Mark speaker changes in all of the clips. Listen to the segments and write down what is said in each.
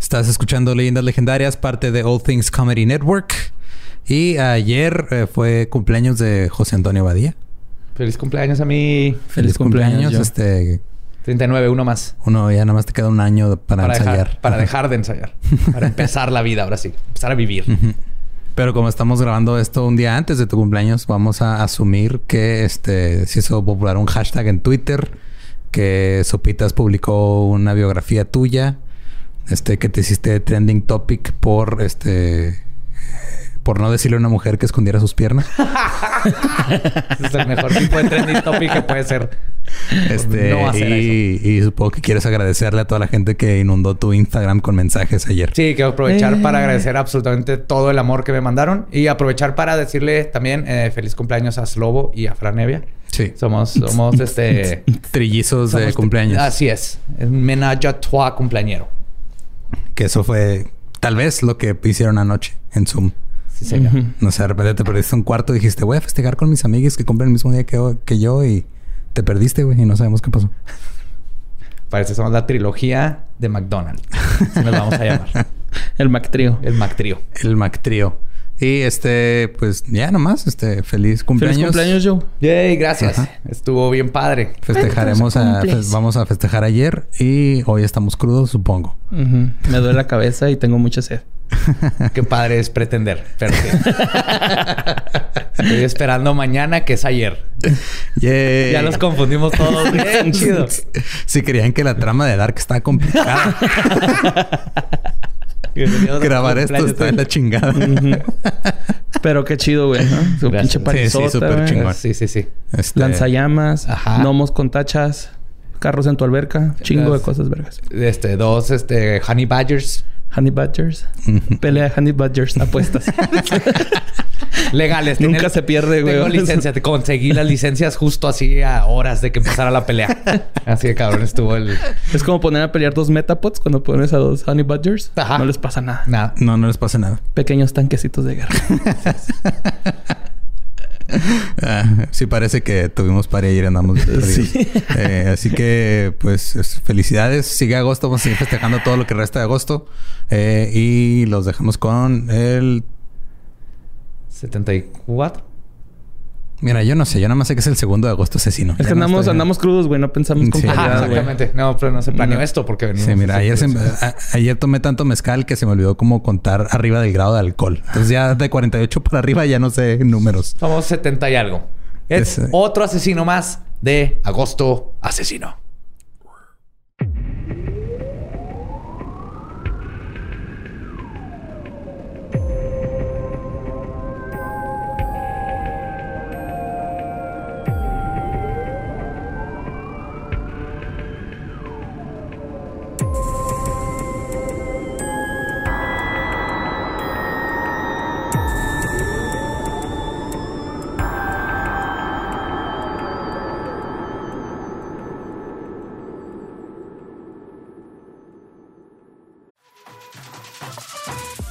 Speaker 1: Estás escuchando Leyendas Legendarias, parte de All Things Comedy Network. Y ayer eh, fue cumpleaños de José Antonio Badía.
Speaker 2: Feliz cumpleaños a mí.
Speaker 1: Feliz, cumpleaños. este
Speaker 2: 39, uno más.
Speaker 1: Uno, ya nada más te queda un año para, ensayar.
Speaker 2: para dejar de ensayar. para empezar la vida, ahora sí. Empezar a vivir.
Speaker 1: Pero como estamos grabando esto un día antes de tu cumpleaños, vamos a asumir que este se hizo popular un hashtag en Twitter, que Sopitas publicó una biografía tuya, este, que te hiciste trending topic por este por no decirle a una mujer que escondiera sus piernas.
Speaker 2: es el mejor tipo de trending topic que puede ser.
Speaker 1: Este, y, supongo que quieres agradecerle a toda la gente que inundó tu Instagram con mensajes ayer.
Speaker 2: Sí, quiero aprovechar para eh. agradecer absolutamente todo el amor que me mandaron y aprovechar para decirle también eh, feliz cumpleaños a Slobo y a Franevia.
Speaker 1: Sí.
Speaker 2: Somos, somos este...
Speaker 1: Trillizos de cumpleaños.
Speaker 2: Así es. Un menage à trois cumpleañero.
Speaker 1: Que eso fue tal vez lo que hicieron anoche en Zoom. No sé, de repente te perdiste un cuarto y dijiste, voy a festejar con mis amigos que cumplen el mismo día que, que yo y te perdiste, güey, y no sabemos qué pasó.
Speaker 2: Parece que somos la trilogía de McDonald's. Así nos vamos a llamar.
Speaker 3: el McTrio.
Speaker 2: El McTrio.
Speaker 1: El McTrio. Y este, pues ya nomás, este, feliz cumpleaños.
Speaker 3: Feliz cumpleaños, Joe.
Speaker 2: Yay, gracias. Estuvo bien padre.
Speaker 1: Festejaremos, a, vamos a festejar ayer y hoy estamos crudos, supongo.
Speaker 3: Me duele la cabeza y tengo mucha sed.
Speaker 2: Qué padre es pretender. Pero Estoy esperando mañana que es ayer. Ya los confundimos todos. Bien chido.
Speaker 1: Si creían que la trama de Dark está complicada. Grabar esto está en la chingada.
Speaker 3: Pero qué chido, güey. Su pinche
Speaker 1: parisota, Sí, sí, súper chingón.
Speaker 2: Sí, sí, sí.
Speaker 3: Este... Lanzallamas, gnomos con tachas, carros en tu alberca, chingo de cosas vergas.
Speaker 2: Este, dos, este, honey badgers.
Speaker 3: Honey Badgers. Pelea de Honey Badgers. Apuestas.
Speaker 2: Legales.
Speaker 3: Nunca se pierde, güey.
Speaker 2: Tengo licencia. Te conseguí las licencias justo así a horas de que empezara la pelea. Así de cabrón estuvo el...
Speaker 3: Es como poner a pelear dos Metapods cuando pones a dos Honey Badgers. Ajá. No les pasa nada.
Speaker 2: Nada.
Speaker 1: No, no les pasa nada.
Speaker 3: Pequeños tanquecitos de guerra.
Speaker 1: Ah, sí parece que tuvimos para ir andamos sí. Eh, así que pues felicidades sigue agosto vamos a seguir festejando todo lo que resta de agosto eh, y los dejamos con el
Speaker 2: 74
Speaker 1: Mira, yo no sé, yo nada más sé que es el segundo de agosto asesino.
Speaker 3: Es que andamos, andamos crudos, güey, no pensamos con
Speaker 2: exactamente. No, pero no se planeó esto porque venimos.
Speaker 1: Sí, mira, ayer, ayer tomé tanto mezcal que se me olvidó como contar arriba del grado de alcohol. Entonces ya de 48 para arriba ya no sé números.
Speaker 2: Somos 70 y algo. Es otro asesino más de agosto asesino.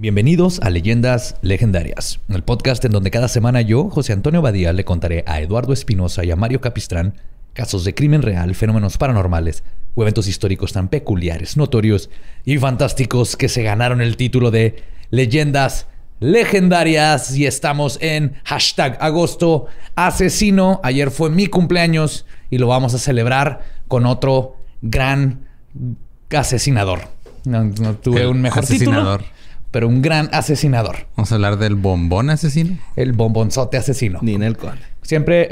Speaker 2: Bienvenidos a Leyendas Legendarias, el podcast en donde cada semana yo, José Antonio Badía, le contaré a Eduardo Espinosa y a Mario Capistrán casos de crimen real, fenómenos paranormales o eventos históricos tan peculiares, notorios y fantásticos que se ganaron el título de Leyendas Legendarias y estamos en hashtag agosto asesino. Ayer fue mi cumpleaños y lo vamos a celebrar con otro gran asesinador. No, tuve un mejor asesinador pero un gran asesinador.
Speaker 1: Vamos a hablar del bombón asesino.
Speaker 2: El bombonzote asesino.
Speaker 3: Ni en el cual.
Speaker 2: Siempre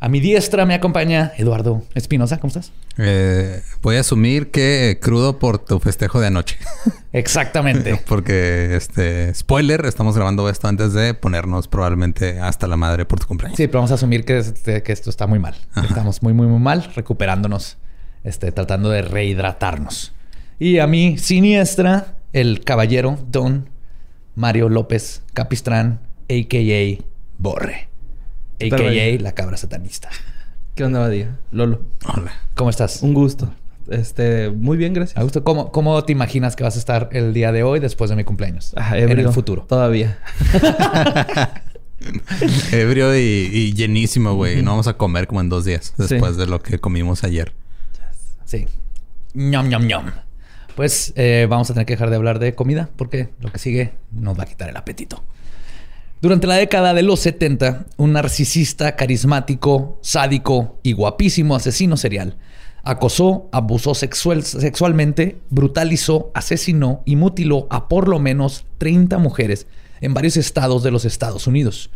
Speaker 2: a mi diestra me acompaña Eduardo Espinosa. ¿Cómo estás?
Speaker 1: Eh, voy a asumir que crudo por tu festejo de anoche.
Speaker 2: Exactamente.
Speaker 1: Porque, este, spoiler, estamos grabando esto antes de ponernos probablemente hasta la madre por tu cumpleaños.
Speaker 2: Sí, pero vamos a asumir que, este, que esto está muy mal. Estamos muy, muy, muy mal, recuperándonos, este, tratando de rehidratarnos. Y a mi siniestra el caballero Don Mario López Capistrán, a.k.a. Borre,
Speaker 3: ¿Qué tal,
Speaker 2: a.k.a. La cabra satanista.
Speaker 3: ¿Qué onda, Badía? Lolo.
Speaker 1: Hola.
Speaker 2: ¿Cómo estás?
Speaker 3: Un gusto. Este, muy bien, gracias.
Speaker 2: Augusto, ¿cómo, ¿cómo te imaginas que vas a estar el día de hoy después de mi cumpleaños?
Speaker 3: Ah,
Speaker 2: en
Speaker 3: ebrio.
Speaker 2: el futuro.
Speaker 3: Todavía.
Speaker 1: Ebrio y, y llenísimo, güey. No vamos a comer como en dos días después de lo que comimos ayer.
Speaker 2: Sí. ñom, ñom, ñom. Pues eh, vamos a tener que dejar de hablar de comida porque lo que sigue nos va a quitar el apetito. Durante la década de los 70, un narcisista carismático, sádico y guapísimo asesino serial acosó, abusó sexual- sexualmente, brutalizó, asesinó y mutiló a por lo menos 30 mujeres en varios estados de los Estados Unidos.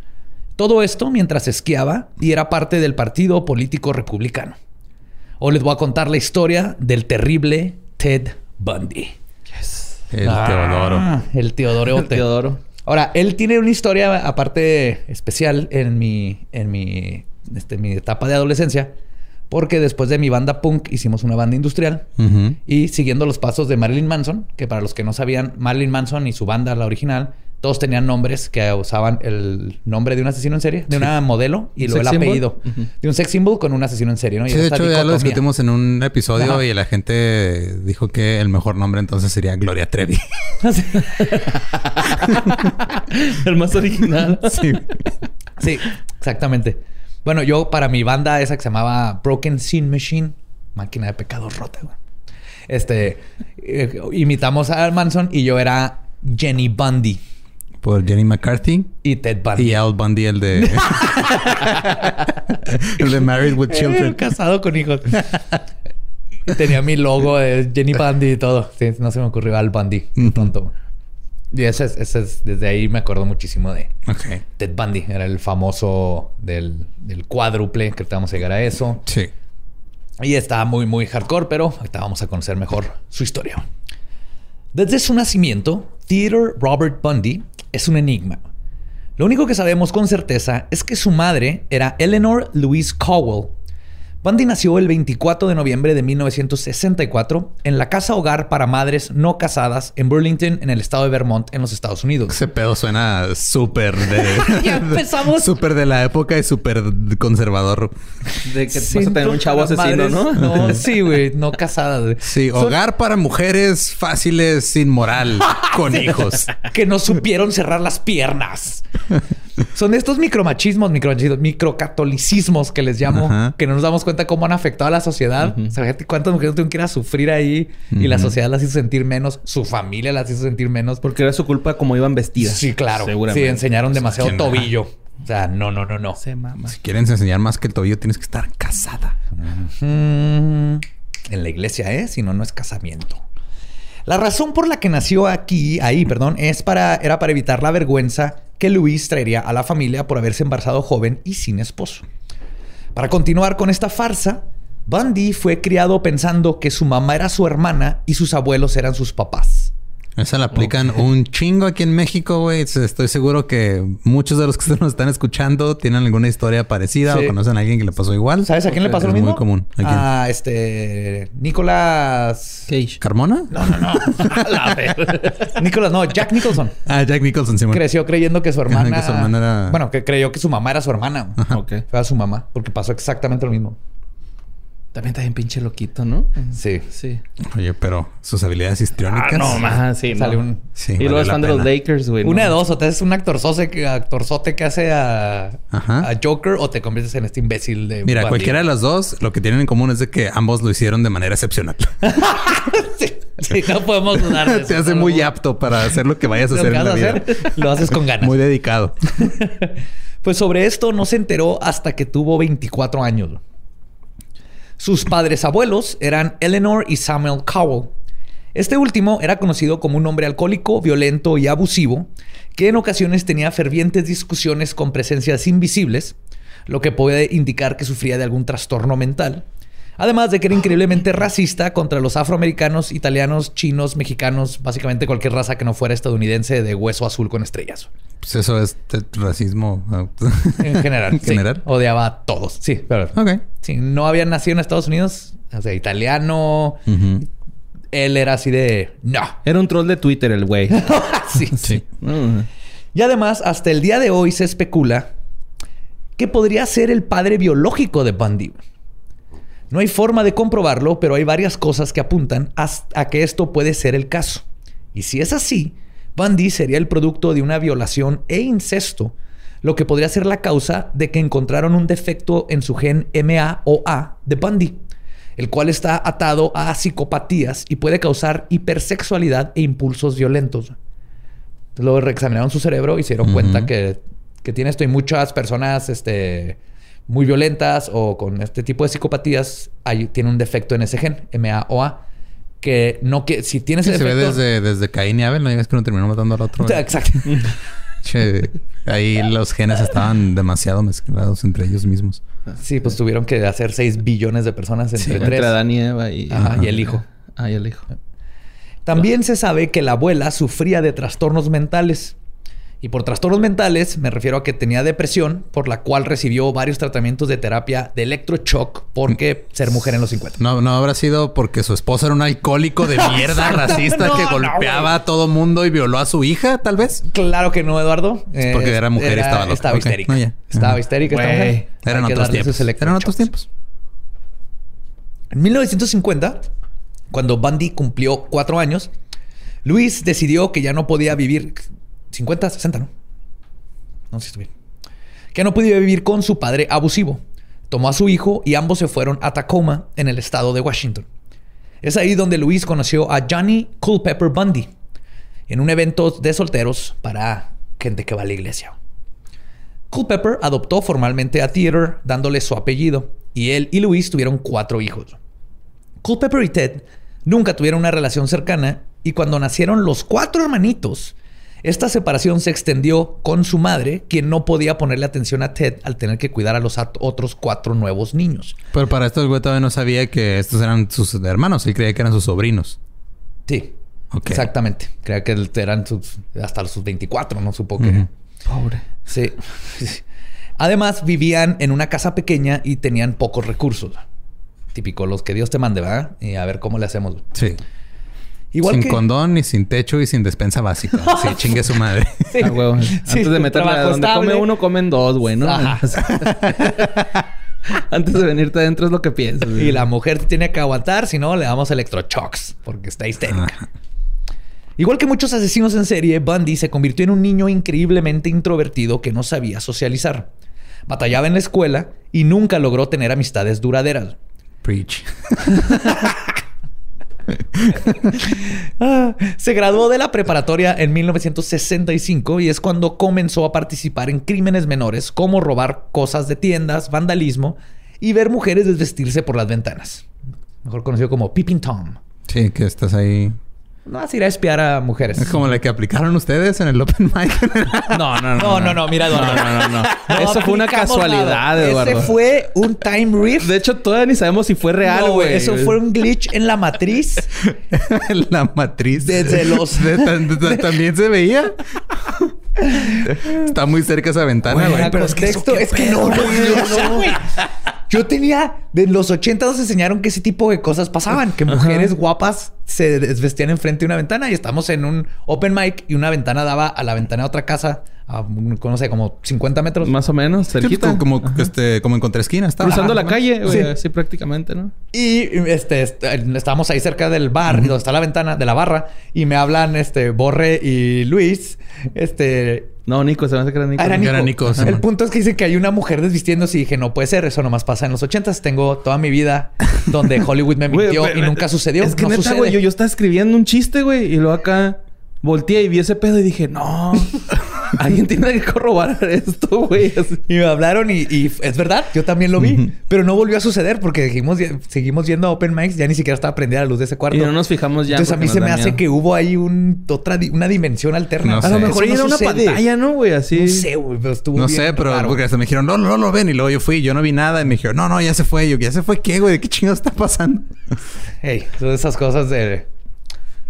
Speaker 2: Todo esto mientras esquiaba y era parte del partido político republicano. Hoy les voy a contar la historia del terrible Ted Bundy.
Speaker 1: El
Speaker 2: Ah,
Speaker 1: Teodoro.
Speaker 2: El Teodorote.
Speaker 3: Teodoro.
Speaker 2: Ahora, él tiene una historia aparte especial en mi, en mi, este, mi etapa de adolescencia, porque después de mi banda punk hicimos una banda industrial y siguiendo los pasos de Marilyn Manson, que para los que no sabían, Marilyn Manson y su banda, la original, todos tenían nombres que usaban el nombre de un asesino en serie, de una modelo y
Speaker 3: ¿Un
Speaker 2: luego el apellido. De un sex symbol con un asesino en serie, ¿no? Y
Speaker 1: Sí, de hecho ya lo
Speaker 2: dicotomía.
Speaker 1: discutimos en un episodio
Speaker 2: Ajá.
Speaker 1: y la gente dijo que el mejor nombre entonces sería Gloria Trevi.
Speaker 3: El más original.
Speaker 1: sí.
Speaker 2: Sí, exactamente. Bueno, yo para mi banda esa que se llamaba Broken Sin Machine, máquina de pecados rota, güey. Este, eh, imitamos a Manson y yo era Jenny Bundy
Speaker 1: Por Jenny McCarthy
Speaker 2: y Ted Bundy.
Speaker 1: y Al Bundy, el de... el de Married with Children.
Speaker 2: casado con hijos. Y Tenía mi logo de Jenny Bundy y todo. Sí, no se me ocurrió Al Bundy. Tonto. Y ese es, ese es- desde ahí me acuerdo muchísimo de. Ted Bundy. Era el famoso del, del cuádruple, que vamos a llegar a eso.
Speaker 1: Sí.
Speaker 2: Y está muy, muy hardcore, pero ahorita vamos a conocer mejor su historia. Desde su nacimiento, Theodore Robert Bundy es un enigma. Lo único que sabemos con certeza es que su madre era Eleanor Louise Cowell. Bundy nació el 24 de noviembre de 1964 en la casa hogar para madres no casadas en Burlington, en el estado de Vermont, en los Estados Unidos.
Speaker 1: Ese pedo suena súper de...
Speaker 2: Ya empezamos.
Speaker 1: Súper de la época y súper conservador.
Speaker 3: De que vas a tener un chavo asesino,
Speaker 2: madres-
Speaker 3: ¿no?
Speaker 2: No, sí, güey, no casadas.
Speaker 1: Sí,
Speaker 2: Son-
Speaker 1: hogar para mujeres fáciles, sin moral, con hijos.
Speaker 2: que no supieron cerrar las piernas. Son estos micromachismos, micromachismos, microcatolicismos que les llamo,
Speaker 1: Ajá.
Speaker 2: que no nos damos cuenta cómo han afectado a la sociedad. O sea, fíjate cuántas mujeres tuvieron que ir a sufrir ahí y la sociedad las hizo sentir menos, su familia las hizo sentir menos.
Speaker 3: Porque era su culpa como iban vestidas.
Speaker 2: Sí, claro.
Speaker 3: Seguramente.
Speaker 2: Sí, enseñaron demasiado tobillo. O sea, no, no, no, no.
Speaker 3: Se mama.
Speaker 1: Si quieren enseñar más que el tobillo, tienes que estar casada.
Speaker 2: En la iglesia, ¿eh? Si no, no es casamiento. La razón por la que nació aquí, ahí, perdón, es para, era para evitar la vergüenza que Luis traería a la familia por haberse embarazado joven y sin esposo. Para continuar con esta farsa, Bundy fue criado pensando que su mamá era su hermana y sus abuelos eran sus papás.
Speaker 1: Esa la aplican un chingo aquí en México, güey. Estoy seguro que muchos de los que nos están escuchando tienen alguna historia parecida
Speaker 2: Sí.
Speaker 1: o conocen a alguien que le pasó igual.
Speaker 2: ¿Sabes a quién le pasó lo
Speaker 1: Es
Speaker 2: mismo?
Speaker 1: muy común. ¿A quién?
Speaker 2: A este. Nicolás.
Speaker 3: Cage.
Speaker 1: ¿Carmona?
Speaker 2: No, no, no. Nicolás, no, Jack Nicholson.
Speaker 1: Ah, Jack Nicholson, sí.
Speaker 2: creció creyendo que su hermana.
Speaker 1: Que su hermana era-
Speaker 2: Bueno, que creyó que su mamá era su hermana.
Speaker 3: Ok.
Speaker 2: Fue a su mamá, porque pasó exactamente lo mismo.
Speaker 3: También está bien pinche loquito, ¿no?
Speaker 2: Sí.
Speaker 3: Sí.
Speaker 1: Oye, pero sus habilidades histriónicas.
Speaker 3: Ah, no, más. Sí,
Speaker 2: Sale
Speaker 3: no.
Speaker 2: un.
Speaker 1: Sí,
Speaker 3: y luego
Speaker 1: vale
Speaker 3: es
Speaker 1: la
Speaker 3: fan de los. Lakers, güey.
Speaker 2: Una
Speaker 3: no.
Speaker 2: de dos, o te haces un actorzote que, actorzote que hace a,
Speaker 1: Ajá.
Speaker 2: a Joker o te conviertes en este imbécil de.
Speaker 1: Mira, cualquiera de las dos, lo que tienen en común es de que ambos lo hicieron de manera excepcional.
Speaker 2: sí, sí, no podemos dudar de eso.
Speaker 1: Te hace muy apto para hacer lo que vayas a
Speaker 2: Lo
Speaker 1: hacer
Speaker 2: que
Speaker 1: en la vida.
Speaker 2: hacer, lo haces con ganas.
Speaker 1: Muy dedicado.
Speaker 2: Pues sobre esto no se enteró hasta que tuvo 24 años. Sus padres abuelos eran Eleanor y Samuel Cowell. Este último era conocido como un hombre alcohólico, violento y abusivo, que en ocasiones tenía fervientes discusiones con presencias invisibles, lo que puede indicar que sufría de algún trastorno mental. Además de que era increíblemente racista contra los afroamericanos, italianos, chinos, mexicanos, básicamente cualquier raza que no fuera estadounidense de hueso azul con estrellas.
Speaker 1: Pues eso es racismo.
Speaker 2: En general.
Speaker 1: En
Speaker 2: sí.
Speaker 1: general.
Speaker 2: Odiaba a todos. Sí, pero
Speaker 1: Ok.
Speaker 2: si no había nacido en Estados Unidos, o sea, italiano, él era así de no.
Speaker 3: Era un troll de Twitter el güey.
Speaker 2: sí, sí. Y además, hasta el día de hoy se especula que podría ser el padre biológico de Bundy. No hay forma de comprobarlo, pero hay varias cosas que apuntan a, que esto puede ser el caso. Y si es así, Bundy sería el producto de una violación e incesto, lo que podría ser la causa de que encontraron un defecto en su gen MA o A de Bundy, el cual está atado a psicopatías y puede causar hipersexualidad e impulsos violentos. Luego reexaminaron su cerebro y se dieron cuenta que, que, tiene esto y muchas personas este, muy violentas o con este tipo de psicopatías hay, tiene un defecto en ese gen, MAOA, que no que si tienes
Speaker 1: ese se ve desde, desde Caín y Abel, no digas que no terminó matando al otro.
Speaker 2: Exacto.
Speaker 1: ahí los genes estaban demasiado mezclados entre ellos mismos.
Speaker 2: Sí, pues tuvieron que hacer 6 billones de personas entre tres.
Speaker 3: Entre Adán y Eva y,
Speaker 2: y el hijo.
Speaker 3: Ah, y el hijo.
Speaker 2: También se sabe que la abuela sufría de trastornos mentales. Y por trastornos mentales me refiero a que tenía depresión, por la cual recibió varios tratamientos de terapia de electroshock porque ser mujer en los 50.
Speaker 1: No, no habrá sido porque su esposo era un alcohólico de mierda racista que golpeaba a todo mundo y violó a su hija, tal vez.
Speaker 2: Claro que no, Eduardo.
Speaker 1: Es porque era mujer y estaba loca.
Speaker 2: Estaba histérica. Estaba histérica esta mujer.
Speaker 1: Eran otros tiempos. Eran otros tiempos.
Speaker 2: En 1950, cuando Bundy cumplió cuatro años, Luis decidió que ya no podía vivir 50, 60, ¿no? No sé si bien. Que no podía vivir con su padre abusivo. Tomó a su hijo y ambos se fueron a Tacoma, en el estado de Washington. Es ahí donde Luis conoció a Johnny Culpepper Bundy, en un evento de solteros para gente que va a la iglesia. Culpepper adoptó formalmente a Theater, dándole su apellido, y él y Luis tuvieron cuatro hijos. Culpepper y Ted nunca tuvieron una relación cercana, y cuando nacieron los cuatro hermanitos, esta separación se extendió con su madre, quien no podía ponerle atención a Ted al tener que cuidar a los otros cuatro nuevos niños.
Speaker 1: Pero para esto el güey todavía no sabía que estos eran sus hermanos. Él creía que eran sus sobrinos.
Speaker 2: Sí. Exactamente. Creía que eran sus, hasta sus 24, no supo que...
Speaker 3: Pobre.
Speaker 2: Sí. Además, vivían en una casa pequeña y tenían pocos recursos. Típico, los que Dios te mande, ¿verdad? Y a ver cómo le hacemos.
Speaker 1: Sí sin condón, ni sin techo y sin despensa básica. sí, chingue su madre.
Speaker 3: Sí. Ah, Antes de meterle a donde come uno, comen dos, bueno. Antes de venirte adentro es lo que piensas.
Speaker 2: Y la mujer tiene que aguantar, si no, le damos electrochocks porque está histérica. Igual que muchos asesinos en serie, Bundy se convirtió en un niño increíblemente introvertido que no sabía socializar. Batallaba en la escuela y nunca logró tener amistades duraderas.
Speaker 1: Preach.
Speaker 2: Ah, se graduó de la preparatoria en 1965 y es cuando comenzó a participar en crímenes menores como robar cosas de tiendas, vandalismo y ver mujeres desvestirse por las ventanas. Mejor conocido como Peeping Tom.
Speaker 1: Sí, que estás ahí
Speaker 2: no vas a ir a espiar a mujeres.
Speaker 1: Es como la que aplicaron ustedes en el Open Mic.
Speaker 2: no, no, no. No, no, no. Mira, Eduardo.
Speaker 3: No, no, no. no. Eso fue una casualidad, Eduardo.
Speaker 2: Ese fue un time rift.
Speaker 3: De hecho, todavía ni sabemos si fue real, güey.
Speaker 2: eso fue un glitch en la matriz.
Speaker 1: la matriz.
Speaker 2: Desde los...
Speaker 1: también se veía. Está muy cerca esa ventana, güey.
Speaker 2: Pero es que, es que no, no, no. Yo tenía, de los 80 nos enseñaron que ese tipo de cosas pasaban, que mujeres guapas se desvestían enfrente de una ventana y estamos en un open mic y una ventana daba a la ventana de otra casa a, no sé, como 50 metros.
Speaker 3: Más o menos, cerquita.
Speaker 1: como, este, como en contraesquina.
Speaker 3: Estaba. Cruzando la calle, güey. Sí. prácticamente, ¿no?
Speaker 2: Y este, estábamos ahí cerca del bar, donde está la ventana, de la barra, y me hablan este Borre y Luis. Este,
Speaker 3: no, Nico, se me hace que era Nico.
Speaker 2: Era Nico. El punto es que dice que hay una mujer desvistiéndose y dije, no puede ser, eso nomás pasa en los ochentas. Tengo toda mi vida donde Hollywood me mintió y nunca sucedió.
Speaker 3: Es que neta, güey, yo, yo estaba escribiendo un chiste, güey, y luego acá volteé y vi ese pedo y dije, no, alguien tiene que corroborar esto, güey.
Speaker 2: Y me hablaron y, es verdad, yo también lo vi, pero no volvió a suceder porque dijimos, seguimos yendo a Open Mics, ya ni siquiera estaba prendida la luz de ese cuarto.
Speaker 3: Y no nos fijamos ya.
Speaker 2: Entonces a mí se me hace que hubo ahí un, otra, una dimensión alterna.
Speaker 3: a lo mejor era una pantalla, ¿no, güey? Así.
Speaker 2: No sé, güey, pero estuvo
Speaker 1: No sé, pero porque hasta me dijeron, no, no, lo ven. Y luego yo fui, yo no vi nada. Y me dijeron, no, no, ya se fue. yo, ¿ya se fue qué, güey? ¿De qué chingados está pasando?
Speaker 2: Hey, son esas cosas de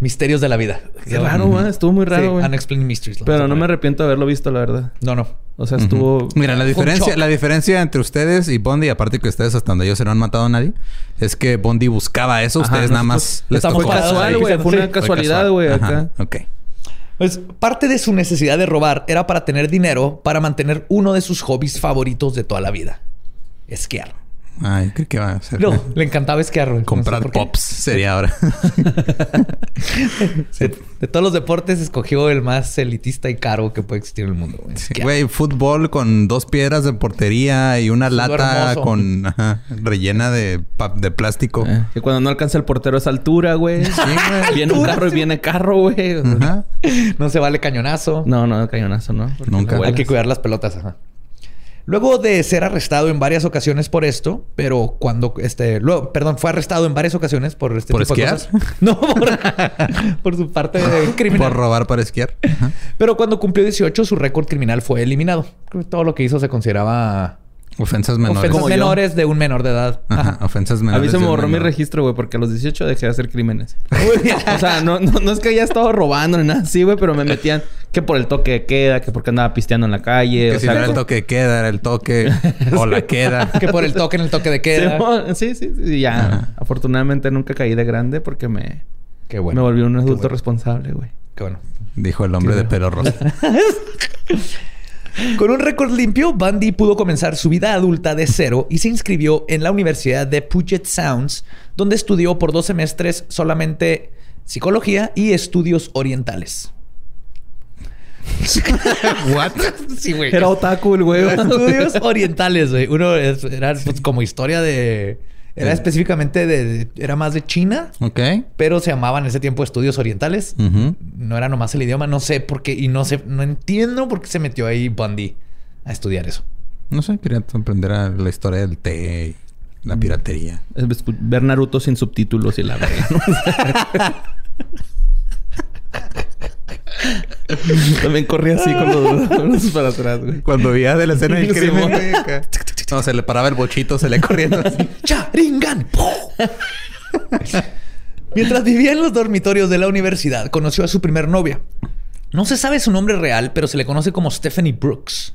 Speaker 2: Misterios de la vida.
Speaker 3: Qué raro, güey. Estuvo muy raro,
Speaker 2: Sí,
Speaker 3: güey.
Speaker 2: Unexplained Mysteries.
Speaker 3: Pero no me arrepiento de haberlo visto, la verdad.
Speaker 2: No, no.
Speaker 3: O sea, estuvo...
Speaker 1: Mira, la diferencia, la diferencia entre ustedes y Bondi, aparte que ustedes hasta donde yo se no han matado a nadie, es que Bondi buscaba eso,
Speaker 3: Ajá,
Speaker 1: ustedes nada más les
Speaker 2: estamos
Speaker 1: tocó.
Speaker 3: Casual, güey. Fue
Speaker 2: sí.
Speaker 3: una casualidad, güey, acá.
Speaker 1: Ok.
Speaker 2: Pues parte de su necesidad de robar era para tener dinero para mantener uno de sus hobbies favoritos de toda la vida. Esquiar.
Speaker 1: Ay, creo que va a ser.
Speaker 2: No, le encantaba esquiar. güey. No sé
Speaker 1: Comprar pops sería ahora.
Speaker 2: De, de todos los deportes escogió el más elitista y caro que puede existir en el mundo. güey.
Speaker 1: Fútbol con dos piedras de portería y una
Speaker 2: Fútbol
Speaker 1: lata
Speaker 2: hermoso.
Speaker 1: con ajá, rellena de, de plástico.
Speaker 3: Eh, que cuando no alcanza el portero a esa altura, güey.
Speaker 1: Sí, güey.
Speaker 3: Viene un carro y viene carro, güey. O sea,
Speaker 1: Ajá.
Speaker 2: No se vale cañonazo.
Speaker 3: No, no, cañonazo, ¿no? Porque
Speaker 1: Nunca.
Speaker 2: Hay que cuidar las pelotas. Ajá. Luego de ser arrestado en varias ocasiones por esto, pero cuando este, luego, perdón, fue arrestado en varias ocasiones por este
Speaker 1: ¿Por
Speaker 2: tipo de
Speaker 1: esquiar?
Speaker 2: cosas. No, por, por su parte de criminal.
Speaker 1: Por robar para esquiar. Ajá.
Speaker 2: Pero cuando cumplió 18, su récord criminal fue eliminado. Creo que todo lo que hizo se consideraba
Speaker 1: Ofensas menores.
Speaker 2: ofensas
Speaker 3: Como yo.
Speaker 2: menores de un menor de edad.
Speaker 1: Ajá,
Speaker 2: Ajá.
Speaker 1: ofensas
Speaker 3: A
Speaker 1: menores.
Speaker 3: mí se me
Speaker 1: de
Speaker 3: borró mi registro, güey, porque a los 18 dejé de hacer crímenes. o sea, no, no, no es que haya estado robando ni nada así, güey, pero me metían que por el toque de queda, que porque andaba pisteando en la calle.
Speaker 1: Que
Speaker 3: o
Speaker 1: si
Speaker 3: sea,
Speaker 1: no era el toque de queda, era el toque o la queda.
Speaker 2: Que por el toque en el toque de queda.
Speaker 3: Sí, sí, sí. y Ya, afortunadamente nunca caí de grande porque me,
Speaker 2: Qué bueno.
Speaker 3: me volví un adulto
Speaker 2: bueno.
Speaker 3: responsable, güey.
Speaker 2: Qué bueno.
Speaker 1: Dijo el hombre
Speaker 3: Qué
Speaker 1: de pelo rosa.
Speaker 2: Con un récord limpio, Bundy pudo comenzar su vida adulta de cero y se inscribió en la Universidad de Puget Sounds, donde estudió por dos semestres solamente psicología y estudios orientales.
Speaker 1: What?
Speaker 2: Sí, güey.
Speaker 3: Era otaku el güey.
Speaker 2: Estudios orientales, güey. Uno es- era pues, como historia de... Era
Speaker 1: Sí.
Speaker 2: específicamente de, de- Era más de China,
Speaker 1: Ok.
Speaker 2: pero se llamaban en ese tiempo estudios orientales. No era nomás el idioma, no sé por qué. Y no sé, no entiendo por qué se metió ahí Bundy a estudiar eso.
Speaker 1: No sé, quería aprender a la historia del té y la piratería.
Speaker 3: Es escu- Ver Naruto sin subtítulos y la verga. También corría así con los brazos para atrás, güey.
Speaker 1: Cuando veía de la escena del crimen, güey, acá. No, se le paraba el bochito, se le corriendo así.
Speaker 2: ¡Charingan! Mientras vivía en los dormitorios de la universidad, conoció a su primer novia. No se sabe su nombre real, pero se le conoce como Stephanie Brooks.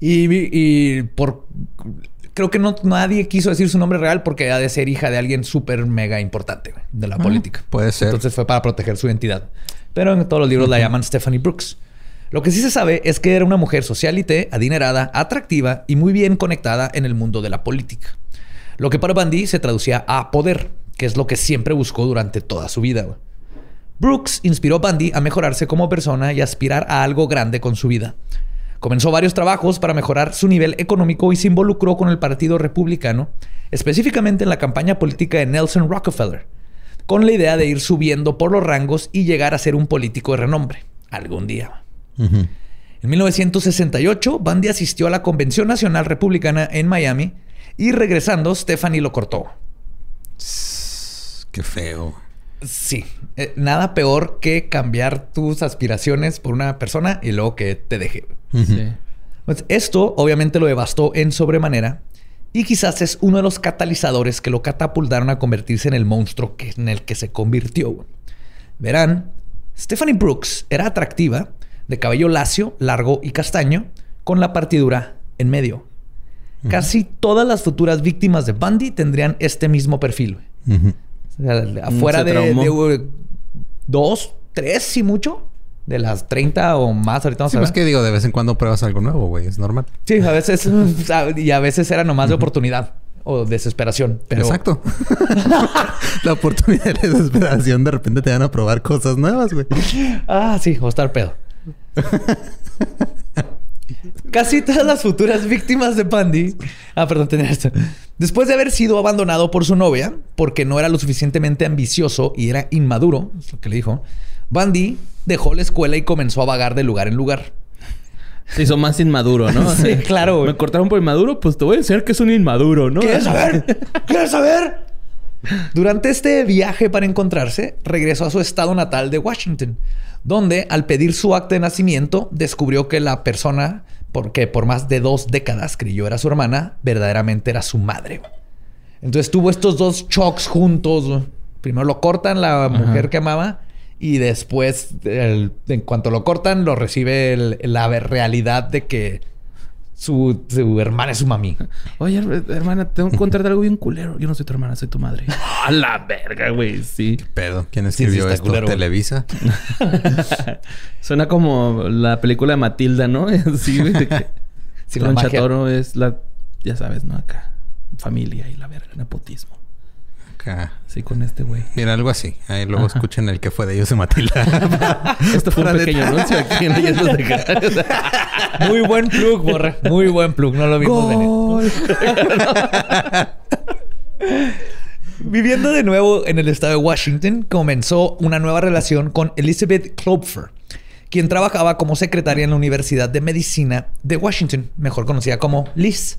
Speaker 2: Y, y por... Creo que no, nadie quiso decir su nombre real porque ha de ser hija de alguien súper mega importante güey, de la política.
Speaker 1: puede ser.
Speaker 2: Entonces fue para proteger su identidad. Pero en todos los libros la llaman Stephanie Brooks. Lo que sí se sabe es que era una mujer socialite, adinerada, atractiva y muy bien conectada en el mundo de la política. Lo que para Bundy se traducía a poder, que es lo que siempre buscó durante toda su vida. güey. Brooks inspiró a Bundy a mejorarse como persona y aspirar a algo grande con su vida. Comenzó varios trabajos para mejorar su nivel económico y se involucró con el Partido Republicano, específicamente en la campaña política de Nelson Rockefeller, con la idea de ir subiendo por los rangos y llegar a ser un político de renombre algún día. En 1968, Bundy asistió a la Convención Nacional Republicana en Miami y regresando, Stephanie lo cortó.
Speaker 1: Qué feo.
Speaker 2: Sí, eh, nada peor que cambiar tus aspiraciones por una persona y luego que te deje.
Speaker 3: Sí.
Speaker 2: Pues esto obviamente lo devastó en sobremanera y quizás es uno de los catalizadores que lo catapultaron a convertirse en el monstruo que, en el que se convirtió. Verán, Stephanie Brooks era atractiva, de cabello lacio, largo y castaño, con la partidura en medio. Casi todas las futuras víctimas de Bundy tendrían este mismo perfil. O sea, afuera de, dos, tres, si mucho, de las 30 o más. Ahorita vamos
Speaker 1: Sí,
Speaker 2: a
Speaker 1: pues
Speaker 2: ver.
Speaker 1: que digo, de vez en cuando pruebas algo nuevo, güey. Es normal.
Speaker 2: Sí, a veces, y a veces era nomás de oportunidad o desesperación. Pero
Speaker 1: Exacto. la oportunidad de desesperación de repente te van a probar cosas nuevas, güey.
Speaker 2: Ah, sí, o estar pedo. Casi todas las futuras víctimas de Bundy. Ah, perdón, tenía esto. Después de haber sido abandonado por su novia, porque no era lo suficientemente ambicioso y era inmaduro, es lo que le dijo, Bundy dejó la escuela y comenzó a vagar de lugar en lugar.
Speaker 3: Se hizo más inmaduro, ¿no?
Speaker 2: Sí, claro, güey.
Speaker 3: Me cortaron por inmaduro, pues te voy a enseñar que es un inmaduro, ¿no?
Speaker 2: ¿Quieres saber? ¿Quieres saber? Durante este viaje para encontrarse, regresó a su estado natal de Washington, donde al pedir su acta de nacimiento descubrió que la persona, porque por más de dos décadas creyó era su hermana, verdaderamente era su madre. Entonces tuvo estos dos shocks juntos. Primero lo cortan la mujer que amaba Y después, el- en cuanto lo cortan, lo recibe el- la realidad de que su, su hermana es su mami.
Speaker 3: Oye, her- hermana, tengo que contarte algo bien culero. Yo no soy tu hermana, soy tu madre. A la verga, güey. Sí.
Speaker 1: Pedo. ¿Quién
Speaker 2: sí,
Speaker 1: escribió
Speaker 2: está
Speaker 1: esto?
Speaker 2: culero.
Speaker 1: Televisa.
Speaker 3: Suena como la película de Matilda, ¿no? Sí, güey.
Speaker 2: Sí.
Speaker 3: Toro es la... Ya sabes, ¿no? Acá. Familia y la verga, nepotismo.
Speaker 1: Acá.
Speaker 3: Sí, con este güey.
Speaker 1: Mira, algo así. Ahí luego escuchen el que fue de ellos de Matilda.
Speaker 3: Esto fue un pequeño anuncio aquí en Leyendas de Cara.
Speaker 2: Muy buen plug, borra. Muy buen plug. No lo vimos venir. Viviendo de nuevo en el estado de Washington, comenzó una nueva relación con Elizabeth Klopfer, quien trabajaba como secretaria en la Universidad de Medicina de Washington, mejor conocida como Liz.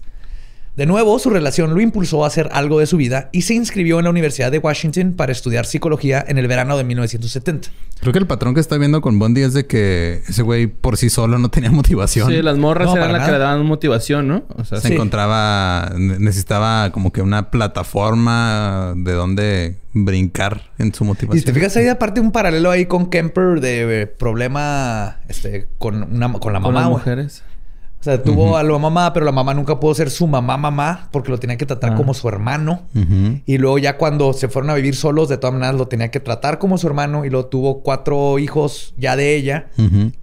Speaker 2: De nuevo, su relación lo impulsó a hacer algo de su vida y se inscribió en la Universidad de Washington para estudiar psicología en el verano de 1970.
Speaker 1: Creo que el patrón que estoy viendo con Bondi es de que ese güey por sí solo no tenía motivación.
Speaker 3: Sí, las morras
Speaker 2: No,
Speaker 3: eran las que le daban motivación, ¿no? O sea,
Speaker 1: Se
Speaker 2: Sí.
Speaker 1: encontraba, ne- necesitaba como que una plataforma de donde brincar en su motivación.
Speaker 2: Y si te fijas, hay aparte un paralelo ahí con Kemper de eh, problema este, con, una, con la
Speaker 3: con
Speaker 2: mamá.
Speaker 3: las
Speaker 2: güey.
Speaker 3: mujeres.
Speaker 2: O sea, tuvo a la mamá, pero la mamá nunca pudo ser su mamá mamá porque lo tenía que tratar
Speaker 3: Ah.
Speaker 2: como su hermano. Y luego ya cuando se fueron a vivir solos, de todas maneras lo tenía que tratar como su hermano y luego tuvo cuatro hijos ya de ella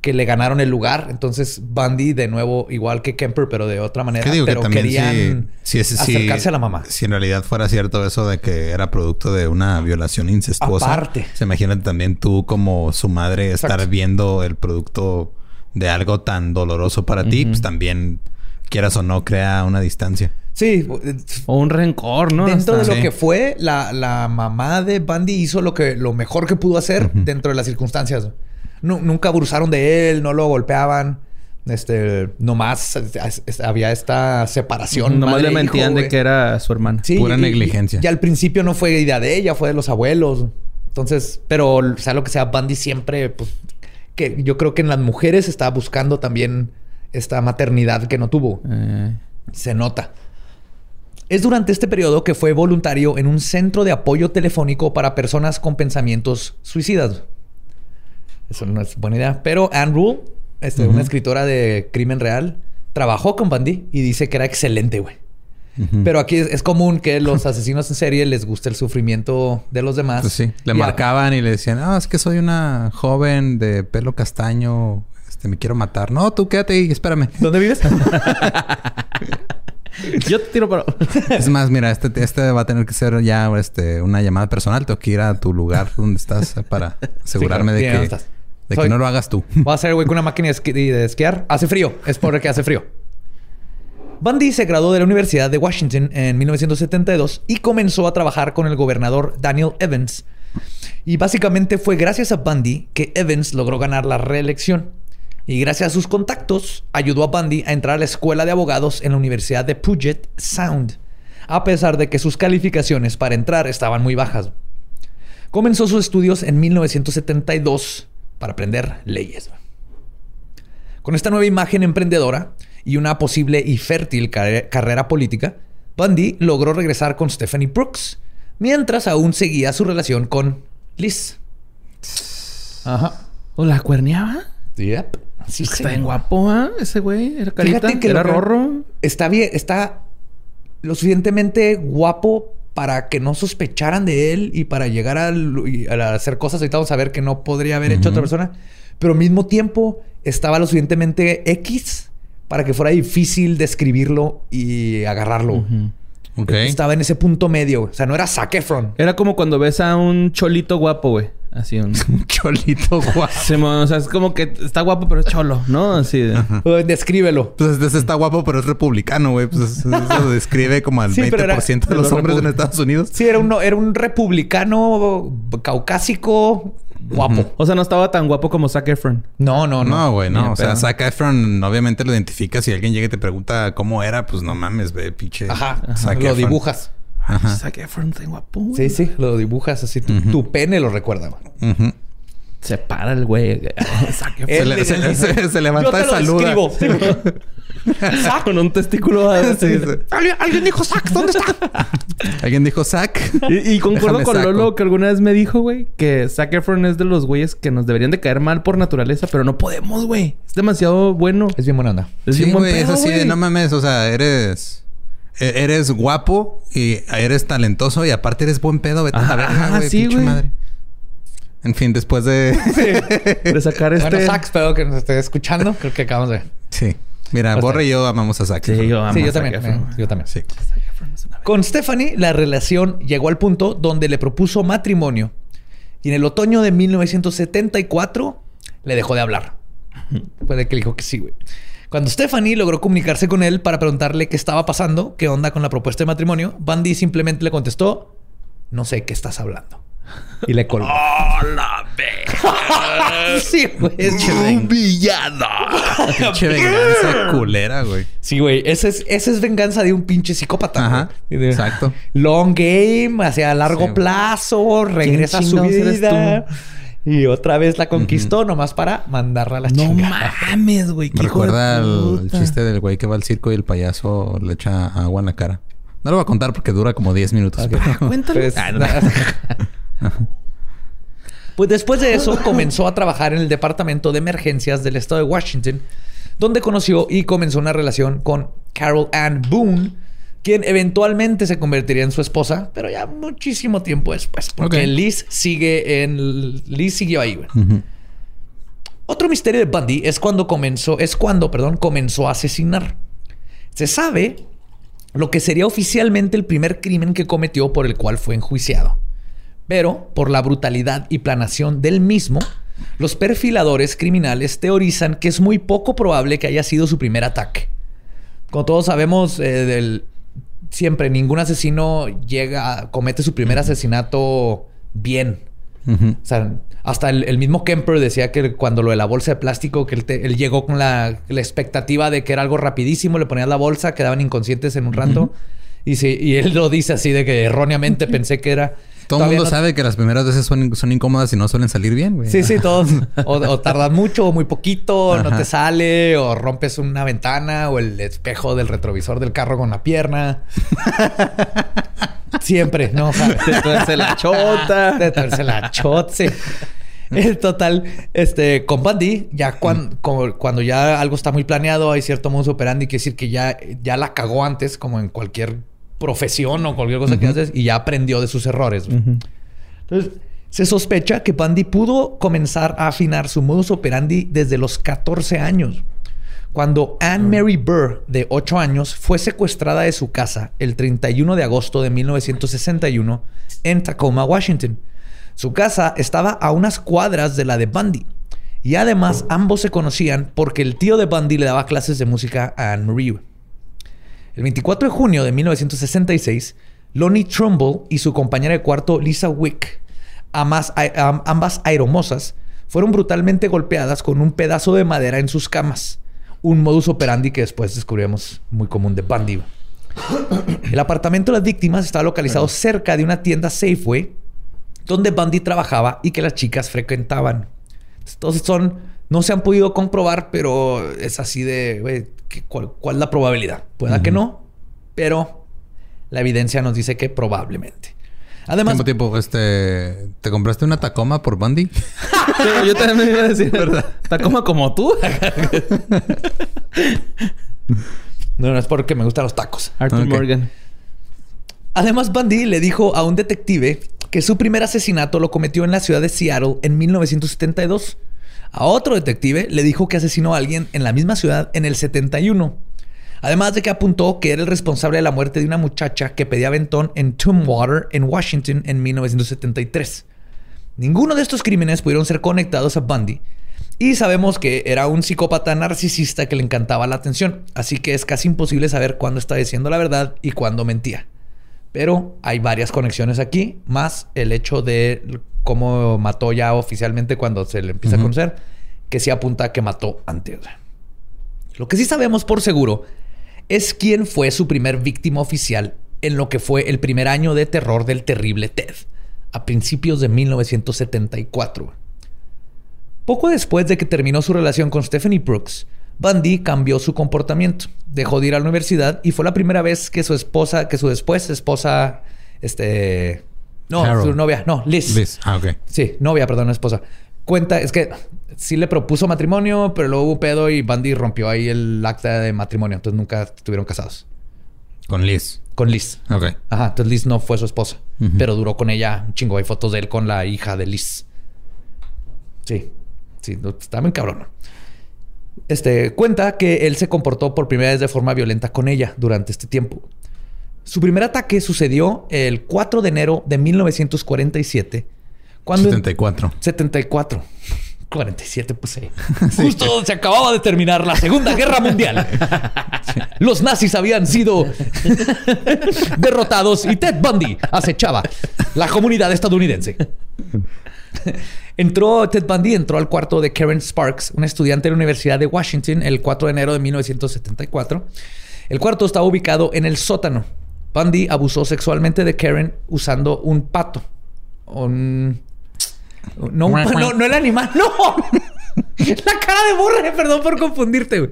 Speaker 2: que le ganaron el lugar. Entonces Bundy de nuevo igual que Kemper, pero de otra manera.
Speaker 1: ¿Qué digo?
Speaker 2: pero
Speaker 1: que
Speaker 2: querían
Speaker 1: si, si,
Speaker 2: acercarse a la mamá.
Speaker 1: Si en realidad fuera cierto eso de que era producto de una violación incestuosa.
Speaker 2: Aparte.
Speaker 1: Se imagínate también tú como su madre estar viendo el producto de algo tan doloroso para ti, pues también quieras o no crea una distancia.
Speaker 2: Sí,
Speaker 3: O un rencor, ¿no?
Speaker 2: Dentro de lo
Speaker 1: Sí.
Speaker 2: que fue, la, la mamá de Bundy hizo lo que lo mejor que pudo hacer dentro de las circunstancias. Nu- nunca abusaron de él, no lo golpeaban. Este, nomás había esta separación.
Speaker 3: Nomás le
Speaker 2: madre-hijo,
Speaker 3: mentían de que era su hermana.
Speaker 2: Sí,
Speaker 1: Pura
Speaker 2: y-
Speaker 1: negligencia.
Speaker 2: Y, al principio no fue idea de ella, fue de los abuelos. Entonces, pero sea lo que sea, Bundy siempre, pues, que yo creo que en las mujeres estaba buscando también esta maternidad que no tuvo.
Speaker 3: Eh,
Speaker 2: Se nota. Es durante este periodo que fue voluntario en un centro de apoyo telefónico para personas con pensamientos suicidas. Eso no es buena idea. Pero Anne Rule, este, una escritora de crimen real, trabajó con Bundy y dice que era excelente, güey. Pero aquí es, es común que los asesinos en serie les guste el sufrimiento de los demás.
Speaker 1: Pues sí, le
Speaker 2: Y a-
Speaker 1: marcaban y le decían, ah, es que soy una joven de pelo castaño, este, me quiero matar. No, tú quédate y espérame.
Speaker 2: ¿Dónde vives?
Speaker 3: Yo te tiro para...
Speaker 1: Es más, mira, este, este va a tener que ser ya este, una llamada personal. Tengo que ir a tu lugar donde estás para asegurarme
Speaker 2: Sí,
Speaker 1: de, que, de
Speaker 2: Soy-
Speaker 1: que no lo hagas tú.
Speaker 2: Voy a hacer, güey, con una máquina de, esqui- de esquiar. Hace frío. Es porque hace frío. Bundy se graduó de la Universidad de Washington en 1972 y comenzó a trabajar con el gobernador Daniel Evans. Y básicamente fue gracias a Bundy que Evans logró ganar la reelección. Y gracias a sus contactos, ayudó a Bundy a entrar a la escuela de abogados en la Universidad de Puget Sound, a pesar de que sus calificaciones para entrar estaban muy bajas. Comenzó sus estudios en 1972 para aprender leyes. Con esta nueva imagen emprendedora y una posible y fértil carre- carrera política, Bundy logró regresar con Stephanie Brooks, mientras aún seguía su relación con Liz. Ajá.
Speaker 3: ¿O la cuerneaba?
Speaker 2: Yep. Sí,
Speaker 3: Está
Speaker 2: señor.
Speaker 3: bien guapo, ¿ah? Ese güey. Era carita.
Speaker 2: Fíjate que
Speaker 3: era
Speaker 2: lo
Speaker 3: rorro.
Speaker 2: Está bien, está lo suficientemente guapo para que no sospecharan de él y para llegar a, hacer cosas. Ahorita vamos a ver que no podría haber hecho otra persona. Pero al mismo tiempo estaba lo suficientemente X para que fuera difícil describirlo y agarrarlo. Estaba en ese punto medio. O sea, no era Zac Efron.
Speaker 3: Era como cuando ves a un cholito guapo, güey. Así un...
Speaker 1: Un cholito guapo.
Speaker 3: O sea, es como que está guapo, pero es cholo, ¿no? Así de...
Speaker 2: Eh, Descríbelo.
Speaker 1: Pues está guapo, pero es republicano, güey. Pues eso lo describe como al
Speaker 2: Sí,
Speaker 1: 20%
Speaker 2: pero era-
Speaker 1: de los hombres en Estados Unidos.
Speaker 2: Sí, era un, era un republicano caucásico guapo.
Speaker 3: O sea, no estaba tan guapo como Zac Efron.
Speaker 2: No, no, no.
Speaker 1: No, güey, no. O sea. Zac Efron obviamente lo identifica. Si alguien llega y te pregunta cómo era, pues no mames, ve, pinche.
Speaker 2: Ajá.
Speaker 1: Zac
Speaker 2: Lo
Speaker 1: Efron.
Speaker 2: dibujas.
Speaker 1: Ajá.
Speaker 3: Zac Efron está guapo.
Speaker 2: Sí, sí, lo dibujas así. Tu, tu pene lo recuerda. güey.
Speaker 3: Se para el güey. Saque
Speaker 1: Se, le- se- levanta y saluda.
Speaker 3: Con un testículo así.
Speaker 1: Sí, sí.
Speaker 2: ¿Alguien, alguien dijo Zack, ¿dónde está?
Speaker 1: Alguien dijo Zack.
Speaker 3: Y, y concuerdo
Speaker 1: Déjame
Speaker 3: con
Speaker 1: saco.
Speaker 3: Lolo que alguna vez me dijo, güey, que Zac Efron es de los güeyes que nos deberían de caer mal por naturaleza, pero no podemos, güey. Es demasiado bueno.
Speaker 2: Es bien buena onda.
Speaker 3: Es
Speaker 1: sí,
Speaker 3: bien buen
Speaker 1: güey, es
Speaker 3: pedo,
Speaker 1: así de no mames, o sea, eres e- eres guapo y eres talentoso y aparte eres buen pedo, vete a la
Speaker 3: Ajá,
Speaker 1: verga, güey,
Speaker 3: sí,
Speaker 1: pinche
Speaker 3: güey.
Speaker 1: madre. En fin, después de
Speaker 3: De sacar este...
Speaker 2: Bueno, Zack, espero que nos esté escuchando. Creo que acabamos de...
Speaker 1: Sí. Mira, Borre y yo amamos a Zack.
Speaker 3: Sí, yo amo
Speaker 2: Sí,
Speaker 3: a
Speaker 2: yo
Speaker 3: Zac
Speaker 2: también. Eh, yo también.
Speaker 1: Sí.
Speaker 2: Con Stephanie, la relación llegó al punto donde le propuso matrimonio. Y en el otoño de 1974 le dejó de hablar. Puede que le dijo que sí, güey. Cuando Stephanie logró comunicarse con él para preguntarle qué estaba pasando, qué onda con la propuesta de matrimonio, Bundy simplemente le contestó: No sé qué estás hablando. Y le colgó. sí, güey. Es un villano.
Speaker 1: Pinche venganza culera, güey.
Speaker 2: Sí, güey. Esa es, esa es venganza de un pinche psicópata.
Speaker 1: Ajá.
Speaker 2: güey.
Speaker 1: Exacto.
Speaker 2: Long game, hacia largo
Speaker 1: Sí, güey.
Speaker 2: plazo, regresa a su vida. Y otra vez la conquistó nomás para mandarla a la
Speaker 3: No
Speaker 2: chingada.
Speaker 3: mames, güey.
Speaker 1: Me recuerda el, chiste del güey que va al circo y el payaso le echa agua en la cara. No lo voy a contar porque dura como 10 minutos. pero-
Speaker 3: Cuéntalo.
Speaker 2: Pues,
Speaker 3: Ah, no.
Speaker 2: Pues después de eso comenzó a trabajar en el departamento de emergencias del estado de Washington, donde conoció y comenzó una relación con Carol Ann Boone, quien eventualmente se convertiría en su esposa, pero ya muchísimo tiempo después, porque. Liz sigue en Liz siguió ahí. Otro misterio de Bundy es cuando comenzó, es cuando, perdón, comenzó a asesinar. Se sabe lo que sería oficialmente el primer crimen que cometió por el cual fue enjuiciado. Pero por la brutalidad y planación del mismo, los perfiladores criminales teorizan que es muy poco probable que haya sido su primer ataque. Como todos sabemos, eh, del- siempre ningún asesino llega, comete su primer asesinato bien. O sea, hasta el, el mismo Kemper decía que cuando lo de la bolsa de plástico, que él, te- él llegó con la, la expectativa de que era algo rapidísimo, le ponías la bolsa, quedaban inconscientes en un rato. y, y él lo dice así de que erróneamente pensé que era...
Speaker 1: Todo el mundo
Speaker 2: no-
Speaker 1: sabe que las primeras veces son, son incómodas y no suelen salir bien, güey.
Speaker 2: Sí, sí, todos. O, o tardas mucho o muy poquito, no
Speaker 1: Ajá.
Speaker 2: te sale, o rompes una ventana o el espejo del retrovisor del carro con la pierna. Siempre, ¿no? O
Speaker 3: Te tuerce la chota.
Speaker 2: de tuerce la chot, sí. En total, este, con Bundy, ya cuan- como- cuando ya algo está muy planeado, hay cierto modus operandi, quiere decir que ya, ya la cagó antes, como en cualquier profesión o cualquier cosa que haces, y ya aprendió de sus errores. Entonces, se sospecha que Bundy pudo comenzar a afinar su modus operandi desde los 14 años. Cuando Anne Mary Burr, de 8 años, fue secuestrada de su casa el 31 de agosto de 1961 en Tacoma, Washington. Su casa estaba a unas cuadras de la de Bundy. Y además ambos se conocían porque el tío de Bundy le daba clases de música a Anne Marie. El 24 de junio de 1966, Lonnie Trumbull y su compañera de cuarto Lisa Wick, ambas, am- ambas aeromosas, fueron brutalmente golpeadas con un pedazo de madera en sus camas. Un modus operandi que después descubrimos muy común de Bundy. El apartamento de las víctimas estaba localizado cerca de una tienda Safeway donde Bundy trabajaba y que las chicas frecuentaban. Entonces son, no se han podido comprobar, pero es así de, ¿qué- cuál, cuál es la probabilidad? Pueda que no, pero la evidencia nos dice que probablemente. Además,
Speaker 1: Tiempo, tiempo. Este... ¿Te compraste una Tacoma por Bundy?
Speaker 3: Sí, yo también me iba a decir, ¿verdad? Tacoma como tú.
Speaker 2: no, no es porque me gustan los tacos.
Speaker 3: Arthur. Morgan.
Speaker 2: Además, Bundy le dijo a un detective que su primer asesinato lo cometió en la ciudad de Seattle en 1972. A otro detective le dijo que asesinó a alguien en la misma ciudad en el 71. Además de que apuntó que era el responsable de la muerte de una muchacha que pedía aventón en Tumwater, en Washington, en 1973. Ninguno de estos crímenes pudieron ser conectados a Bundy. Y sabemos que era un psicópata narcisista que le encantaba la atención. Así que es casi imposible saber cuándo estaba diciendo la verdad y cuándo mentía. Pero hay varias conexiones aquí, más el hecho de cómo mató ya oficialmente cuando se le empieza a conocer, que sí apunta a que mató antes. Lo que sí sabemos por seguro es quién fue su primer víctima oficial en lo que fue el primer año de terror del terrible Ted, a principios de 1974. Poco después de que terminó su relación con Stephanie Brooks, Bundy cambió su comportamiento. Dejó de ir a la universidad y fue la primera vez que su esposa, que su después esposa, este... No,
Speaker 1: Carol.
Speaker 2: su novia, no, Liz.
Speaker 1: Liz. Ah, ok.
Speaker 2: Sí, novia, perdón, esposa. Cuenta, es que sí le propuso matrimonio, pero luego hubo un pedo y Bundy rompió ahí el acta de matrimonio. Entonces nunca estuvieron casados.
Speaker 1: Con Liz.
Speaker 2: Con Liz.
Speaker 1: Ok.
Speaker 2: Ajá, entonces Liz no fue su esposa, pero duró con ella un chingo. Hay fotos de él con la hija de Liz. Sí, sí, no, está bien cabrón. Este cuenta que él se comportó por primera vez de forma violenta con ella durante este tiempo. Su primer ataque sucedió el 4 de enero de 1947, cuando
Speaker 1: 74.
Speaker 2: 74. 47, pues sí. Justo se acababa de terminar la Segunda Guerra Mundial. Los nazis habían sido derrotados y Ted Bundy acechaba la comunidad estadounidense. Entró Ted Bundy, entró al cuarto de Karen Sparks, una estudiante de la Universidad de Washington, el 4 de enero de 1974. El cuarto estaba ubicado en el sótano. Bundy abusó sexualmente de Karen usando un pato. Un... No, un no, no el animal, no. La cara de borre, perdón por confundirte, güey.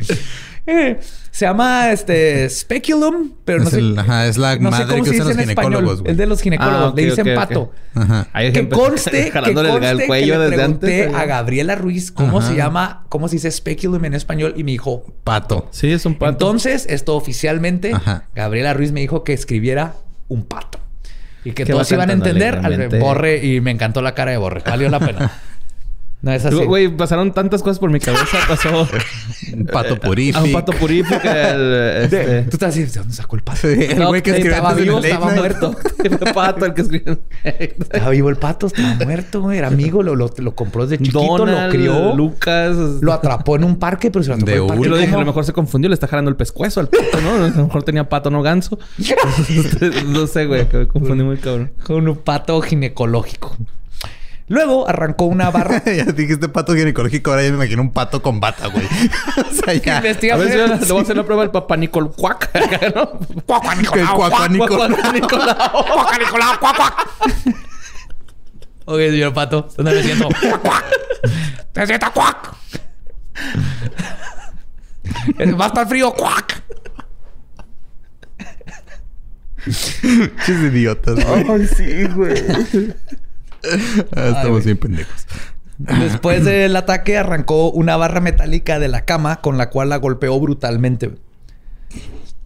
Speaker 2: Eh, se llama este speculum, pero no
Speaker 1: Es
Speaker 2: sé.
Speaker 1: el- ajá, es la
Speaker 2: no sé
Speaker 1: madre
Speaker 2: cómo
Speaker 1: que
Speaker 2: se
Speaker 1: usan
Speaker 2: dice
Speaker 1: los
Speaker 2: en español.
Speaker 1: ginecólogos, güey.
Speaker 2: El de los ginecólogos.
Speaker 3: Ah,
Speaker 2: Le dicen pato.
Speaker 1: Ajá.
Speaker 2: Que conste, que
Speaker 3: jalándole el- el
Speaker 2: conste
Speaker 3: cuello
Speaker 2: que le
Speaker 3: desde
Speaker 2: pregunté
Speaker 3: antes.
Speaker 2: a Gabriela Ruiz cómo
Speaker 1: Ajá.
Speaker 2: se llama, cómo se dice speculum en español y me dijo
Speaker 1: Pato.
Speaker 3: Sí, es un pato.
Speaker 2: entonces, esto oficialmente,
Speaker 1: Ajá.
Speaker 2: Gabriela Ruiz me dijo que escribiera un pato. Y que todos iban a entender al. Borre y me encantó la cara de Borre. Valió la pena. No es así.
Speaker 3: Güey, pasaron tantas cosas por mi cabeza. Pasó
Speaker 1: Un pato purífico.
Speaker 3: a un pato purífico. El, este...
Speaker 2: Tú estás diciendo, ¿de dónde sacó el pato?
Speaker 1: El güey que escribió
Speaker 2: estaba vivo,
Speaker 1: el
Speaker 2: estaba muerto.
Speaker 3: Fue pato el que escribió.
Speaker 2: Estaba vivo el pato, estaba muerto, güey. Era amigo, lo, lo, lo compró desde chiquito,
Speaker 3: Donald,
Speaker 2: lo crió.
Speaker 3: Lucas.
Speaker 2: Lo atrapó en un parque, pero se lo atrapó
Speaker 1: De
Speaker 2: en el parque.
Speaker 3: Lo dije, a lo mejor se confundió, le está jalando el pescuezo al pato, ¿no? A lo mejor tenía pato, no ganso. no sé, güey, que me confundí muy cabrón.
Speaker 2: Con un pato ginecológico. Luego arrancó una barra.
Speaker 1: ya dijiste pato ginecológico, ahora ya me imagino un pato con bata, güey. o sea, ya.
Speaker 2: Investiga
Speaker 3: A ver si
Speaker 2: bien.
Speaker 3: le voy a hacer la prueba del papá Nicol Cuac. ¿no?
Speaker 1: Que el cuacuanico.
Speaker 2: Ok, señor pato, ¿dónde me siento? ¡Te siento cuac! Va a estar frío, cuac.
Speaker 1: Chis idiotas, güey.
Speaker 3: sí, güey.
Speaker 1: Ah, Estamos bien pendejos.
Speaker 2: Después del ataque arrancó una barra metálica de la cama con la cual la golpeó brutalmente.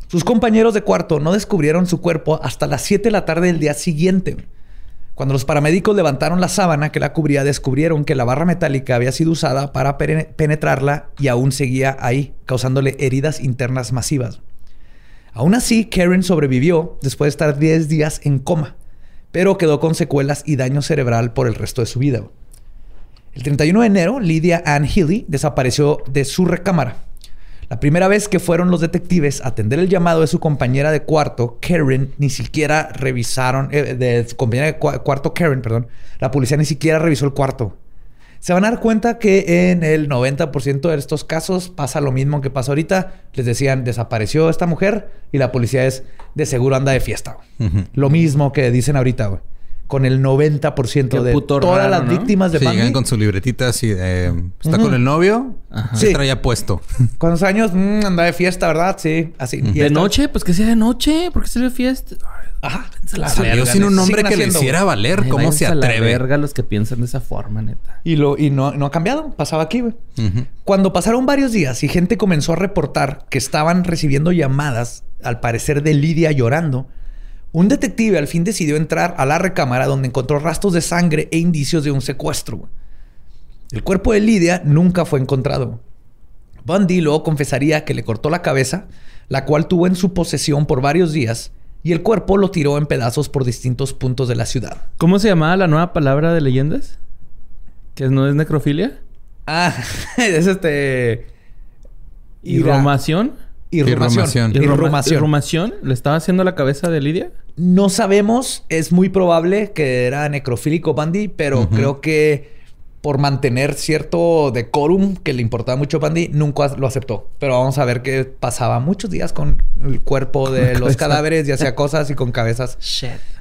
Speaker 2: Sus compañeros de cuarto no descubrieron su cuerpo hasta las 7 de la tarde del día siguiente. Cuando los paramédicos levantaron la sábana que la cubría, descubrieron que la barra metálica había sido usada para pene- penetrarla y aún seguía ahí, causándole heridas internas masivas. Aún así, Karen sobrevivió después de estar 10 días en coma, pero quedó con secuelas y daño cerebral por el resto de su vida. El 31 de enero, Lydia Ann Healy desapareció de su recámara. La primera vez que fueron los detectives a atender el llamado de su compañera de cuarto, Karen, ni siquiera revisaron, eh, de su compañera de cua- cuarto, Karen, perdón, la policía ni siquiera revisó el cuarto. Se van a dar cuenta que en el 90% de estos casos pasa lo mismo que pasa ahorita. Les decían, desapareció esta mujer y la policía es, de seguro anda de fiesta. Lo mismo que dicen ahorita, güey. Con el 90%
Speaker 3: Qué
Speaker 2: de todas
Speaker 3: raro,
Speaker 2: las
Speaker 3: ¿no?
Speaker 2: víctimas de
Speaker 1: Sí, llegan con su libretita así de... Está con el novio.
Speaker 3: Ajá.
Speaker 1: ¿Qué
Speaker 2: Sí.
Speaker 1: traía puesto?
Speaker 2: ¿Cuántos años? Mm, anda de fiesta, ¿verdad? Sí, así. Y
Speaker 3: ¿De
Speaker 2: esta-
Speaker 3: noche? Pues que sea de noche. ¿Por qué se ve fiesta?
Speaker 2: Ajá.
Speaker 3: la
Speaker 1: Salió
Speaker 3: verga,
Speaker 1: sin un nombre que le hiciera valer.
Speaker 3: Ay,
Speaker 1: ¿Cómo se
Speaker 3: váyanse a la
Speaker 1: atreve?
Speaker 3: verga los que piensan de esa forma, neta.
Speaker 2: Y, lo, y no, no ha cambiado. Pasaba aquí, güey. Cuando pasaron varios días y gente comenzó a reportar que estaban recibiendo llamadas, al parecer de Lidia llorando, un detective al fin decidió entrar a la recámara donde encontró rastros de sangre e indicios de un secuestro. güey. El cuerpo de Lidia nunca fue encontrado. Bundy luego confesaría que le cortó la cabeza, la cual tuvo en su posesión por varios días, y el cuerpo lo tiró en pedazos por distintos puntos de la ciudad.
Speaker 3: ¿Cómo se llamaba la nueva palabra de leyendas? ¿Que no es necrofilia?
Speaker 2: Ah, es este...
Speaker 3: ¿Irromación?
Speaker 2: Irrumación.
Speaker 1: Irrumación.
Speaker 3: Irroma-
Speaker 2: Irrumación.
Speaker 3: ¿Irrumación? ¿Le estaba haciendo la cabeza de Lidia?
Speaker 2: No sabemos, es muy probable que era necrofílico Bundy, pero creo que por mantener cierto decorum que le importaba mucho a Bundy, nunca lo aceptó. Pero vamos a ver qué pasaba muchos días con el cuerpo de los
Speaker 3: cabeza.
Speaker 2: cadáveres y hacía cosas y con cabezas.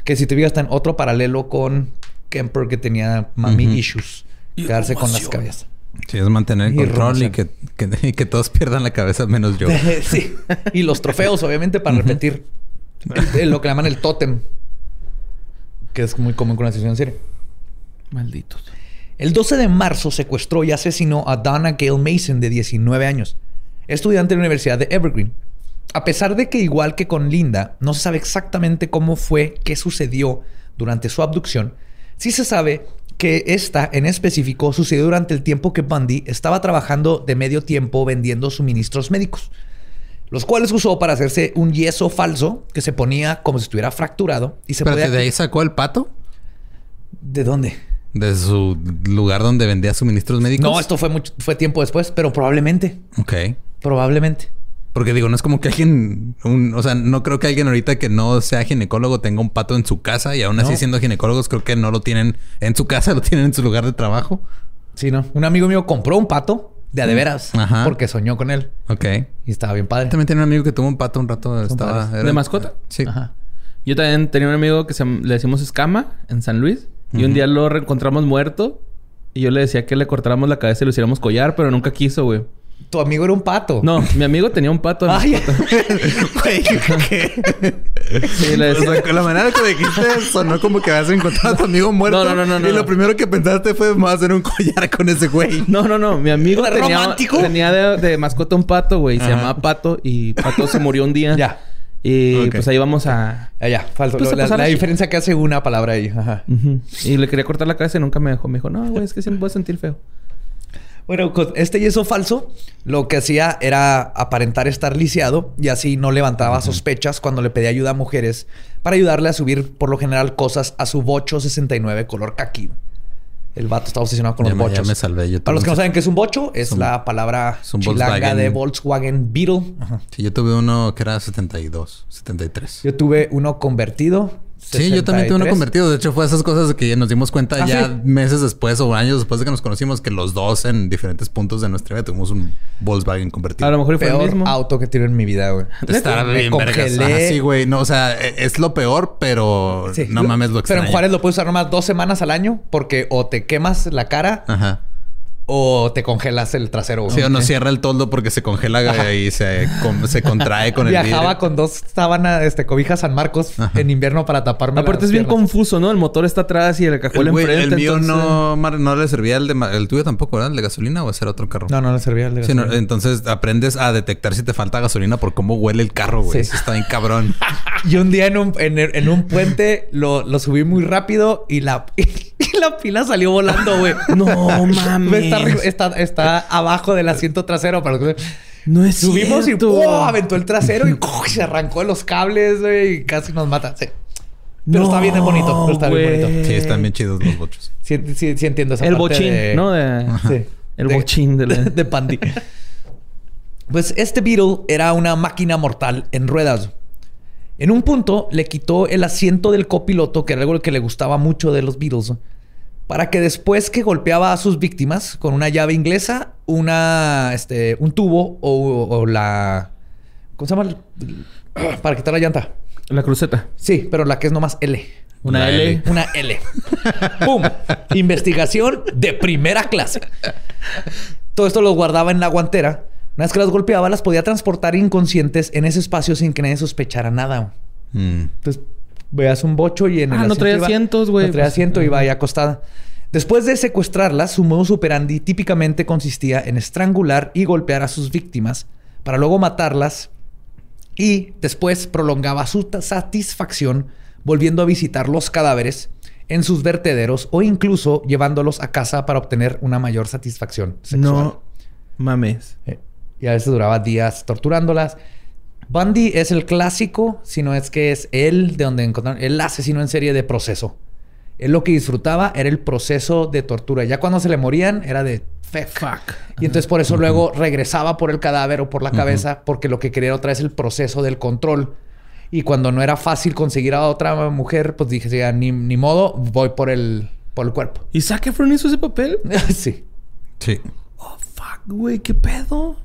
Speaker 2: Que si te fijas está en otro paralelo con Kemper que tenía mami issues. Quedarse con las cabezas.
Speaker 1: Sí, es mantener el control y que, que, y que todos pierdan la cabeza menos yo.
Speaker 2: sí. Y los trofeos, obviamente, para repetir el- el- lo que llaman el tótem. Que es muy común con la sesión en serie.
Speaker 3: Malditos.
Speaker 2: El 12 de marzo secuestró y asesinó a Donna Gale Mason, de 19 años, estudiante de la Universidad de Evergreen. A pesar de que, igual que con Linda, no se sabe exactamente cómo fue, qué sucedió durante su abducción, sí se sabe que esta en específico sucedió durante el tiempo que Bundy estaba trabajando de medio tiempo vendiendo suministros médicos, los cuales usó para hacerse un yeso falso que se ponía como si estuviera fracturado y se podía...
Speaker 1: ¿de ahí sacó el pato?
Speaker 2: ¿De dónde?
Speaker 1: De su lugar donde vendía suministros médicos.
Speaker 2: No, esto fue mucho, fue tiempo después, pero probablemente,
Speaker 1: Ok.
Speaker 2: probablemente.
Speaker 1: Porque digo, no es como que alguien, un- o sea, no creo que alguien ahorita que no sea ginecólogo tenga un pato en su casa y aún así
Speaker 2: No.
Speaker 1: siendo ginecólogos creo que no lo tienen en su casa, lo tienen en su lugar de trabajo.
Speaker 2: Sí, ¿no? Un amigo mío compró un pato de a de veras
Speaker 1: Ajá.
Speaker 2: porque soñó con él
Speaker 1: Ok.
Speaker 2: y estaba bien padre.
Speaker 1: También tenía un amigo que tuvo un pato un rato. Estaba, era-
Speaker 3: ¿De mascota?
Speaker 1: Sí.
Speaker 2: Ajá.
Speaker 3: Yo también tenía un amigo que se, le decimos escama en San Luis. Y un día lo reencontramos muerto. Y yo le decía que le cortáramos la cabeza y lo hiciéramos collar, pero nunca quiso, güey.
Speaker 2: Tu amigo era un pato.
Speaker 3: No, mi amigo tenía un pato.
Speaker 2: Ay,
Speaker 1: Güey, ¿qué?
Speaker 3: Sí, le
Speaker 1: O
Speaker 3: decía-
Speaker 1: sea, con la manera que dijiste sonó como que habías encontrado a tu amigo muerto.
Speaker 3: No, no, no, no,
Speaker 1: Y
Speaker 3: no.
Speaker 1: lo primero que pensaste fue, me voy a hacer un collar con ese güey.
Speaker 3: No, no, no. Mi amigo
Speaker 2: ¿Era
Speaker 3: tenía,
Speaker 2: romántico?
Speaker 3: tenía de, de mascota un pato, güey. Se llamaba Pato. Y Pato se murió un día.
Speaker 2: Ya.
Speaker 3: Y pues ahí vamos a...
Speaker 2: Ya, falso.
Speaker 3: Pues
Speaker 2: la, la diferencia que hace una palabra ahí. Ajá.
Speaker 3: Y le quería cortar la cabeza y nunca me dejó. Me dijo, no, güey, es que siempre voy a sentir feo.
Speaker 2: Bueno, con este yeso falso, lo que hacía era aparentar estar lisiado y así no levantaba sospechas cuando le pedía ayuda a mujeres para ayudarle a subir por lo general cosas a su bocho 69 color caqui. El vato estaba obsesionado con
Speaker 1: Ya
Speaker 2: los
Speaker 1: me- ya
Speaker 2: bochos.
Speaker 1: me salvé. Yo
Speaker 2: Para los que no saben qué es un bocho, es
Speaker 1: un-
Speaker 2: la palabra
Speaker 1: es
Speaker 2: chilanga
Speaker 1: Volkswagen.
Speaker 2: de Volkswagen Beetle. Ajá.
Speaker 1: Sí, yo tuve uno que era 72, 73.
Speaker 2: Yo tuve uno convertido.
Speaker 1: Sí, yo también tuve uno
Speaker 2: 63.
Speaker 1: convertido. De hecho, fue esas cosas de que nos dimos cuenta
Speaker 2: ¿Ah,
Speaker 1: ya
Speaker 2: sí?
Speaker 1: meses después o años después de que nos conocimos que los dos en diferentes puntos de nuestra vida tuvimos un Volkswagen convertido.
Speaker 3: A lo mejor fue el
Speaker 2: Peor
Speaker 3: mismo.
Speaker 2: auto que tiene en mi vida, güey.
Speaker 1: Estar bien vergas. Ajá, sí, güey. No, o sea, e- es lo peor, pero
Speaker 2: Sí.
Speaker 1: no mames lo
Speaker 2: Pero
Speaker 1: extraño.
Speaker 2: en Juárez lo puedes usar nomás dos semanas al año porque o te quemas la cara
Speaker 1: Ajá.
Speaker 2: O te congelas el trasero.
Speaker 1: Sí, o no cierra el toldo porque se congela y se, con- se contrae con el
Speaker 2: Viajaba
Speaker 1: vidrio.
Speaker 2: con dos sábanas, este, cobijas San Marcos en invierno para taparme.
Speaker 3: Aparte
Speaker 2: las
Speaker 3: es bien confuso, ¿no? El motor está atrás y el
Speaker 1: güey,
Speaker 3: enfrente.
Speaker 1: el mío
Speaker 3: entonces-
Speaker 1: no, mar- no le servía el de el tuyo tampoco, ¿verdad? El de gasolina o ese era otro carro.
Speaker 2: No, no le servía el de
Speaker 1: Sí, no,
Speaker 2: gasolina.
Speaker 1: entonces aprendes a detectar si te falta gasolina por cómo huele el carro, güey.
Speaker 2: Sí.
Speaker 1: Eso está bien cabrón.
Speaker 2: Y un día en un, en, en un puente lo, lo subí muy rápido y la, y la pila salió volando, güey.
Speaker 3: No mames.
Speaker 2: Está, arri- está, está abajo del asiento trasero. Para los que-
Speaker 3: No es
Speaker 2: Subimos
Speaker 3: cierto.
Speaker 2: y ¡pum! aventó el trasero y ¡pum! se arrancó de los cables, güey, y casi nos mata. Sí. Pero está bien bonito. Pero está bien
Speaker 3: güey.
Speaker 2: bonito.
Speaker 1: Sí, están bien chidos los bochos.
Speaker 2: Sí, sí, sí entiendo esa
Speaker 3: El
Speaker 2: parte
Speaker 3: bochín,
Speaker 2: de-
Speaker 3: ¿no? De-
Speaker 2: Sí.
Speaker 3: El
Speaker 2: De-
Speaker 3: bochín de la...
Speaker 2: de Pandy. Pues este Beetle era una máquina mortal en ruedas. En un punto le quitó el asiento del copiloto, que era algo que le gustaba mucho de los Beatles, para que después que golpeaba a sus víctimas con una llave inglesa, una, este, un tubo o, o la... ¿Cómo se llama? Para quitar la llanta.
Speaker 3: La cruceta.
Speaker 2: Sí, pero la que es nomás L.
Speaker 3: Una L.
Speaker 1: L.
Speaker 2: Una L. ¡Pum! Investigación de primera clase. Todo esto lo guardaba en la guantera. Una vez que las golpeaba, las podía transportar inconscientes en ese espacio sin que nadie sospechara nada.
Speaker 1: Mm.
Speaker 2: Entonces, veas un bocho y en el
Speaker 3: Ah, no traía asientos, güey.
Speaker 2: No traía
Speaker 3: Pues,
Speaker 2: asiento, iba ahí acostada. Después de secuestrarlas, su modus operandi típicamente consistía en estrangular y golpear a sus víctimas para luego matarlas y después prolongaba su satisfacción volviendo a visitar los cadáveres en sus vertederos o incluso llevándolos a casa para obtener una mayor satisfacción sexual.
Speaker 3: No mames.
Speaker 2: Eh, Y a veces duraba días torturándolas. Bundy es el clásico, si no es que es él de donde encontraron, el asesino en serie de proceso. Él lo que disfrutaba era el proceso de tortura. Ya cuando se le morían era de fuck.
Speaker 3: Fuck.
Speaker 2: Y entonces por eso luego regresaba por el cadáver o por la cabeza, porque lo que quería otra vez el proceso del control. Y cuando no era fácil conseguir a otra mujer, pues dije, ya, ni, ni modo, voy por el, por el cuerpo.
Speaker 3: ¿Y Zac Efron hizo ese papel?
Speaker 2: sí.
Speaker 1: Sí.
Speaker 3: Oh, fuck, güey. ¿Qué pedo?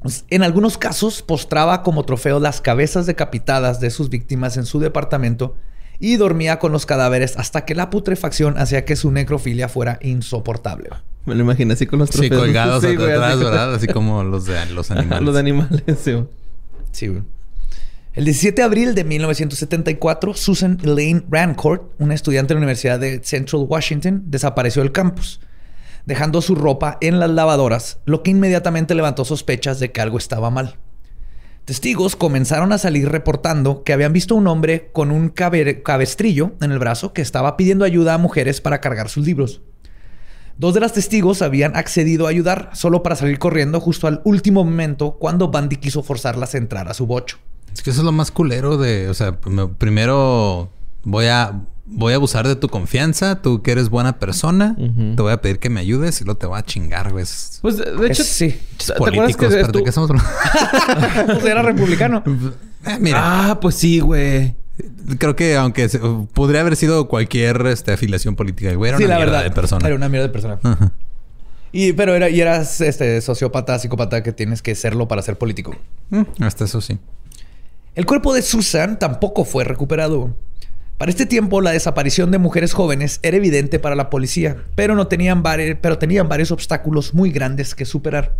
Speaker 2: Pues, En algunos casos postraba como trofeo las cabezas decapitadas de sus víctimas en su departamento y dormía con los cadáveres hasta que la putrefacción hacía que su necrofilia fuera insoportable.
Speaker 3: Me lo imaginé así con los
Speaker 1: Sí,
Speaker 3: trofeos.
Speaker 1: colgados
Speaker 3: Sí, güey,
Speaker 1: atrás,
Speaker 3: así
Speaker 1: ¿verdad? Así como los de los animales.
Speaker 3: Los de animales, sí. güey.
Speaker 2: Sí, güey. El 17 de abril de 1974, Susan Elaine Rancourt, una estudiante de la Universidad de Central Washington, desapareció del campus, dejando su ropa en las lavadoras, lo que inmediatamente levantó sospechas de que algo estaba mal. Testigos comenzaron a salir reportando que habían visto a un hombre con un cabe- cabestrillo en el brazo que estaba pidiendo ayuda a mujeres para cargar sus libros. Dos de las testigos habían accedido a ayudar solo para salir corriendo justo al último momento cuando Bandy quiso forzarlas a entrar a su bocho.
Speaker 1: Es que eso es lo más culero de, o sea, me- primero voy a voy a abusar de tu confianza, tú que eres buena persona, te voy a pedir que me ayudes y luego te voy a chingar, güey. Es-
Speaker 3: Pues de de hecho,
Speaker 2: Es- sí.
Speaker 3: ¿te acuerdas
Speaker 1: políticos,
Speaker 3: que
Speaker 1: espérate,
Speaker 3: tú-
Speaker 1: ¿qué estamos hablando?
Speaker 2: Pues era republicano.
Speaker 1: Eh, mira,
Speaker 3: Ah, pues sí, güey.
Speaker 1: creo que aunque se- podría haber sido cualquier este, afiliación política, güey, era
Speaker 2: sí,
Speaker 1: una
Speaker 2: la
Speaker 1: mierda
Speaker 2: verdad.
Speaker 1: de persona.
Speaker 2: Era una mierda de persona. Y, pero era, y eras este sociópata, psicópata que tienes que serlo para ser político.
Speaker 1: Mm, hasta eso sí.
Speaker 2: El cuerpo de Susan tampoco fue recuperado. Para este tiempo, la desaparición de mujeres jóvenes era evidente para la policía, pero, no tenían, pero tenían varios obstáculos muy grandes que superar.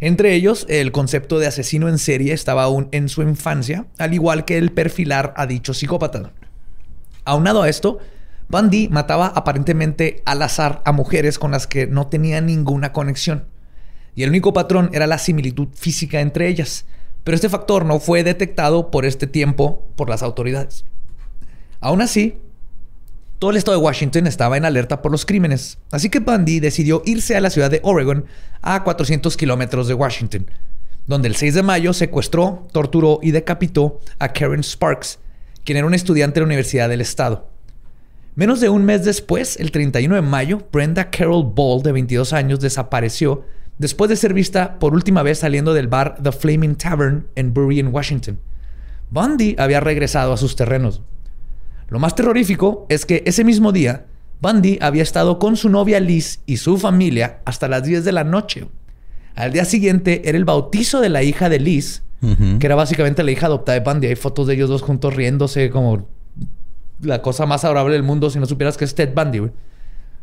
Speaker 2: Entre ellos, el concepto de asesino en serie estaba aún en su infancia, al igual que el perfilar a dicho psicópata. Aunado a esto, Bundy mataba aparentemente al azar a mujeres con las que no tenía ninguna conexión. Y el único patrón era la similitud física entre ellas. Pero este factor no fue detectado por este tiempo por las autoridades. Aún así, todo el estado de Washington estaba en alerta por los crímenes. Así que Bundy decidió irse a la ciudad de Oregon, a 400 kilómetros de Washington, donde el 6 de mayo secuestró, torturó y decapitó a Karen Sparks, quien era una estudiante de la Universidad del Estado. Menos de un mes después, el 31 de mayo, Brenda Carol Ball, de 22 años, desapareció después de ser vista por última vez saliendo del bar The Flaming Tavern en Bury, en Washington. Bundy había regresado a sus terrenos. Lo más terrorífico es que ese mismo día, Bundy había estado con su novia Liz y su familia hasta las 10 de la noche. Al día siguiente era el bautizo de la hija de Liz, que era básicamente la hija adoptada de Bundy. Hay fotos de ellos dos juntos riéndose como la cosa más adorable del mundo si no supieras que es Ted Bundy. güey.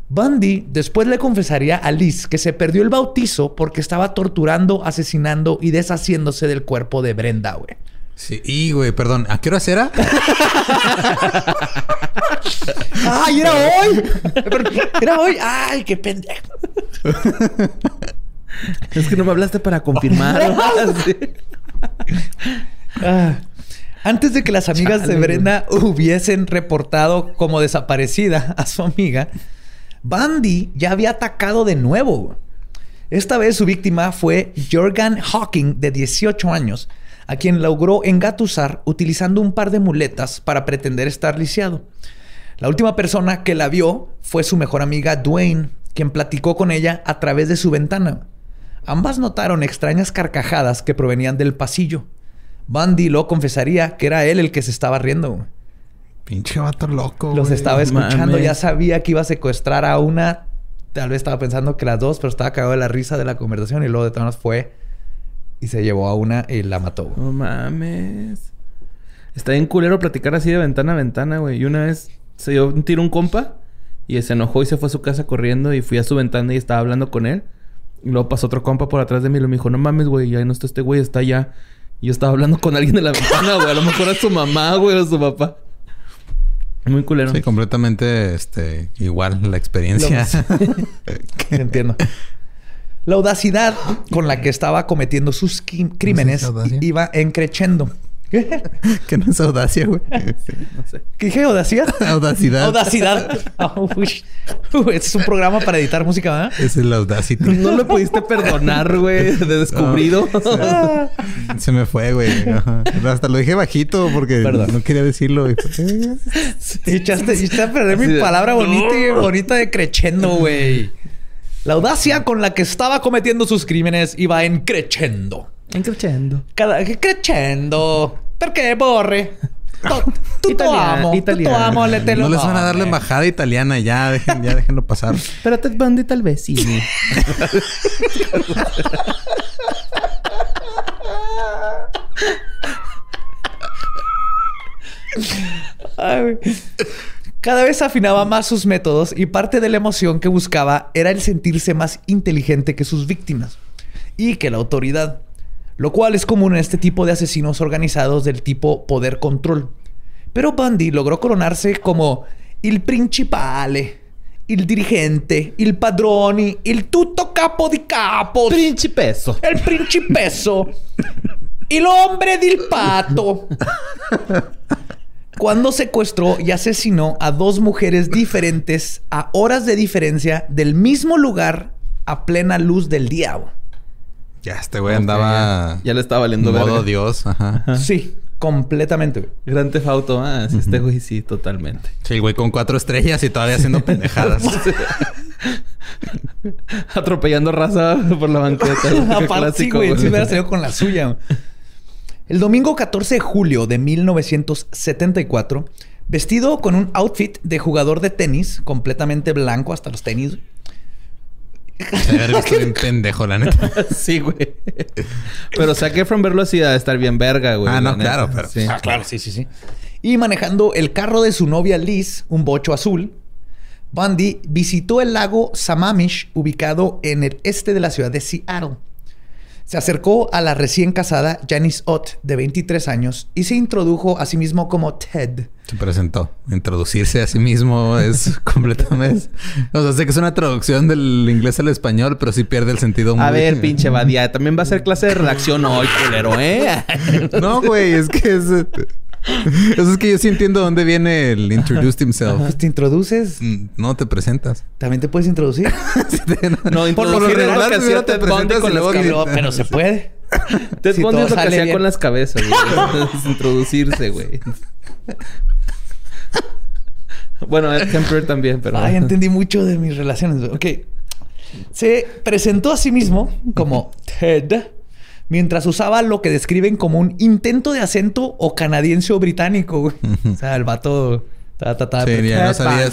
Speaker 2: Bundy después le confesaría a Liz que se perdió el bautizo porque estaba torturando, asesinando y deshaciéndose del cuerpo de Brenda, güey.
Speaker 1: Sí, y güey, perdón, ¿a qué hora era?
Speaker 2: ¡Ay, era hoy! ¡Era hoy! ¡Ay, qué pendejo!
Speaker 3: Es que no me hablaste para confirmar.
Speaker 2: Ah. Antes de que las amigas de Brenda hubiesen reportado como desaparecida a su amiga, Bundy ya había atacado de nuevo. Esta vez su víctima fue Jorgan Hawking, de 18 años, a quien logró engatusar utilizando un par de muletas para pretender estar lisiado. La última persona que la vio fue su mejor amiga Dwayne, quien platicó con ella a través de su ventana. Ambas notaron extrañas carcajadas que provenían del pasillo. Bundy lo confesaría que era él el que se estaba riendo.
Speaker 1: Pinche vato loco.
Speaker 2: Los estaba escuchando, ya sabía que iba a secuestrar a una. Tal vez estaba pensando que las dos, pero estaba cagado de la risa de la conversación y luego de todas fue y se llevó a una y la mató. güey.
Speaker 3: No mames. Está bien culero platicar así de ventana a ventana, güey. Y una vez se dio un tiro un compa y se enojó y se fue a su casa corriendo y fui a su ventana y estaba hablando con él. Y luego pasó otro compa por atrás de mí y me dijo, no mames, güey, ya no está este güey, está allá. Y yo estaba hablando con alguien de la ventana, güey. A lo mejor era su mamá, güey, o su papá. Muy culero.
Speaker 1: Sí, completamente este, igual la experiencia.
Speaker 2: Entiendo. La audacidad con la que estaba cometiendo sus crímenes iba encrechendo. ¿Qué?
Speaker 1: que no es audacia, güey.
Speaker 3: No sé.
Speaker 2: ¿Qué dije? ¿Audacia?
Speaker 1: Audacidad.
Speaker 2: Audacidad. Oh, uy. Este es un programa para editar música, ¿verdad?
Speaker 1: Es el audacity.
Speaker 3: No le pudiste perdonar, güey, de descubrido.
Speaker 1: Se me fue, güey. Hasta lo dije bajito porque
Speaker 2: Perdón.
Speaker 1: no quería decirlo. Y fue, eh,
Speaker 2: Echaste, echaste a perder
Speaker 3: Así
Speaker 2: mi
Speaker 3: de,
Speaker 2: palabra bonita y bonita de crechendo, güey. La audacia con la que estaba cometiendo sus crímenes iba en crechendo.
Speaker 3: Encrechendo.
Speaker 2: Cada crechendo. Perché borre? To- Tutto
Speaker 3: Italiano,
Speaker 2: amo.
Speaker 3: Italiano.
Speaker 2: amo. Le te lo
Speaker 1: no les van a dar la embajada italiana. Ya, dejen, ya déjenlo pasar.
Speaker 3: Pero Ted Bundy tal vez sí.
Speaker 2: Ay, güey. Cada vez afinaba más sus métodos y parte de la emoción que buscaba era el sentirse más inteligente que sus víctimas y que la autoridad, lo cual es común en este tipo de asesinos organizados del tipo poder control. Pero Bundy logró coronarse como el principale, el dirigente, el padrone, el tutto capo di capos,
Speaker 3: Principeso.
Speaker 2: el principeso, el hombre del pato. Cuando secuestró y asesinó a dos mujeres diferentes a horas de diferencia del mismo lugar a plena luz del día.
Speaker 1: Ya, este güey andaba...
Speaker 3: Ya le estaba valiendo
Speaker 1: modo
Speaker 3: verga.
Speaker 1: Dios, ajá.
Speaker 2: Sí, completamente.
Speaker 3: Gran Auto, ah, sí, este güey sí, totalmente.
Speaker 1: Sí, el güey con cuatro estrellas y todavía haciendo pendejadas.
Speaker 3: Atropellando raza por la banqueta.
Speaker 2: Aparte, sí, güey. Sí hubiera salido con la suya. El domingo 14 de julio de 1974, vestido con un outfit de jugador de tenis, completamente blanco hasta los tenis.
Speaker 1: Se haber visto bien pendejo, la neta.
Speaker 3: Sí, güey. Pero saqué from verlo así de estar bien verga, güey.
Speaker 1: Ah, no,
Speaker 3: neta.
Speaker 1: claro, pero-
Speaker 3: Sí.
Speaker 2: Ah, claro, sí, sí, sí. Y manejando el carro de su novia Liz, un bocho azul, Bundy visitó el lago Sammamish, ubicado en el este de la ciudad de Seattle. Se acercó a la recién casada Janice Ott, de 23 años, y se introdujo a sí mismo como Ted.
Speaker 1: Se presentó. Introducirse a sí mismo es completamente... O sea, sé que es una traducción del inglés al español, pero sí pierde el sentido muy...
Speaker 3: A ver, pinche Badía. También va a ser clase de redacción hoy, culero, ¿eh?
Speaker 1: No, güey, es que es... Eso es que yo sí entiendo dónde viene el introduced himself.
Speaker 2: Pues te introduces,
Speaker 1: Mm, No te presentas.
Speaker 2: también te puedes introducir.
Speaker 3: No,
Speaker 1: Por lo
Speaker 3: introducir
Speaker 1: regular,
Speaker 3: es lo hacía
Speaker 1: te
Speaker 3: Ted Bundy
Speaker 1: presentas
Speaker 3: con
Speaker 1: y
Speaker 3: las cabezas.
Speaker 2: pero, se puede.
Speaker 3: Ted
Speaker 2: Si
Speaker 3: Bundy es lo que hacía con las cabezas, güey. Es Introducirse, güey. Bueno, Ed Kemper también, pero...
Speaker 2: Ay, entendí mucho de mis relaciones. Ok. Se presentó a sí mismo como Ted mientras usaba lo que describen como un intento de acento o canadiense o británico. güey. O sea, el vato... ta, ta, ta,
Speaker 1: Sí,
Speaker 2: Ted
Speaker 1: ya no sabías.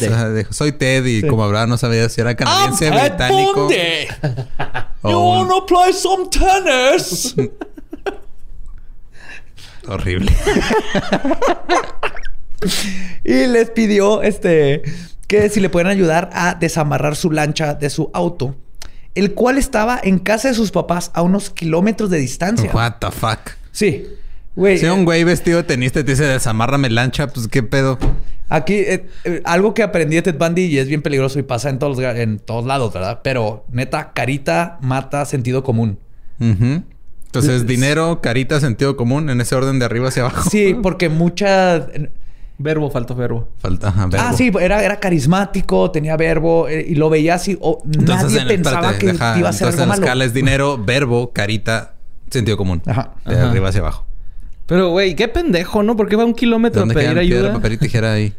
Speaker 1: Soy Ted y como hablaba no sabía si era
Speaker 2: I'm
Speaker 1: canadiense,
Speaker 2: Ted
Speaker 1: británico.
Speaker 2: Bundy.
Speaker 1: o
Speaker 2: You wanna play some tennis?
Speaker 1: Horrible.
Speaker 2: y les pidió este que si le pueden ayudar a desamarrar su lancha de su auto, el cual estaba en casa de sus papás a unos kilómetros de distancia.
Speaker 1: What the fuck.
Speaker 2: Sí. Güey,
Speaker 1: Si
Speaker 2: eh,
Speaker 1: un güey vestido tenista te dice desamárrame lancha, pues qué pedo.
Speaker 2: aquí eh, eh, algo que aprendí de Ted Bundy y es bien peligroso y pasa en todos, los en todos lados, ¿verdad? Pero neta, carita mata sentido común.
Speaker 1: Ujú. Entonces, dinero, carita, sentido común, en ese orden de arriba hacia abajo.
Speaker 2: Sí, porque mucha...
Speaker 3: Verbo, falta verbo.
Speaker 1: Falta, ajá, verbo.
Speaker 2: Ah, sí, era, era carismático, tenía verbo eh, y lo veía así.
Speaker 1: Entonces,
Speaker 2: nadie
Speaker 1: en
Speaker 2: pensaba
Speaker 1: espérate,
Speaker 2: que
Speaker 1: deja-
Speaker 2: iba a ser
Speaker 1: entonces
Speaker 2: algo
Speaker 1: en la
Speaker 2: malo.
Speaker 1: escala es dinero, verbo, carita, sentido común.
Speaker 2: Ajá.
Speaker 1: De
Speaker 3: Ajá.
Speaker 1: arriba hacia abajo.
Speaker 3: Pero, güey, qué pendejo, ¿no? ¿Por qué va un kilómetro a
Speaker 1: ¿Dónde
Speaker 3: pedir
Speaker 1: quedan piedra,
Speaker 3: ayuda?
Speaker 1: papel y tijera ahí?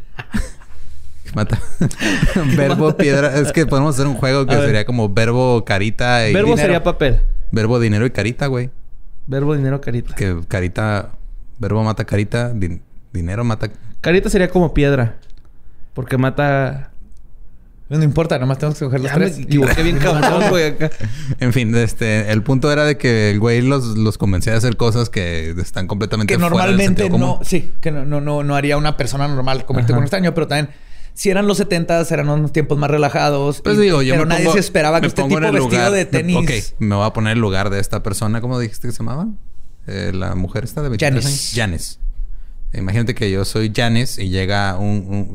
Speaker 1: Mata. verbo, piedra. Es que podemos hacer un juego que
Speaker 3: A ver.
Speaker 1: sería como verbo, carita y...
Speaker 3: Verbo
Speaker 2: Dinero.
Speaker 3: sería papel.
Speaker 1: Verbo, dinero y carita, güey.
Speaker 3: Verbo, dinero, carita.
Speaker 1: Que carita... Verbo mata carita, din- dinero mata...
Speaker 3: Carita sería como piedra. Porque mata...
Speaker 2: No importa, nomás tenemos que coger los
Speaker 3: Ya me
Speaker 2: tres.
Speaker 3: equivoqué bien cabrón, güey, acá.
Speaker 1: En fin, este... El punto era de que el güey los, los convencía de hacer cosas que están completamente
Speaker 2: que
Speaker 1: fuera del
Speaker 2: normalmente
Speaker 1: común.
Speaker 2: no, sí, que no, no, no, no haría una persona normal
Speaker 3: Ajá.
Speaker 2: con un extraño, pero también si eran los 70 eran unos tiempos más relajados.
Speaker 1: Pues
Speaker 2: y-
Speaker 1: digo, yo
Speaker 2: pero
Speaker 1: me
Speaker 2: nadie
Speaker 1: pongo-
Speaker 2: se esperaba que
Speaker 1: me
Speaker 2: este
Speaker 1: pongo
Speaker 2: tipo
Speaker 1: en el
Speaker 2: vestido
Speaker 1: lugar
Speaker 2: de tenis.
Speaker 1: Ok, me voy a poner en el lugar de esta persona. ¿Cómo dijiste que se llamaba? Eh, la mujer esta de 23
Speaker 2: Janice.
Speaker 1: años. Janice. Imagínate que yo soy Janice y llega un,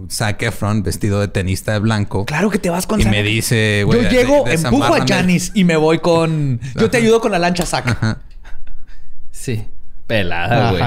Speaker 1: un Zac Efron vestido de tenista de blanco.
Speaker 2: Claro que te vas con
Speaker 1: Y
Speaker 2: Zac.
Speaker 1: me dice, güey...
Speaker 2: Yo llego,
Speaker 1: de-
Speaker 2: empujo a. Janis y me voy con. Yo te ayudo con la lancha saca.
Speaker 1: Ajá.
Speaker 3: Sí. Pelada, güey.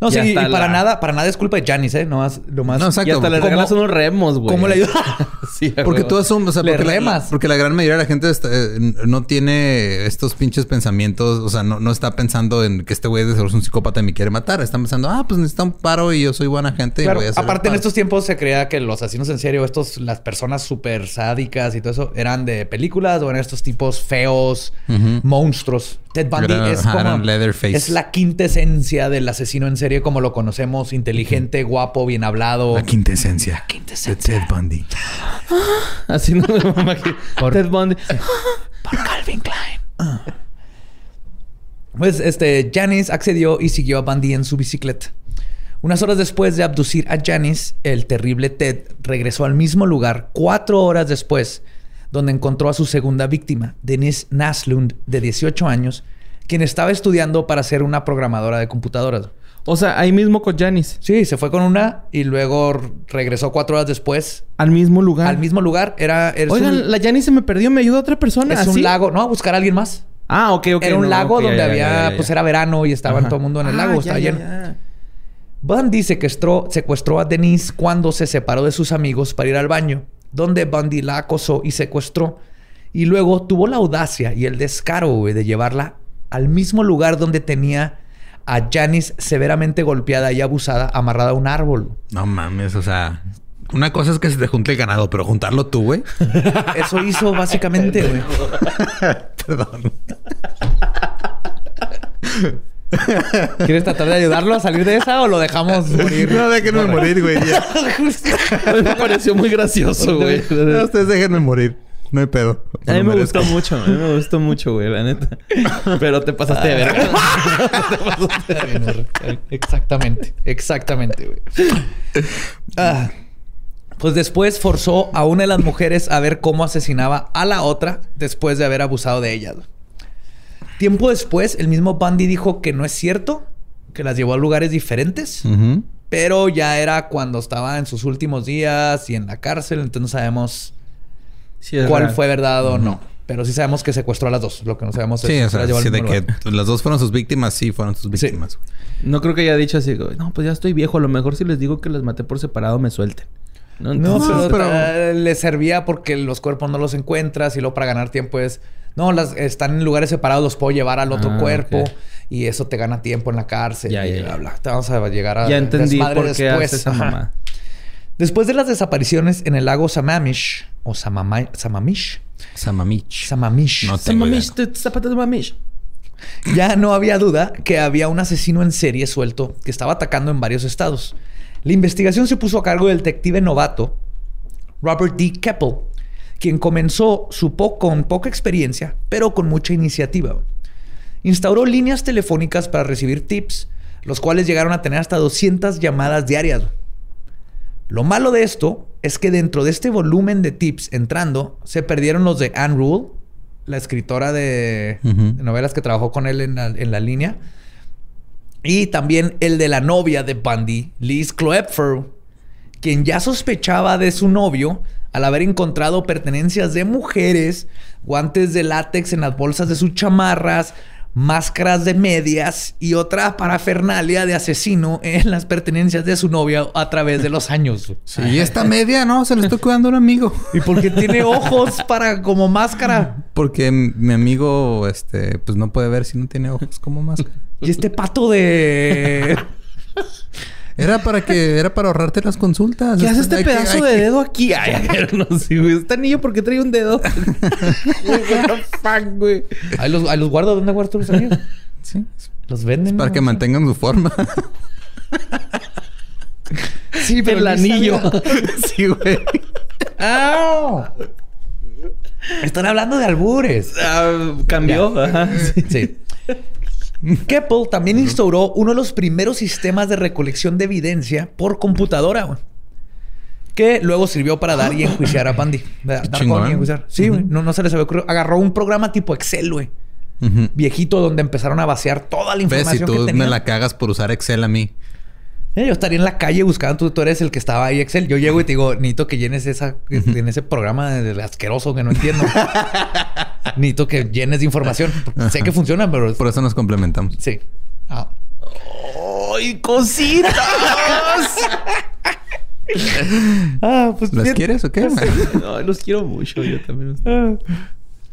Speaker 2: No, sí, y para
Speaker 3: la-
Speaker 2: nada, para nada es culpa de Janis, ¿eh? No más, lo más.
Speaker 1: No, exacto.
Speaker 3: Y hasta le
Speaker 1: ¿Cómo-
Speaker 3: regalas unos remos, güey.
Speaker 2: ¿Cómo le ayuda?
Speaker 3: Sí,
Speaker 1: Porque
Speaker 3: huevo.
Speaker 1: tú asumes, o sea,
Speaker 2: Le
Speaker 1: porque la,
Speaker 2: remas.
Speaker 1: porque la gran mayoría de la gente está- eh, no tiene estos pinches pensamientos, o sea, no, no está pensando en que este güey es un psicópata y me quiere matar. Están pensando, ah, pues necesita un paro y yo soy buena gente y voy a hacer
Speaker 2: aparte en estos tiempos se creía que los asesinos en serio, estos, las personas súper sádicas y todo eso, eran de películas o eran estos tipos feos, monstruos. Ted Bundy es como...
Speaker 1: Leatherface.
Speaker 2: Es la quintesencia del asesino en serie como lo conocemos, inteligente, guapo, bien hablado.
Speaker 1: La quintesencia.
Speaker 2: quintesencia.
Speaker 1: De Ted Bundy.
Speaker 3: Así no me imagino.
Speaker 2: Por-
Speaker 3: Ted Bundy.
Speaker 2: por Calvin Klein. Pues este, Janice accedió y siguió a Bundy en su bicicleta. Unas horas después de abducir a Janice, el terrible Ted regresó al mismo lugar cuatro horas después, donde encontró a su segunda víctima, Denise Naslund, de 18 años, quien estaba estudiando para ser una programadora de computadoras.
Speaker 3: O sea, ahí mismo con Janice.
Speaker 2: Sí, se fue con una y luego regresó cuatro horas después
Speaker 3: Al mismo lugar.
Speaker 2: al mismo lugar. Era,
Speaker 3: Oigan,
Speaker 2: un,
Speaker 3: la Janice se me perdió. ¿Me ayuda otra persona?
Speaker 2: es un lago, ¿no? A buscar a alguien más.
Speaker 3: Ah, ok, ok.
Speaker 2: era un
Speaker 3: no,
Speaker 2: lago donde
Speaker 3: ya,
Speaker 2: había,
Speaker 3: ya, ya.
Speaker 2: pues era verano y estaba
Speaker 3: Ajá.
Speaker 2: todo el mundo en el
Speaker 3: Ah,
Speaker 2: lago,
Speaker 3: ya,
Speaker 2: estaba lleno. Bundy secuestró, secuestró a Denise cuando se separó de sus amigos para ir al baño, donde Bundy la acosó y secuestró. Y luego tuvo la audacia y el descaro güey, de llevarla al mismo lugar donde tenía a Janice severamente golpeada y abusada, amarrada a un árbol.
Speaker 1: No mames, o sea, una cosa es que se te junte el ganado, pero juntarlo tú, güey.
Speaker 2: Eso hizo básicamente, güey.
Speaker 1: Perdón.
Speaker 2: ¿Quieres tratar de ayudarlo a salir de esa o lo dejamos morir?
Speaker 1: No, déjenme morir, güey. ya.
Speaker 3: me pareció muy gracioso, güey.
Speaker 1: No, ustedes déjenme morir. No hay pedo.
Speaker 3: A mí me gustó mucho, a mí me gustó mucho, güey, la neta. Pero te pasaste de verga.
Speaker 2: Exactamente, exactamente, güey. Ah, pues después forzó a una de las mujeres a ver cómo asesinaba a la otra después de haber abusado de ellas. Tiempo después, el mismo Bundy dijo que no es cierto, que las llevó a lugares diferentes, pero ya era cuando estaba en sus últimos días y en la cárcel, entonces no sabemos
Speaker 3: Sí,
Speaker 2: cuál fue verdad o no. Pero sí sabemos que secuestró a las dos. Lo que no sabemos es
Speaker 1: Sí, o
Speaker 2: si
Speaker 1: sea,
Speaker 2: las llevó al
Speaker 1: sí, de que las dos fueron sus víctimas, sí, fueron sus víctimas.
Speaker 3: No creo que haya dicho así, no, pues ya estoy viejo. A lo mejor si les digo que las maté por separado, me suelten. No, Entonces,
Speaker 2: pero,
Speaker 1: pero-
Speaker 2: le servía porque los cuerpos no los encuentras y luego para ganar tiempo es... No, las están en lugares separados, los puedo llevar al otro
Speaker 3: Ah,
Speaker 2: cuerpo y eso te gana tiempo en la cárcel.
Speaker 3: Ya,
Speaker 2: y
Speaker 3: ya,
Speaker 2: bla. Te Vamos a llegar a
Speaker 3: Ya entendí
Speaker 2: desmadre
Speaker 3: por qué hace esa mamá.
Speaker 2: Después de las desapariciones en el lago Samamish o Samama- Samamish,
Speaker 1: Samamich.
Speaker 2: Samamish,
Speaker 1: No tengo idea.
Speaker 3: Mamish, te- zapatos de mamish.
Speaker 2: ya no había duda que había un asesino en serie suelto que estaba atacando en varios estados. La investigación se puso a cargo del detective novato Robert D. Keppel, quien comenzó su po- con poca experiencia, pero con mucha iniciativa. Instauró líneas telefónicas para recibir tips, los cuales llegaron a tener hasta 200 llamadas diarias. Lo malo de esto es que dentro de este volumen de tips entrando, se perdieron los de Anne Rule, la escritora de, novelas que trabajó con él en la, en la línea, y también el de la novia de Bundy, Liz Kloepfer, quien ya sospechaba de su novio al haber encontrado pertenencias de mujeres, guantes de látex en las bolsas de sus chamarras, máscaras de medias y otra parafernalia de asesino en las pertenencias de su novia a través de los años.
Speaker 1: Sí, y esta media, no, se la estoy cuidando a un amigo.
Speaker 2: Y porque tiene ojos para como máscara.
Speaker 1: Porque mi amigo, este, pues no puede ver si no tiene ojos como máscara.
Speaker 2: Y este pato de...
Speaker 1: Era para que, era para ahorrarte las consultas.
Speaker 3: ¿Qué hace este
Speaker 1: Hay
Speaker 3: pedazo de
Speaker 1: que-
Speaker 3: dedo aquí? Ay, no sé, güey. Este anillo, ¿por qué trae un dedo? What the fuck, güey.
Speaker 2: Ahí los, ahí los guardo. ¿Dónde guardo los anillos?
Speaker 1: Sí,
Speaker 2: Los venden.
Speaker 1: para
Speaker 2: ¿no?
Speaker 1: que mantengan su forma.
Speaker 2: Sí, pero
Speaker 3: El
Speaker 2: ni
Speaker 3: anillo.
Speaker 1: sí, güey.
Speaker 2: ¡Ah! Están hablando de albures.
Speaker 3: Ah, cambió. Ajá. Sí.
Speaker 2: Sí. Keppel también instauró uno de los primeros sistemas de recolección de evidencia por computadora, güey. Que luego sirvió para dar y enjuiciar a Bundy. Dar con y enjuiciar. Sí, güey. No, no se les había ocurrido. Agarró un programa tipo Excel, güey. Viejito, donde empezaron a vaciar toda la
Speaker 1: Ves, si
Speaker 2: información que
Speaker 1: tú me la cagas por usar Excel a mí.
Speaker 2: Eh, yo estaría en la calle buscando, tú, tú eres el que estaba ahí, Excel. Yo llego y te digo, necesito que llenes esa, en ese programa de asqueroso que no entiendo. necesito que llenes de información. Sé que funciona, pero
Speaker 1: Por eso nos complementamos.
Speaker 2: sí. Ah.
Speaker 3: ¡Ay, cositas!
Speaker 2: Ah, pues
Speaker 1: ¿Las
Speaker 2: bien.
Speaker 1: quieres o qué?
Speaker 3: Ay, los quiero mucho. Yo también.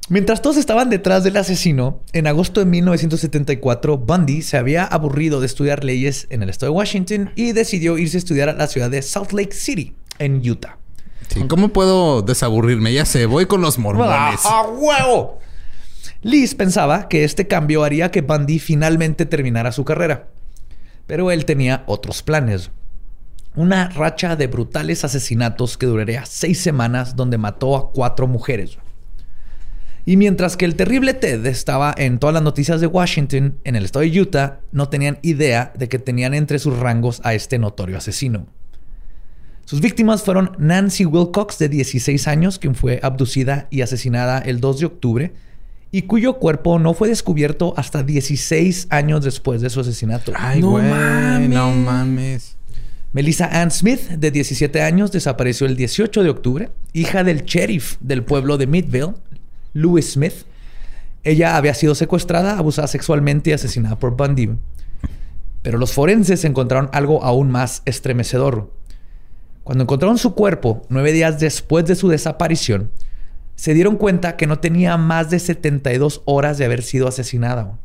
Speaker 2: Mientras todos estaban detrás del asesino, en agosto de 1974, Bundy se había aburrido de estudiar leyes en el estado de Washington y decidió irse a estudiar a la ciudad de Salt Lake City, en Utah.
Speaker 1: Sí, ¿Cómo puedo desaburrirme? Ya sé, voy con los mormones.
Speaker 2: ¡A huevo! Liz pensaba que este cambio haría que Bundy finalmente terminara su carrera. Pero él tenía otros planes. Una racha de brutales asesinatos que duraría seis semanas donde mató a cuatro mujeres. Y mientras que el terrible Ted estaba en todas las noticias de Washington, en el estado de Utah no tenían idea de que tenían entre sus rangos a este notorio asesino. Sus víctimas fueron Nancy Wilcox, de 16 años, quien fue abducida y asesinada el 2 de octubre, y cuyo cuerpo no fue descubierto hasta 16 años después de su asesinato.
Speaker 1: Ay,
Speaker 3: No
Speaker 1: güey.
Speaker 3: mames.
Speaker 1: No mames.
Speaker 2: Melissa Ann Smith, de 17 años, desapareció el 18 de octubre, hija del sheriff del pueblo de Midville, Louis Smith. Ella había sido secuestrada, abusada sexualmente y asesinada por Bundy. Pero los forenses encontraron algo aún más estremecedor. Cuando encontraron su cuerpo, nueve días después de su desaparición, se dieron cuenta que no tenía más de 72 horas de haber sido asesinada.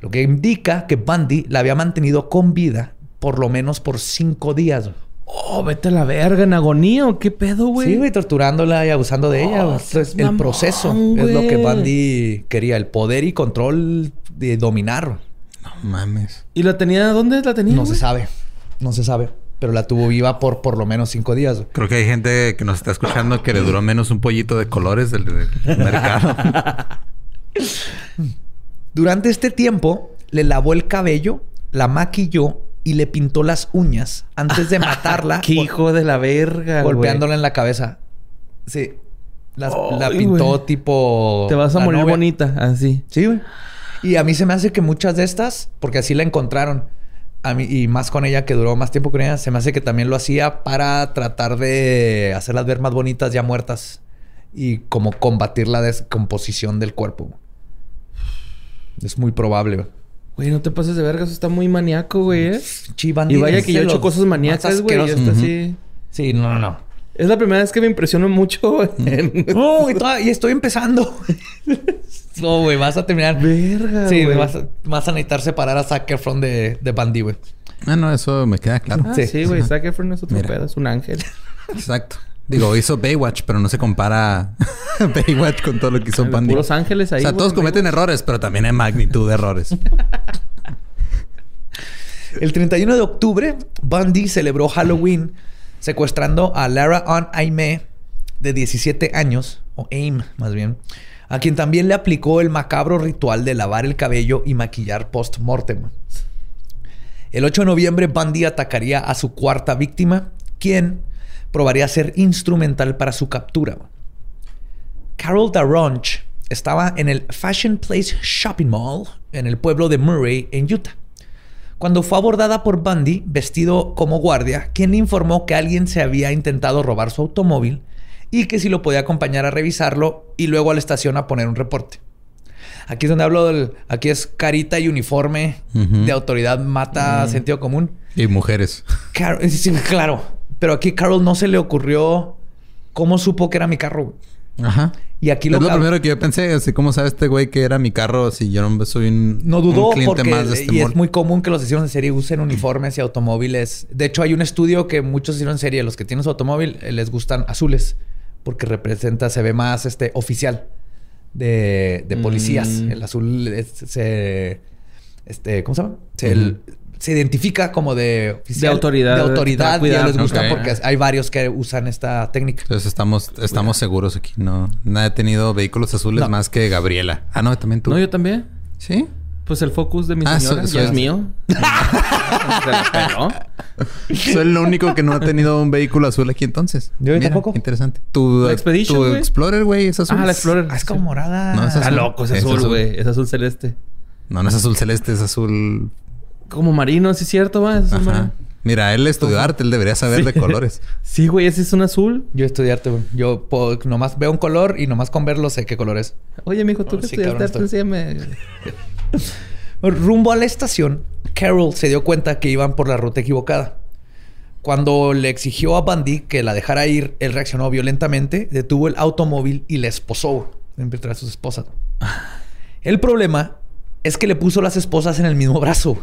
Speaker 2: Lo que indica que Bundy la había mantenido con vida por lo menos por cinco días.
Speaker 3: Oh, vete a la verga, en agonía o qué pedo, güey.
Speaker 2: Sí, güey, torturándola y abusando de ella.
Speaker 3: Oh,
Speaker 2: güey. Esto es
Speaker 3: seas
Speaker 2: el
Speaker 3: mamón,
Speaker 2: proceso es lo que. Bundy quería, el poder y control de dominar.
Speaker 1: No mames.
Speaker 3: ¿Y la tenía? ¿Dónde la tenía?
Speaker 2: No se sabe, no se sabe. Pero la tuvo viva por por lo menos cinco días. güey.
Speaker 1: Creo que hay gente que nos está escuchando que le duró menos un pollito de colores del, del mercado.
Speaker 2: Durante este tiempo, le lavó el cabello, la maquilló y le pintó las uñas antes de matarla.
Speaker 3: Qué hijo de la verga, güey.
Speaker 2: golpeándola en la cabeza. Sí. Las- la pintó tipo.
Speaker 3: Te vas a morir
Speaker 2: novia.
Speaker 3: bonita, así.
Speaker 2: Sí, güey. Y a mí se me hace que muchas de estas, porque así la encontraron, a mí, y más con ella que duró más tiempo con ella, se me hace que también lo hacía para tratar de hacerlas ver más bonitas ya muertas y como combatir la descomposición del cuerpo. Es muy probable. Güey.
Speaker 3: No te pases de verga, eso está muy maníaco, güey, ¿eh? Y vaya
Speaker 2: es
Speaker 3: que yo he hecho cosas maníacas, güey. y
Speaker 2: asquerosos.
Speaker 3: está
Speaker 1: Ujú.
Speaker 3: así.
Speaker 2: Sí, no, no, no.
Speaker 3: Es la primera vez que me impresiono mucho en...
Speaker 2: No, y, toda- y estoy empezando. no, güey, vas a terminar.
Speaker 3: Verga,
Speaker 2: Sí,
Speaker 3: güey.
Speaker 2: vas, a, vas a necesitar separar a Zac Efron de, de Bundy, güey.
Speaker 1: Ah, no, eso me queda claro.
Speaker 3: Ah,
Speaker 2: Sí.
Speaker 3: sí, güey. Zac Efron es otro
Speaker 1: Mira.
Speaker 3: pedo. Es un ángel.
Speaker 1: Exacto. Digo, hizo Baywatch, pero no se compara Baywatch con todo lo que hizo Bundy.
Speaker 3: Puros ángeles ahí,
Speaker 1: O sea, todos
Speaker 3: en
Speaker 1: cometen errores, pero también hay magnitud de errores.
Speaker 2: El 31 de octubre, Bundy celebró Halloween secuestrando a Lara Ann Aime, de 17 años, o Aim más bien, a quien también le aplicó el macabro ritual de lavar el cabello y maquillar post-mortem. El 8 de noviembre, Bundy atacaría a su cuarta víctima, quien probaría ser instrumental para su captura. Carol Daronch estaba en el Fashion Place Shopping Mall en el pueblo de Murray, en Utah cuando fue abordada por Bundy vestido como guardia, quien le informó que alguien se había intentado robar su automóvil y que si lo podía acompañar a revisarlo y luego a la estación a poner un reporte. Aquí es donde hablo del... Aquí es carita y uniforme de autoridad mata sentido común.
Speaker 1: Y mujeres.
Speaker 2: Sí, claro. Pero aquí Carol no se le ocurrió cómo supo que era mi carro.
Speaker 1: Ajá.
Speaker 2: Y aquí
Speaker 1: es
Speaker 2: lo,
Speaker 1: lo
Speaker 2: cab-
Speaker 1: primero que yo pensé. Así como sabe este güey que era mi carro si yo no soy un,
Speaker 2: No dudó
Speaker 1: un cliente
Speaker 2: porque
Speaker 1: más de este
Speaker 2: y
Speaker 1: mall.
Speaker 2: es muy común que los asesinos en serie usen uniformes y automóviles. De hecho, hay un estudio que muchos asesinos en serie, los que tienen su automóvil, eh, les gustan azules porque representa, se ve más este oficial de, de policías.
Speaker 3: Mm.
Speaker 2: El azul es- se, este, ¿cómo se llama? Se, el- se identifica como de oficial,
Speaker 3: De autoridad,
Speaker 2: de autoridad.
Speaker 3: que te va a
Speaker 2: y a ellos les gusta porque hay varios que usan esta técnica.
Speaker 1: Entonces estamos, estamos seguros aquí. No, nadie ha tenido vehículos azules
Speaker 2: No.
Speaker 1: más que Gabriela. Ah, no, también tú.
Speaker 3: No, yo también.
Speaker 1: ¿Sí?
Speaker 3: Pues el focus de mi
Speaker 1: Ah,
Speaker 3: señora ya
Speaker 1: eso
Speaker 3: es
Speaker 1: es.
Speaker 3: mío.
Speaker 1: Soy el único que no ha tenido un vehículo azul aquí entonces.
Speaker 2: Yo tampoco.
Speaker 1: qué Interesante. Tu,
Speaker 3: La Expedition,
Speaker 1: tu. Explorer, güey, es azul.
Speaker 3: Ah, la Explorer.
Speaker 2: Ah, es como morada.
Speaker 1: No, es
Speaker 3: Está loco, es
Speaker 1: Es
Speaker 3: azul,
Speaker 1: azul.
Speaker 3: güey. Es azul celeste.
Speaker 1: No, no es azul celeste, es azul.
Speaker 3: Como marino, ¿sí es cierto, va? Es
Speaker 1: Ajá. Mira, él estudió arte, él debería saber
Speaker 3: Sí.
Speaker 1: de colores.
Speaker 3: Sí, güey, ese es un azul.
Speaker 2: Yo estudiarte, güey. Yo nomás veo un color y nomás con verlo sé qué color es.
Speaker 3: Oye, mijo, tú
Speaker 2: Oh,
Speaker 3: que
Speaker 2: sí,
Speaker 3: estudiaste arte, enséñame.
Speaker 2: Rumbo a la estación, Carol se dio cuenta que iban por la ruta equivocada. Cuando le exigió a Bundy que la dejara ir, él reaccionó violentamente, detuvo el automóvil y la esposó entre a sus esposas. El problema es que le puso las esposas en el mismo brazo.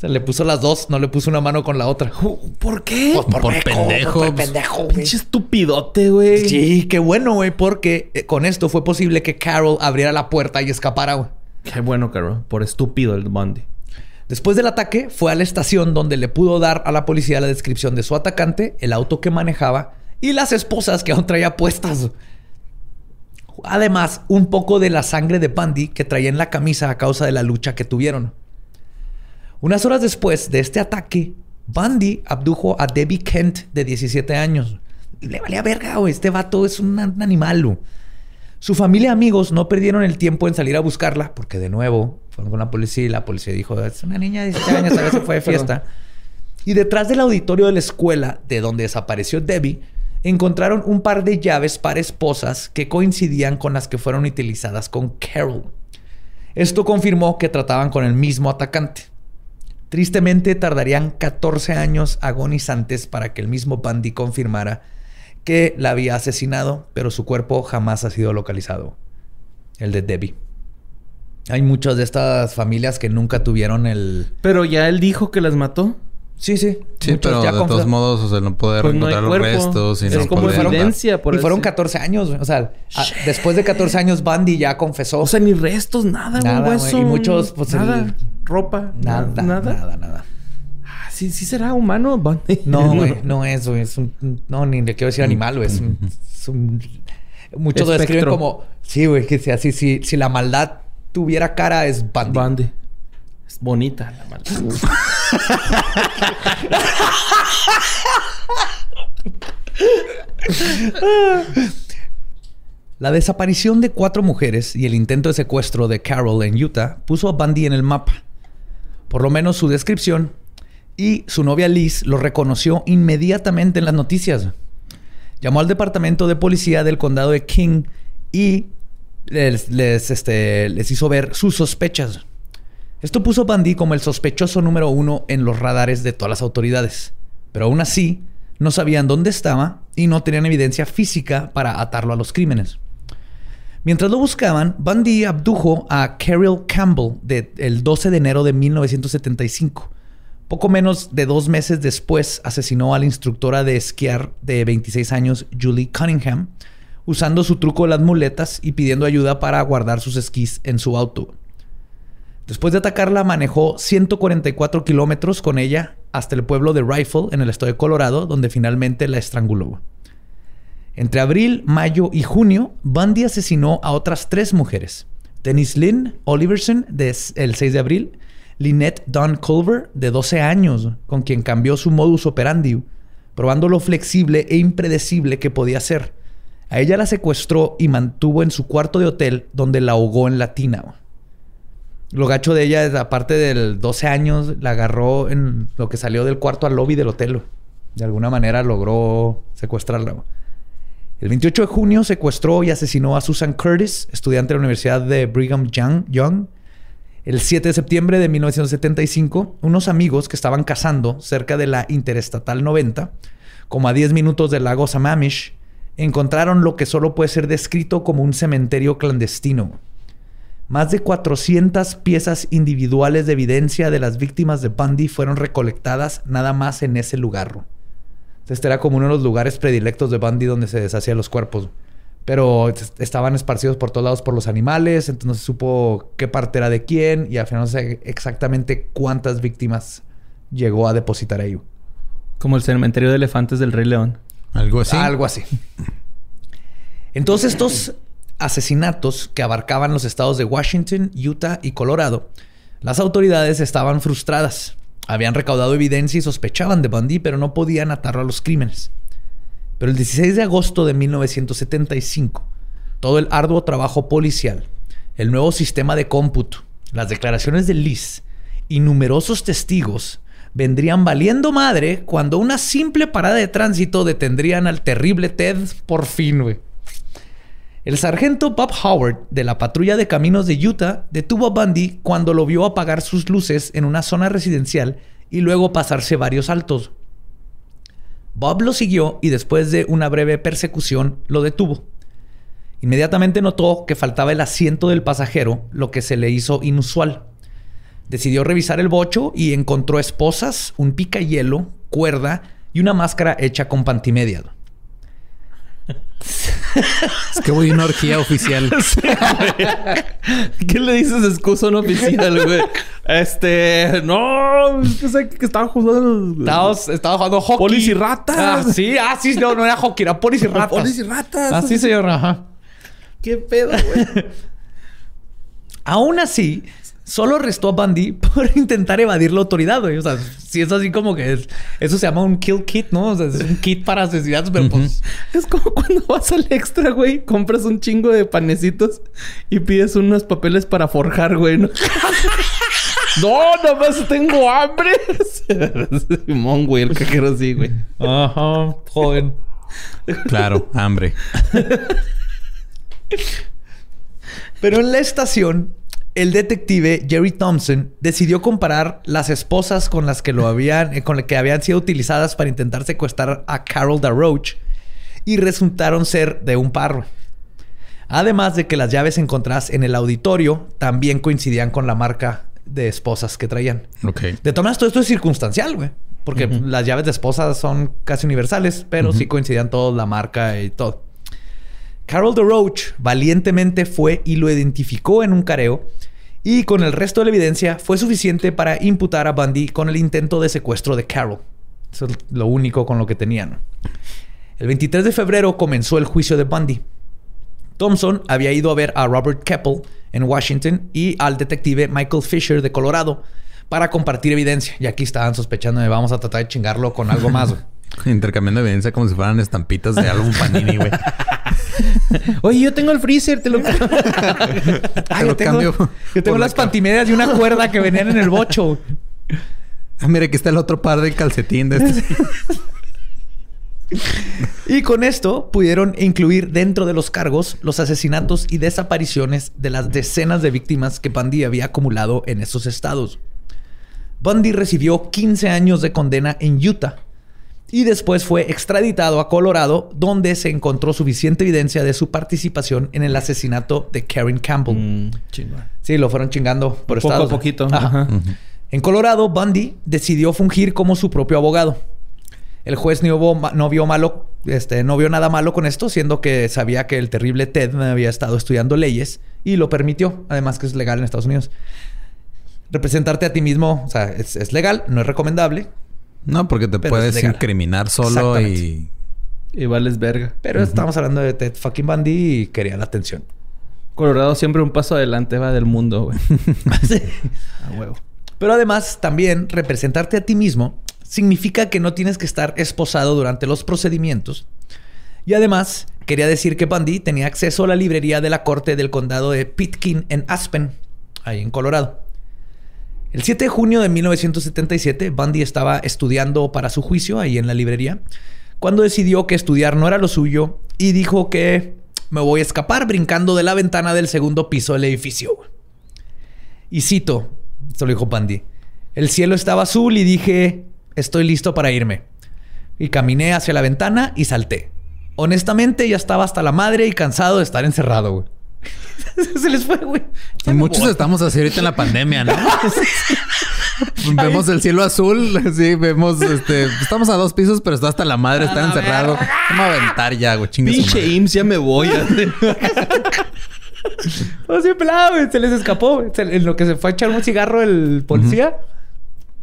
Speaker 2: Sea, le puso las dos, no le puso una mano con la otra.
Speaker 3: ¿Por qué?
Speaker 2: Pues
Speaker 1: Por
Speaker 2: meco,
Speaker 1: pendejo,
Speaker 2: por
Speaker 1: pues.
Speaker 2: pendejo, güey.
Speaker 3: Pinche estupidote, güey.
Speaker 2: Sí, qué bueno, güey, porque eh, con esto fue posible que Carol abriera la puerta y escapara, güey.
Speaker 3: Qué bueno, Carol. Por estúpido el Bundy.
Speaker 2: Después del ataque, fue a la estación donde le pudo dar a la policía la descripción de su atacante, el auto que manejaba y las esposas que aún traía puestas. Además, un poco de la sangre de Bundy que traía en la camisa a causa de la lucha que tuvieron. Unas horas después de este ataque, Bundy abdujo a Debbie Kent de 17 años. Y le valía verga, güey. Este vato es un, animal. güey. Su familia y amigos no perdieron el tiempo en salir a buscarla, porque de nuevo fueron con la policía y la policía dijo: Es una niña de 17 años, a si fue de fiesta. Y detrás del auditorio de la escuela de donde desapareció Debbie, encontraron un par de llaves para esposas que coincidían con las que fueron utilizadas con Carol. Esto confirmó que trataban con el mismo atacante. Tristemente tardarían 14 años agonizantes para que el mismo Bundy confirmara que la había asesinado, pero su cuerpo jamás ha sido localizado. El de Debbie. Hay muchas de estas familias que nunca tuvieron el...
Speaker 3: Pero ya él dijo que las mató.
Speaker 2: Sí, sí.
Speaker 1: Sí,
Speaker 2: Muchos
Speaker 1: pero
Speaker 2: ya
Speaker 1: de
Speaker 2: confes-
Speaker 1: todos modos, o sea, no poder
Speaker 3: Pues no
Speaker 1: encontrar los
Speaker 3: cuerpo.
Speaker 1: restos y
Speaker 3: Es
Speaker 1: no
Speaker 3: como
Speaker 1: poder-
Speaker 3: evidencia. por
Speaker 2: y fueron
Speaker 3: eso.
Speaker 2: 14 años, güey. O sea, a- después de 14 años, Bundy ya confesó.
Speaker 3: O sea, ni restos, nada, güey.
Speaker 2: Nada, güey.
Speaker 3: hueso,
Speaker 2: Y muchos, pues,
Speaker 3: Nada.
Speaker 2: el-
Speaker 3: Ropa.
Speaker 2: nada,
Speaker 3: Nada.
Speaker 2: nada,
Speaker 3: Nada. Ah, sí, sí será humano, Bundy.
Speaker 2: No, güey, no es, güey. Es un, no, ni le quiero decir animal, güey. Es un, es un- muchos lo describen como, sí, güey, que sea así, si, si la maldad tuviera cara es Bundy.
Speaker 3: Bundy. Es bonita la maldad.
Speaker 2: La desaparición de cuatro mujeres y el intento de secuestro de Carol en Utah puso a Bundy en el mapa. Por lo menos su descripción y su novia Liz lo reconoció inmediatamente en las noticias. Llamó al departamento de policía del condado de King y les, este, hizo ver sus sospechas. Esto puso a Bundy como el sospechoso número uno en los radares de todas las autoridades. Pero aún así, no sabían dónde estaba y no tenían evidencia física para atarlo a los crímenes. Mientras lo buscaban, Bundy abdujo a Carol Campbell el 12 de enero de 1975. Poco menos de dos meses después asesinó a la instructora de esquiar de 26 años, Julie Cunningham, usando su truco de las muletas y pidiendo ayuda para guardar sus esquís en su auto. Después de atacarla, manejó 144 kilómetros con ella hasta el pueblo de Rifle, en el estado de Colorado, donde finalmente la estranguló. Entre abril, mayo y junio, Bundy asesinó a otras tres mujeres. Denise Lynn Oliverson, de s- el 6 de abril. Lynette Dawn Culver, de 12 años, con quien cambió su modus operandi, probando lo flexible e impredecible que podía ser. A ella la secuestró y mantuvo en su cuarto de hotel, donde la ahogó en la tina. Lo gacho de ella, aparte del 12 años, la agarró en lo que salió del cuarto al lobby del hotel. De alguna manera logró secuestrarla. El 28 de junio secuestró y asesinó a Susan Curtis, estudiante de la Universidad de Brigham Young. El 7 de septiembre de 1975, unos amigos que estaban cazando cerca de la Interestatal 90, como a 10 minutos del lago Sammamish, encontraron lo que solo puede ser descrito como un cementerio clandestino. Más de 400 piezas individuales de evidencia de las víctimas de Bundy fueron recolectadas nada más en ese lugar. Este era como uno de los lugares predilectos de Bundy donde se deshacían los cuerpos. Pero est- estaban esparcidos por todos lados por los animales, entonces no se supo qué parte era de quién y al final no sé exactamente cuántas víctimas llegó a depositar ahí.
Speaker 3: Como el cementerio de elefantes del Rey León.
Speaker 1: Algo así.
Speaker 2: Algo así. Entonces estos asesinatos que abarcaban los estados de Washington, Utah y Colorado, las autoridades estaban frustradas. Habían recaudado evidencia y sospechaban de Bundy, pero no podían atarlo a los crímenes. Pero el 16 de agosto de 1975, todo el arduo trabajo policial, el nuevo sistema de cómputo, las declaraciones de Liz y numerosos testigos vendrían valiendo madre cuando una simple parada de tránsito detendrían al terrible Ted por fin, güey. El sargento Bob Howard de la patrulla de caminos de Utah detuvo a Bundy cuando lo vio apagar sus luces en una zona residencial y luego pasarse varios altos. Bob lo siguió y después de una breve persecución lo detuvo. Inmediatamente notó que faltaba el asiento del pasajero, lo que se le hizo inusual. Decidió revisar el bocho y encontró esposas, un picahielo, cuerda y una máscara hecha con pantimedia.
Speaker 1: Es que voy a una orgía oficial.
Speaker 3: ¿Qué le dices excusa no oficial, güey? este... No... Es que sé que estaba jugando...
Speaker 2: Estaba jugando hockey.
Speaker 3: Polis y ratas.
Speaker 2: Ah, sí, ah, sí, no, no era hockey, era polis y ratas.
Speaker 3: Polis y ratas.
Speaker 2: Así, señor, ajá.
Speaker 3: ¿Qué pedo, güey?
Speaker 2: Aún así, solo arrestó a Bundy por intentar evadir la autoridad, güey. O sea, si es así como que es- eso se llama un kill kit, ¿no? O sea, es un kit para asesinatos, pero pues...
Speaker 3: Es como cuando vas al extra, güey, compras un chingo de panecitos y pides unos papeles para forjar, güey, ¿no? no, nada más tengo hambre. Simón, güey, el cajero sí, güey.
Speaker 2: Ajá, joven.
Speaker 1: Claro, hambre.
Speaker 2: Pero en la estación, el detective Jerry Thompson decidió comparar las esposas con las que lo habían, eh, con las que habían sido utilizadas para intentar secuestrar a Carol DeRoche y resultaron ser de un par. güey. Además de que las llaves encontradas en el auditorio también coincidían con la marca de esposas que traían. De todas maneras, todo esto es circunstancial, güey. Porque las llaves de esposas son casi universales, pero sí coincidían todos, la marca y todo. Carol DeRoche valientemente fue y lo identificó en un careo y con el resto de la evidencia fue suficiente para imputar a Bundy con el intento de secuestro de Carol. Eso es lo único con lo que tenían. El 23 de febrero comenzó el juicio de Bundy. Thompson había ido a ver a Robert Keppel en Washington y al detective Michael Fisher de Colorado para compartir evidencia. Y aquí estaban sospechando de vamos a tratar de chingarlo con algo más.
Speaker 1: Intercambiando evidencia como si fueran estampitas de algún panini, güey.
Speaker 3: Oye, yo tengo el freezer, te lo...
Speaker 2: Ah,
Speaker 1: lo
Speaker 2: yo tengo,
Speaker 1: cambio
Speaker 2: yo tengo
Speaker 1: por la
Speaker 2: las pantimedias y una cuerda que venían en el bocho.
Speaker 1: Ah, mira, aquí está el otro par de calcetín de este.
Speaker 2: Y con esto pudieron incluir dentro de los cargos los asesinatos y desapariciones de las decenas de víctimas que Bundy había acumulado en esos estados. Bundy recibió 15 años de condena en Utah y después fue extraditado a Colorado, donde se encontró suficiente evidencia de su participación en el asesinato de Karen Campbell.
Speaker 3: Mm.
Speaker 2: Sí, lo fueron chingando por
Speaker 3: Poco a
Speaker 2: estados.
Speaker 3: poquito,
Speaker 2: Ajá.
Speaker 3: ajá.
Speaker 2: En Colorado, Bundy decidió fungir como su propio abogado. El juez no no vio malo, este, no vio nada malo con esto, siendo que sabía que el terrible Ted había estado estudiando leyes y lo permitió, además que es legal en Estados Unidos. Representarte a ti mismo, o sea, es, es legal, no es recomendable,
Speaker 1: No, porque te
Speaker 2: Pero
Speaker 1: puedes incriminar solo y...
Speaker 3: Y vales verga.
Speaker 2: pero estamos hablando de Ted fucking Bundy y quería la atención.
Speaker 3: Colorado siempre un paso adelante va del mundo, güey. A huevo.
Speaker 2: Pero además, también representarte a ti mismo significa que no tienes que estar esposado durante los procedimientos. Y además, quería decir que Bundy tenía acceso a la librería de la corte del condado de Pitkin en Aspen, ahí en Colorado. El 7 de junio de 1977, Bundy estaba estudiando para su juicio ahí en la librería, cuando decidió que estudiar no era lo suyo y dijo que me voy a escapar brincando de la ventana del segundo piso del edificio. Y cito, esto lo dijo Bundy, el cielo estaba azul y dije, estoy listo para irme. Y caminé hacia la ventana y salté. Honestamente, ya estaba hasta la madre y cansado de estar encerrado. Se les fue, güey.
Speaker 1: Muchos
Speaker 2: voy.
Speaker 1: estamos así ahorita en la pandemia, ¿no? vemos el cielo azul, sí, vemos, este, estamos a dos pisos, pero está hasta la madre, está encerrado. Vamos a aventar ya, güey, chingue su
Speaker 3: Pinche. IMSS, ya me voy.
Speaker 2: No, sí, pelado, güey. Se les escapó. Se- en lo que se fue a echar un cigarro el policía,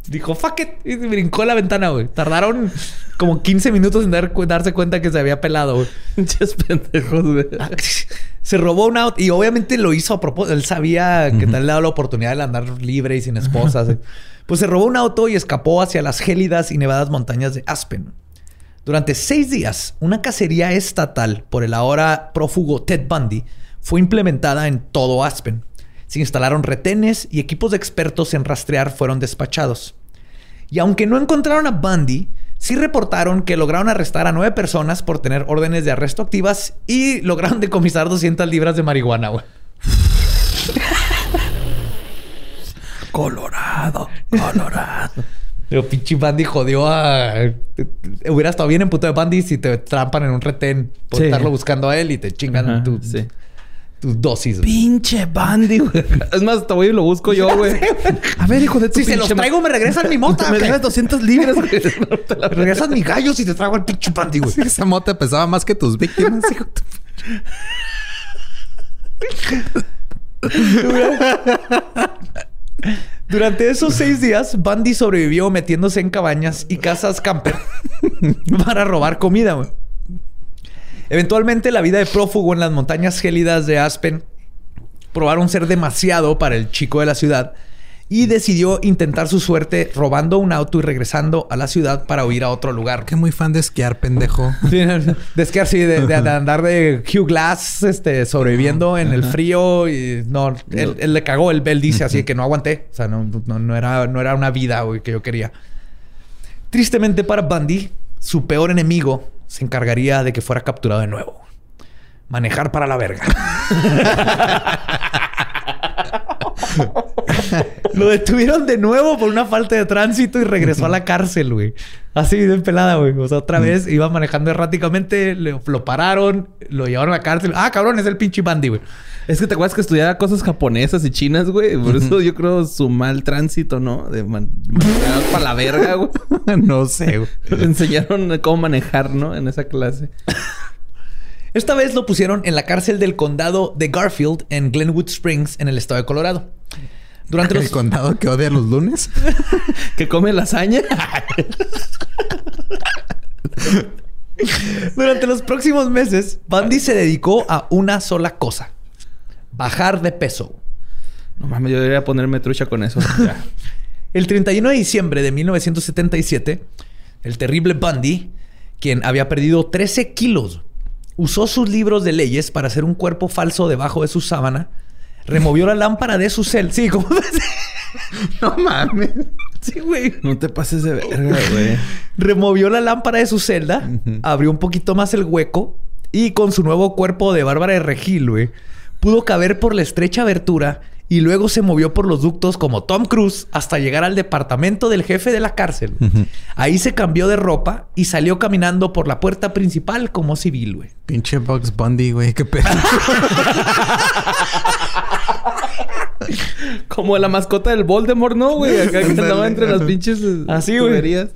Speaker 2: dijo, fuck it. Y brincó la ventana, güey. Tardaron como 15 minutos en dar darse cuenta que se había pelado, güey.
Speaker 3: Pendejos, güey.
Speaker 2: Se robó un auto y obviamente lo hizo a propósito. Él sabía que tal le daba la oportunidad de andar libre y sin esposas. pues se robó un auto y escapó hacia las gélidas y nevadas montañas de Aspen. Durante seis días, una cacería estatal por el ahora prófugo Ted Bundy fue implementada en todo Aspen. Se instalaron retenes y equipos de expertos en rastrear fueron despachados. Y aunque no encontraron a Bundy, sí reportaron que lograron arrestar a nueve personas por tener órdenes de arresto activas y lograron decomisar 200 libras de marihuana, güey.
Speaker 1: Colorado, Colorado.
Speaker 2: Pero pinche Bundy jodió a... Hubiera estado bien en puto de Bundy si te trampan en un retén por
Speaker 3: Sí.
Speaker 2: estarlo buscando a él y te chingan
Speaker 3: Ajá,
Speaker 2: tu,
Speaker 3: sí.
Speaker 2: Tus dosis. güey.
Speaker 3: Pinche Bandy, güey. Es más, hasta voy y lo busco yo, güey. A ver, hijo de tu
Speaker 2: Si se los traigo, me regresan mi mota.
Speaker 3: Me dejas 200 libras, güey. No te
Speaker 2: regresan mis gallos y te traigo el pinche Bundy, güey.
Speaker 1: Esa mota pesaba más que tus víctimas, hijo.
Speaker 2: Durante esos seis días, Bundy sobrevivió metiéndose en cabañas y casas camper para robar comida. güey. Eventualmente, la vida de prófugo en las montañas gélidas de Aspen probaron ser demasiado para el chico de la ciudad y decidió intentar su suerte robando un auto y regresando a la ciudad para huir a otro lugar.
Speaker 1: Que muy fan de esquiar, pendejo.
Speaker 2: Sí, de esquiar, sí, de, de andar de Hugh Glass, este, sobreviviendo en el frío y no, él, él le cagó, él, él dice así que no aguanté, o sea, no, no, no era, no era una vida güey, que yo quería. Tristemente para Bundy, su peor enemigo se encargaría de que fuera capturado de nuevo. Manejar para la verga. Lo detuvieron de nuevo por una falta de tránsito y regresó a la cárcel, güey. Así de pelada, güey. O sea, otra vez iba manejando erráticamente, le- lo pararon, lo llevaron a la cárcel. Ah, cabrón, es el pinche Bandy, güey.
Speaker 3: Es que te acuerdas que estudiaba cosas japonesas y chinas, güey. Por eso yo creo su mal tránsito, ¿no? De man manejar para la verga, güey.
Speaker 1: no sé, güey.
Speaker 3: Enseñaron cómo manejar, ¿no? En esa clase.
Speaker 2: Esta vez lo pusieron en la cárcel del condado de Garfield en Glenwood Springs, en el estado de Colorado. Durante los...
Speaker 1: El condado que odia los lunes.
Speaker 3: Que come lasaña.
Speaker 2: Durante los próximos meses, Bundy se dedicó a una sola cosa. Bajar de peso.
Speaker 3: No mames, yo debería ponerme trucha con eso.
Speaker 2: El 31 de diciembre de 1977, el terrible Bundy, quien había perdido 13 kilos, usó sus libros de leyes para hacer un cuerpo falso debajo de su sábana, removió la lámpara de su cel. Sí, ¿cómo
Speaker 1: no mames.
Speaker 2: Sí, güey.
Speaker 3: No te pases de verga, güey.
Speaker 2: Removió la lámpara de su celda, abrió un poquito más el hueco y con su nuevo cuerpo de Bárbara de Regil, güey, pudo caber por la estrecha abertura y luego se movió por los ductos como Tom Cruise hasta llegar al departamento del jefe de la cárcel. Ahí se cambió de ropa y salió caminando por la puerta principal como civil, güey.
Speaker 1: Pinche Bugs Bundy, güey. Qué pedo.
Speaker 3: Como la mascota del Voldemort, ¿no, güey? Acá que andaba entre las pinches eh,
Speaker 2: Así, güey.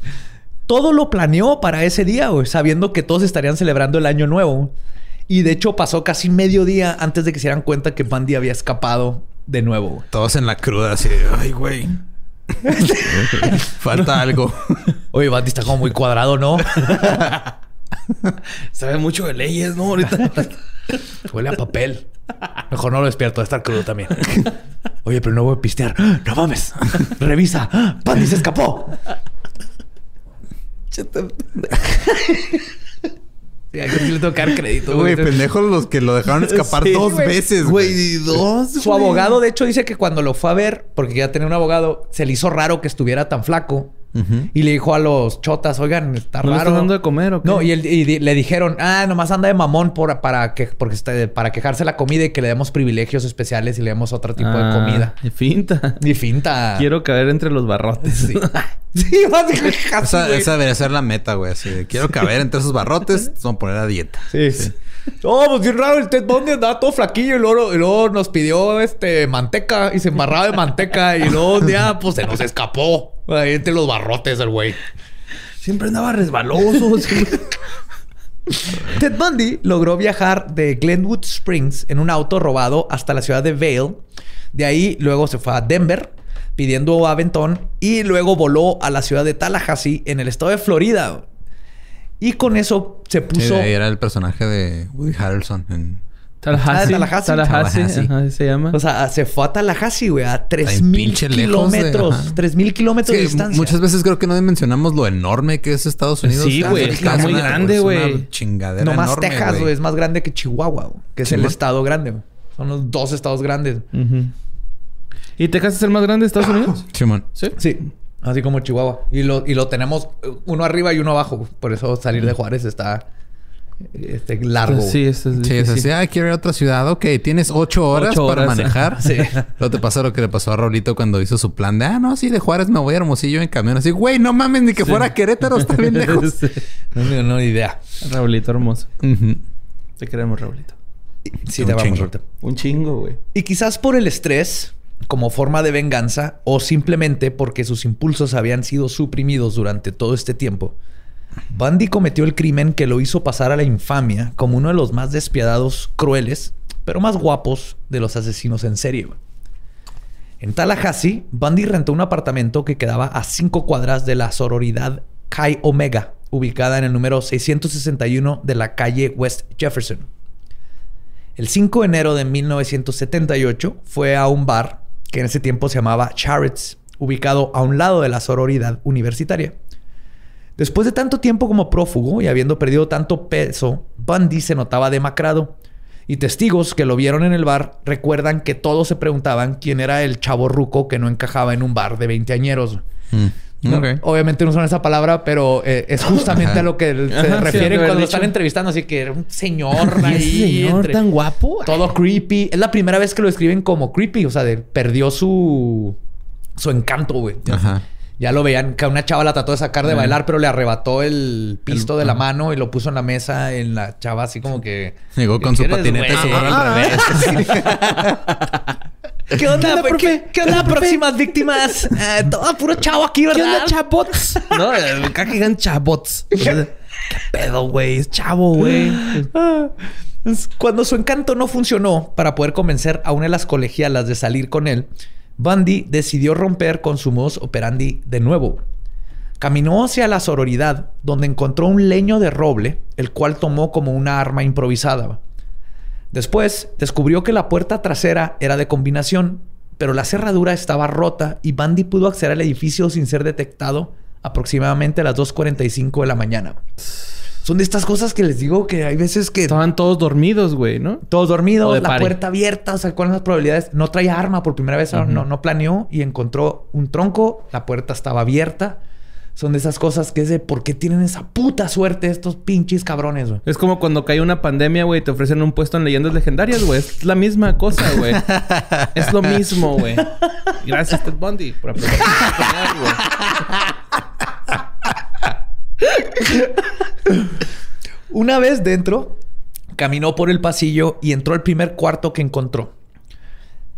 Speaker 2: Todo lo planeó para ese día, güey, sabiendo que todos estarían celebrando el año nuevo. Y de hecho pasó casi medio día antes de que se dieran cuenta que Bundy había escapado de nuevo. güey.
Speaker 1: Todos en la cruda, así de, ay, güey. Falta algo.
Speaker 2: Oye, Bundy está como muy cuadrado, ¿no?
Speaker 3: Sabe mucho de leyes, ¿no? Ahorita.
Speaker 2: Huele a papel. Mejor no lo despierto, de estar crudo también. Oye, pero no voy a pistear. No mames. Revisa. Bundy se escapó. Sí, tengo que dar crédito,
Speaker 1: Güey,
Speaker 2: güey.
Speaker 1: pendejos los que lo dejaron escapar
Speaker 3: Sí,
Speaker 1: dos
Speaker 3: güey.
Speaker 1: veces, güey.
Speaker 3: dos.
Speaker 2: Su abogado, de hecho, dice que cuando lo fue a ver, porque ya tenía un abogado, se le hizo raro que estuviera tan flaco. Y le dijo a los chotas, oigan, está
Speaker 3: ¿No
Speaker 2: raro.
Speaker 3: estás dando de comer o qué?
Speaker 2: No, y, él- y di- le dijeron, ah, nomás anda de mamón por, para, que, porque está- para quejarse la comida y que le demos privilegios especiales y le demos otro tipo de
Speaker 3: Ah,
Speaker 2: comida.
Speaker 3: y Finta.
Speaker 2: Y finta.
Speaker 3: Quiero caer entre los barrotes.
Speaker 2: Sí. sí, básicamente.
Speaker 1: Esa, esa debería ser la meta, güey. Así de, quiero caber entre esos barrotes, vamos a poner a dieta.
Speaker 2: Sí, sí. Oh, pues bien raro, el Ted Bundy andaba todo flaquillo y luego, y luego nos pidió este manteca y se embarraba de manteca y luego un día pues se nos escapó. Ahí entre los barrotes el güey.
Speaker 3: Siempre andaba resbaloso. sí.
Speaker 2: Ted Bundy logró viajar de Glenwood Springs en un auto robado hasta la ciudad de Vail. De ahí luego se fue a Denver pidiendo aventón y luego voló a la ciudad de Tallahassee en el estado de Florida. Y con eso se puso...
Speaker 1: era el personaje de Woody Harrelson en...
Speaker 3: Tallahassee.
Speaker 2: Ah, Tallahassee.
Speaker 3: Tallahassee.
Speaker 1: Tallahassee.
Speaker 3: Ajá, se llama.
Speaker 2: O sea, se fue a Tallahassee, güey, a
Speaker 1: Está bien
Speaker 2: 3000
Speaker 1: pinche lejos de-
Speaker 2: kilómetros.
Speaker 1: ajá.
Speaker 2: 3000 kilómetros de distancia.
Speaker 1: muchas veces creo que no mencionamos lo enorme que es Estados Unidos.
Speaker 3: Sí,
Speaker 1: Ah,
Speaker 3: güey,
Speaker 1: es
Speaker 3: está
Speaker 1: una-
Speaker 3: muy grande, güey.
Speaker 1: Chingadera
Speaker 2: No más
Speaker 1: enorme,
Speaker 2: Texas, güey, es más grande que Chihuahua, güey, que es el estado grande. güey. Son los dos estados grandes.
Speaker 3: ¿Y Texas es el más grande de Estados Unidos?
Speaker 1: Simón.
Speaker 3: Sí.
Speaker 2: Sí, así como Chihuahua. Y lo, y lo tenemos eh, uno arriba y uno abajo. Por eso salir de Juárez está este, largo. güey.
Speaker 3: Sí, esto es
Speaker 1: Sí, así. Ah, quiero ir a otra ciudad. Ok, tienes ocho horas
Speaker 3: Ocho
Speaker 1: para manejar.
Speaker 2: Sí.
Speaker 1: Luego te pasa lo que le pasó a Raulito cuando hizo su plan de, ah, no, sí, de Juárez me voy a Hermosillo en camión. Así, güey, no mames, ni que fuera a Querétaro, está bien lejos.
Speaker 3: Sí.
Speaker 2: No, no, no, ni idea.
Speaker 3: Raulito hermoso. Te queremos, Raulito.
Speaker 2: Sí,
Speaker 1: Un
Speaker 2: te vamos
Speaker 1: chingo.
Speaker 2: ahorita.
Speaker 3: Un chingo, güey.
Speaker 2: Y quizás por el estrés, como forma de venganza, o simplemente porque sus impulsos habían sido suprimidos durante todo este tiempo, Bundy cometió el crimen que lo hizo pasar a la infamia como uno de los más despiadados, crueles, pero más guapos de los asesinos en serie. En Tallahassee, Bundy rentó un apartamento que quedaba a cinco cuadras de la sororidad Chi Omega, ubicada en el número 661 de la calle West Jefferson. El 5 de enero de 1978 fue a un bar que en ese tiempo se llamaba Chariots, ubicado a un lado de la sororidad universitaria. Después de tanto tiempo como prófugo y habiendo perdido tanto peso, Bundy se notaba demacrado. Y testigos que lo vieron en el bar recuerdan que todos se preguntaban quién era el chavo ruco que no encajaba en un bar de veinteañeros.
Speaker 1: Mm.
Speaker 2: No. Obviamente no usan esa palabra, pero eh, es justamente a lo que se
Speaker 3: Ajá,
Speaker 2: refieren cuando lo están entrevistando. Así que era un señor
Speaker 3: ¿Y
Speaker 2: ahí.
Speaker 3: señor
Speaker 2: entre-
Speaker 3: tan guapo?
Speaker 2: todo creepy. Es la primera vez que lo escriben como creepy. O sea, de- perdió su, su encanto, güey.
Speaker 1: Ajá.
Speaker 2: Ya lo veían que una chava la trató de sacar de bailar, pero le arrebató el pisto de la mano y lo puso en la mesa en la chava así como que...
Speaker 1: Llegó con su
Speaker 2: ¿Quieres,
Speaker 1: patinete seguro al revés.
Speaker 2: ¿Qué onda, pues?
Speaker 3: profe?
Speaker 2: ¿Qué, qué onda, próximas víctimas? Eh, todo puro chavo aquí,
Speaker 3: ¿Qué
Speaker 2: ¿verdad?
Speaker 3: onda, chabots? no, eh, acá que digan chabots. ¿Qué pedo, güey? Es chavo, güey.
Speaker 2: Ah, Cuando su encanto no funcionó para poder convencer a una de las colegialas de salir con él, Bundy decidió romper con su modus operandi de nuevo. Caminó hacia la sororidad, donde encontró un leño de roble, el cual tomó como una arma improvisada. Después descubrió que la puerta trasera era de combinación, pero la cerradura estaba rota y Bundy pudo acceder al edificio sin ser detectado aproximadamente a las 2.45 de la mañana. Son de estas cosas que les digo que hay veces que
Speaker 3: Estaban todos dormidos, güey, ¿no?
Speaker 2: todos dormidos, la puerta abierta, o sea, ¿cuáles son las probabilidades? No traía arma por primera vez, no, no planeó y encontró un tronco, la puerta estaba abierta. Son de esas cosas que es de por qué tienen esa puta suerte estos pinches cabrones, güey.
Speaker 3: Es como cuando cae una pandemia, güey, te ofrecen un puesto en leyendas legendarias, güey. Es la misma cosa, güey. es lo mismo, güey. Gracias, Ted Bundy, por güey.
Speaker 2: Una vez dentro, caminó por el pasillo y entró al primer cuarto que encontró.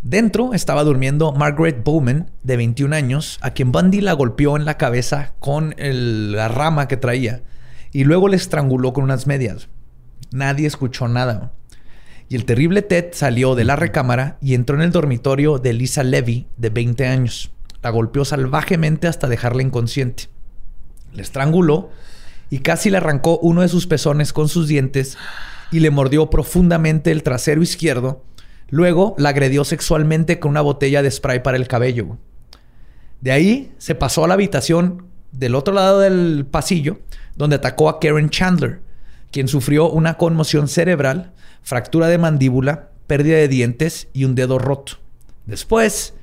Speaker 2: Dentro estaba durmiendo Margaret Bowman, de 21 años, a quien Bundy la golpeó en la cabeza con el- la rama que traía y luego le estranguló con unas medias. Nadie escuchó nada. Y el terrible Ted salió de la recámara y entró en el dormitorio de Lisa Levy, de 20 años. La golpeó salvajemente hasta dejarla inconsciente. Le estranguló y casi le arrancó uno de sus pezones con sus dientes y le mordió profundamente el trasero izquierdo. Luego la agredió sexualmente con una botella de spray para el cabello. De ahí se pasó a la habitación del otro lado del pasillo, donde atacó a Karen Chandler, quien sufrió una conmoción cerebral, fractura de mandíbula, pérdida de dientes y un dedo roto. Después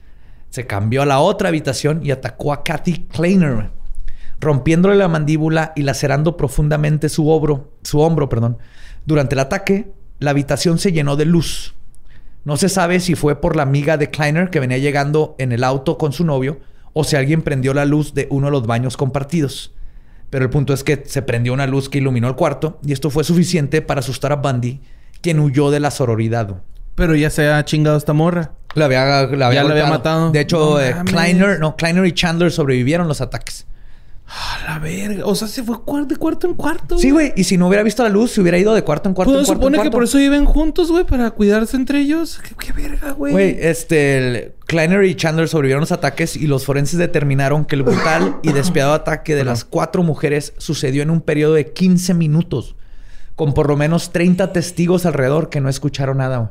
Speaker 2: se cambió a la otra habitación y atacó a Kathy Kleiner, rompiéndole la mandíbula y lacerando profundamente su hombro. Durante el ataque, la habitación se llenó de luz. No se sabe si fue por la amiga de Kleiner que venía llegando en el auto con su novio o si alguien prendió la luz de uno de los baños compartidos. Pero el punto es que se prendió una luz que iluminó el cuarto y esto fue suficiente para asustar a Bundy, quien huyó de la sororidad.
Speaker 3: Pero ya se ha chingado esta morra.
Speaker 2: La había, la había
Speaker 3: Ya la había matado.
Speaker 2: De hecho,
Speaker 3: No
Speaker 2: eh. Kleiner, no, Kleiner y Chandler sobrevivieron los ataques.
Speaker 3: A la verga. O sea, se fue de cuarto en cuarto.
Speaker 2: Sí, güey. Y si no hubiera visto la luz, se hubiera ido de cuarto en cuarto
Speaker 3: Pues
Speaker 2: en
Speaker 3: se
Speaker 2: cuarto en
Speaker 3: supone que por eso viven juntos, güey, para cuidarse entre ellos. ¿Qué, qué verga, güey?
Speaker 2: Güey, este, el- Kleiner y Chandler sobrevivieron los ataques y los forenses determinaron que el brutal y despiadado ataque de las cuatro mujeres sucedió en un periodo de 15 minutos, con por lo menos 30 testigos alrededor que no escucharon nada. güey.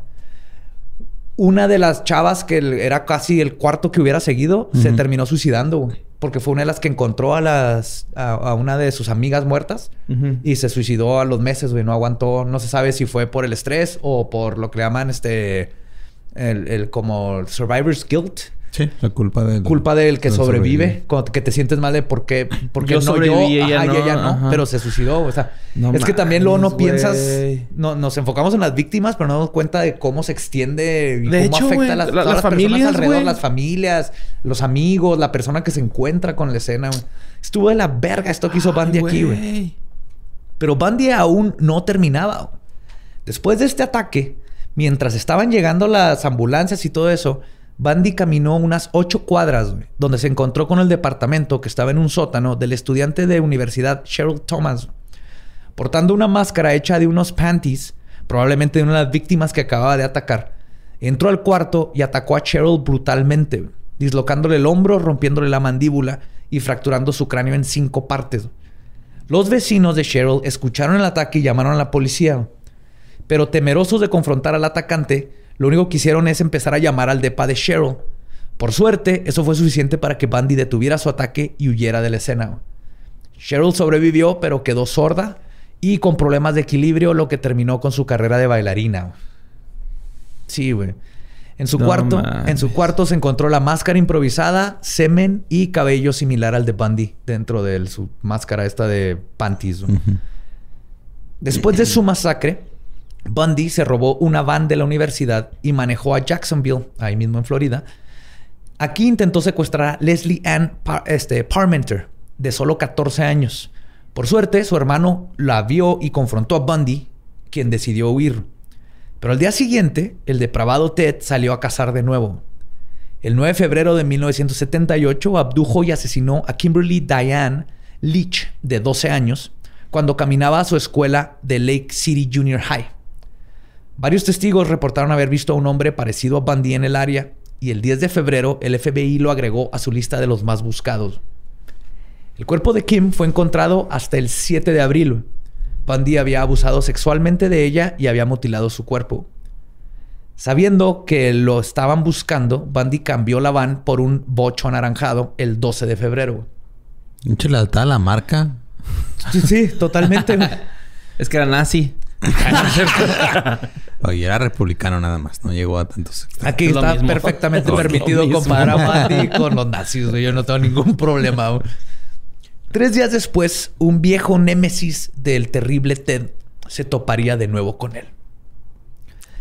Speaker 2: Una de las chavas que era casi el cuarto que hubiera seguido se terminó suicidando, güey, porque fue una de las que encontró a las a, a una de sus amigas muertas y se suicidó a los meses, güey. No aguantó. No se sabe si fue por el estrés o por lo que le llaman este. El, el como survivor's guilt.
Speaker 1: Sí, la culpa del...
Speaker 2: Culpa del que sobrevive. Que te sientes mal de por qué. Porque
Speaker 3: Yo
Speaker 2: no
Speaker 3: sobreviví,
Speaker 2: yo.
Speaker 3: ella
Speaker 2: ajá, y
Speaker 3: no,
Speaker 2: ella no.
Speaker 3: ajá.
Speaker 2: Pero se suicidó. O sea,
Speaker 3: No
Speaker 2: es que también luego no piensas. No, nos enfocamos en las víctimas, pero no nos damos cuenta de cómo se extiende y
Speaker 3: De
Speaker 2: cómo
Speaker 3: hecho,
Speaker 2: afecta a las,
Speaker 3: la- las
Speaker 2: las
Speaker 3: familias,
Speaker 2: personas alrededor, las familias, los amigos, la persona que se encuentra con la escena. Estuvo de la verga esto que hizo Bandy
Speaker 3: Ay,
Speaker 2: aquí, güey. Pero Bundy aún no terminaba. Después de este ataque, mientras estaban llegando las ambulancias y todo eso, Bundy caminó unas ocho cuadras, donde se encontró con el departamento que estaba en un sótano del estudiante de universidad Cheryl Thomas, portando una máscara hecha de unos panties, probablemente de una de las víctimas que acababa de atacar. Entró al cuarto y atacó a Cheryl brutalmente, dislocándole el hombro, rompiéndole la mandíbula y fracturando su cráneo en cinco partes. Los vecinos de Cheryl escucharon el ataque y llamaron a la policía. Pero temerosos de confrontar al atacante, lo único que hicieron es empezar a llamar al depa de Cheryl. Por suerte, eso fue suficiente para que Bundy detuviera su ataque y huyera de la escena. Cheryl sobrevivió, pero quedó sorda y con problemas de equilibrio, lo que terminó con su carrera de bailarina. Sí, güey. En su
Speaker 3: No
Speaker 2: cuarto,
Speaker 3: mames.
Speaker 2: en su cuarto se encontró la máscara improvisada, semen y cabello similar al de Bundy dentro de su máscara esta de panties. Después de su masacre, Bundy se robó una van de la universidad y manejó a Jacksonville, ahí mismo en Florida. Aquí intentó secuestrar a Leslie Ann este, Parmenter, de solo 14 años. Por suerte, su hermano la vio y confrontó a Bundy, quien decidió huir. Pero al día siguiente, el depravado Ted salió a cazar de nuevo. El 9 de febrero de 1978 abdujo y asesinó a Kimberly Diane Leach, de 12 años, cuando caminaba a su escuela de Lake City Junior High. Varios testigos reportaron haber visto a un hombre parecido a Bundy en el área y el 10 de febrero el FBI lo agregó a su lista de los más buscados. El cuerpo de Kim fue encontrado hasta el 7 de abril. Bundy había abusado sexualmente de ella y había mutilado su cuerpo. Sabiendo que lo estaban buscando, Bundy cambió la van por un bocho anaranjado el 12 de febrero.
Speaker 1: La marca.
Speaker 2: Sí, sí, totalmente.
Speaker 3: Es que era nazi.
Speaker 1: Oye, era republicano nada más. No llegó a tantos extremos.
Speaker 2: Aquí
Speaker 3: Es
Speaker 2: está
Speaker 3: mismo.
Speaker 2: perfectamente permitido comparar a Bundy con los nazis. güey. Yo no tengo ningún problema. Tres días después, un viejo némesis del terrible Ted se toparía de nuevo con él.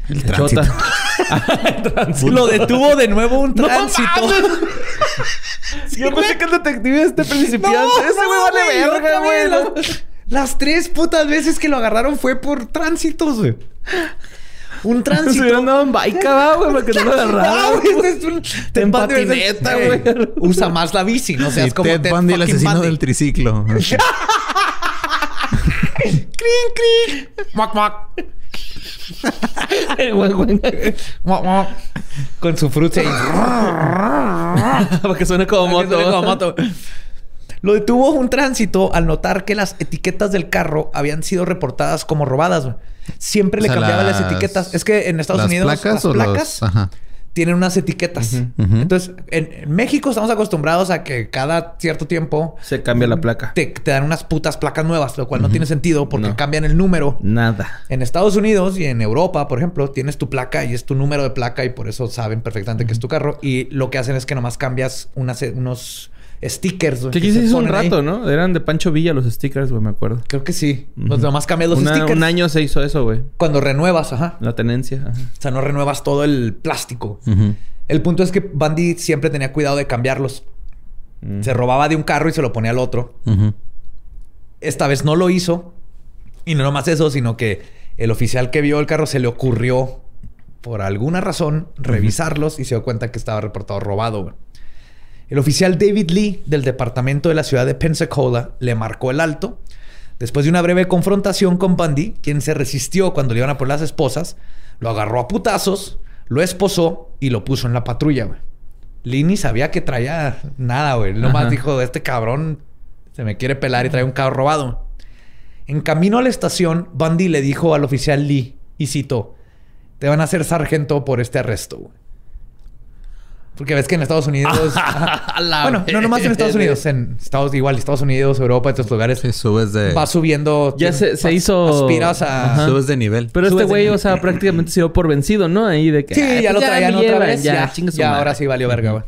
Speaker 1: El
Speaker 3: Chota.
Speaker 1: tránsito.
Speaker 2: Lo detuvo de nuevo un tránsito.
Speaker 3: Yo pensé que el detective este principiante. Ese güey vale verga, güey.
Speaker 2: Las, tres putas veces que lo agarraron fue por tránsitos, güey. Un
Speaker 3: Se
Speaker 2: tránsito.
Speaker 3: hubiera andado en bike, va, güey, para que no lo agarrara.
Speaker 2: No, güey, este es un... Ted
Speaker 3: En patineta,
Speaker 2: Ey,
Speaker 3: güey.
Speaker 2: Usa más la bici, no seas
Speaker 1: Y
Speaker 2: como
Speaker 1: Ted
Speaker 2: Ted
Speaker 1: Bundy, el asesino
Speaker 2: Bundy.
Speaker 1: del triciclo.
Speaker 2: ¡Crin, crin! ¡Muac, muac! Con su fruta ahí.
Speaker 3: Para que suene como moto.
Speaker 2: como moto. Lo detuvo un tránsito al notar que las etiquetas del carro habían sido reportadas como robadas. güey. Siempre
Speaker 1: O
Speaker 2: le cambiaban las,
Speaker 1: las-
Speaker 2: etiquetas. Es que en Estados
Speaker 1: ¿Las
Speaker 2: Unidos
Speaker 1: placas
Speaker 2: las
Speaker 1: o los-
Speaker 2: placas
Speaker 1: Ajá.
Speaker 2: tienen unas etiquetas. Entonces, en, en México estamos acostumbrados a que cada cierto tiempo
Speaker 3: Se cambia la placa.
Speaker 2: te, te dan unas putas placas nuevas, lo cual no tiene sentido porque
Speaker 3: No.
Speaker 2: cambian el número.
Speaker 3: Nada.
Speaker 2: En Estados Unidos y en Europa, por ejemplo, tienes tu placa y es tu número de placa y por eso saben perfectamente que es tu carro. Y lo que hacen es que nomás cambias unas, unos stickers. güey,
Speaker 3: Que
Speaker 2: que
Speaker 3: aquí se hizo un
Speaker 2: ahí.
Speaker 3: rato, ¿no? Eran de Pancho Villa los stickers, güey, me acuerdo.
Speaker 2: Creo que sí.
Speaker 3: Ujú.
Speaker 2: Pues nomás cambias los
Speaker 3: Una-
Speaker 2: stickers.
Speaker 3: un año se hizo eso, güey.
Speaker 2: Cuando renuevas, ajá.
Speaker 3: La tenencia. ajá.
Speaker 2: O sea, no renuevas todo el plástico. El punto es que Bundy siempre tenía cuidado de cambiarlos.
Speaker 3: Mm.
Speaker 2: Se robaba de un carro y se lo ponía al otro. Esta vez no lo hizo. Y no nomás eso, sino que el oficial que vio el carro se le ocurrió, por alguna razón, revisarlos y se dio cuenta que estaba reportado robado. güey. El oficial David Lee del departamento de la ciudad de Pensacola le marcó el alto. Después de una breve confrontación con Bundy, quien se resistió cuando le iban a por las esposas, lo agarró a putazos, lo esposó y lo puso en la patrulla. güey. Lee ni sabía que traía nada, güey. Él Nomás
Speaker 3: Ajá.
Speaker 2: dijo, este cabrón se me quiere pelar y trae un carro robado. En camino a la estación, Bundy le dijo al oficial Lee, y citó, te van a hacer sargento por este arresto. güey". Porque ves que en Estados Unidos... Bueno, no nomás en Estados. Unidos, en Estados igual, Estados Unidos, Europa, en otros lugares,
Speaker 1: Sí, subes de...
Speaker 2: va subiendo...
Speaker 3: Ya se- se
Speaker 2: vas-
Speaker 3: hizo-
Speaker 2: Aspiras a...
Speaker 3: Ajá.
Speaker 1: Subes de nivel.
Speaker 3: Pero este
Speaker 2: Subes
Speaker 3: güey, o sea, prácticamente se dio por vencido, ¿no? Ahí de que.
Speaker 2: Sí,
Speaker 3: "Ay,
Speaker 2: ya
Speaker 3: pues
Speaker 2: lo traían otra
Speaker 3: llevan,
Speaker 2: vez. Ya, ya
Speaker 3: madre".
Speaker 2: ahora sí valió verga, güey.